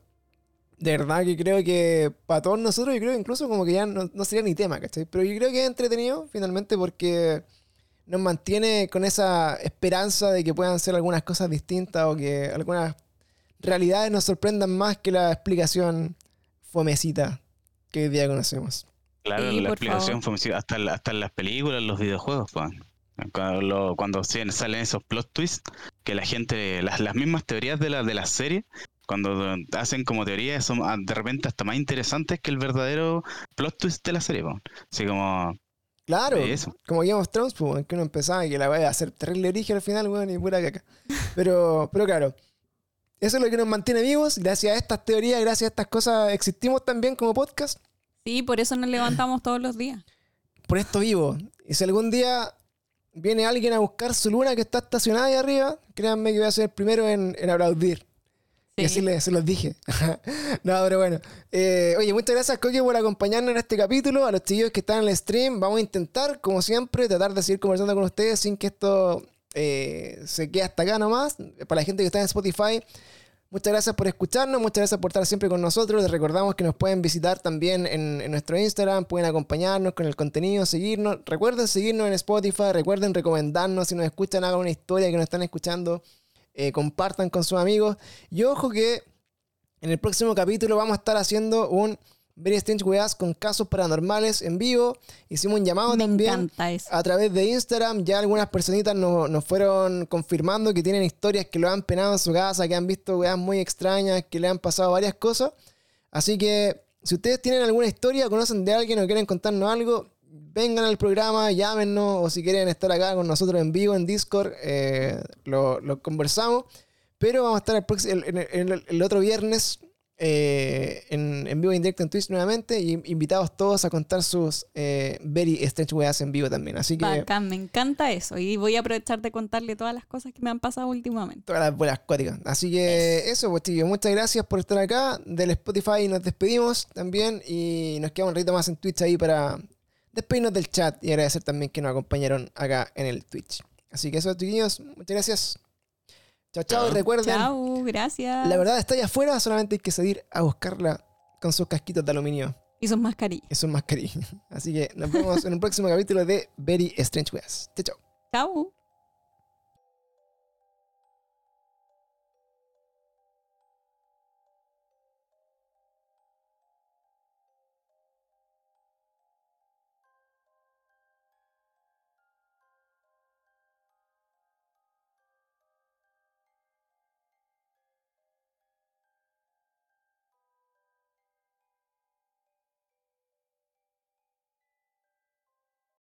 de verdad que creo que para todos nosotros, yo creo que incluso como que ya no, no sería ni tema, ¿cachai? Pero yo creo que es entretenido finalmente porque nos mantiene con esa esperanza de que puedan ser algunas cosas distintas o que algunas realidades nos sorprendan más que la explicación fomecita que hoy día conocemos. Claro, la explicación fomecita, hasta, hasta en las películas, los videojuegos, pues. Cuando, cuando salen esos plot twists, que la gente, las, las mismas teorías de la, de la serie, cuando hacen como teorías, son ah, de repente hasta más interesantes que el verdadero plot twist de la serie. pues. Así como, Claro, como Game of Thrones, pues, que uno empezaba y que la vaya a hacer terrible origen al final, weón, y pura caca. Pero, pero claro, eso es lo que nos mantiene vivos. Gracias a estas teorías, gracias a estas cosas, existimos también como podcast. Sí, por eso nos levantamos todos los días. Por esto vivo. Y si algún día viene alguien a buscar su luna que está estacionada ahí arriba, créanme que voy a ser el primero en, en aplaudir. Y así les, se los dije. no, pero bueno. Eh, oye, muchas gracias, Coque, por acompañarnos en este capítulo. A los chicos que están en el stream, vamos a intentar, como siempre, tratar de seguir conversando con ustedes sin que esto eh, se quede hasta acá nomás. Para la gente que está en Spotify, muchas gracias por escucharnos, muchas gracias por estar siempre con nosotros. Les recordamos que nos pueden visitar también en, en nuestro Instagram, pueden acompañarnos con el contenido, seguirnos. Recuerden seguirnos en Spotify, recuerden recomendarnos si nos escuchan, hagan una historia que nos están escuchando eh, compartan con sus amigos. Y ojo que en el próximo capítulo vamos a estar haciendo un Very Strange Weas con casos paranormales en vivo. Hicimos un llamado también a través de Instagram. Ya algunas personitas nos, fueron confirmando que tienen historias que lo han penado en su casa, que han visto weas muy extrañas, que le han pasado varias cosas. Así que si ustedes tienen alguna historia, conocen de alguien o quieren contarnos algo, vengan al programa, llámenos o si quieren estar acá con nosotros en vivo en Discord, eh, lo, conversamos. Pero vamos a estar el, el, otro viernes eh, en, en, vivo en directo en Twitch nuevamente y invitados todos a contar sus eh, very strange weas en vivo también. Así que. me encanta eso. Y voy a aprovechar de contarle todas las cosas que me han pasado últimamente. Todas las buenas cuáticas. Así que eso, pues chicos, muchas gracias por estar acá. Del Spotify nos despedimos también y nos quedamos un ratito más en Twitch ahí para despedirnos del chat y agradecer también que nos acompañaron acá en el Twitch. Así que eso, chiquillos, muchas gracias. Chao, chao, recuerden. Chao, gracias. La verdad está allá afuera, solamente hay que salir a buscarla con sus casquitos de aluminio. Y sus mascarillas. Y sus mascarillas. Así que nos vemos en un próximo capítulo de Very Strange Weas. Chao, chao. Chao.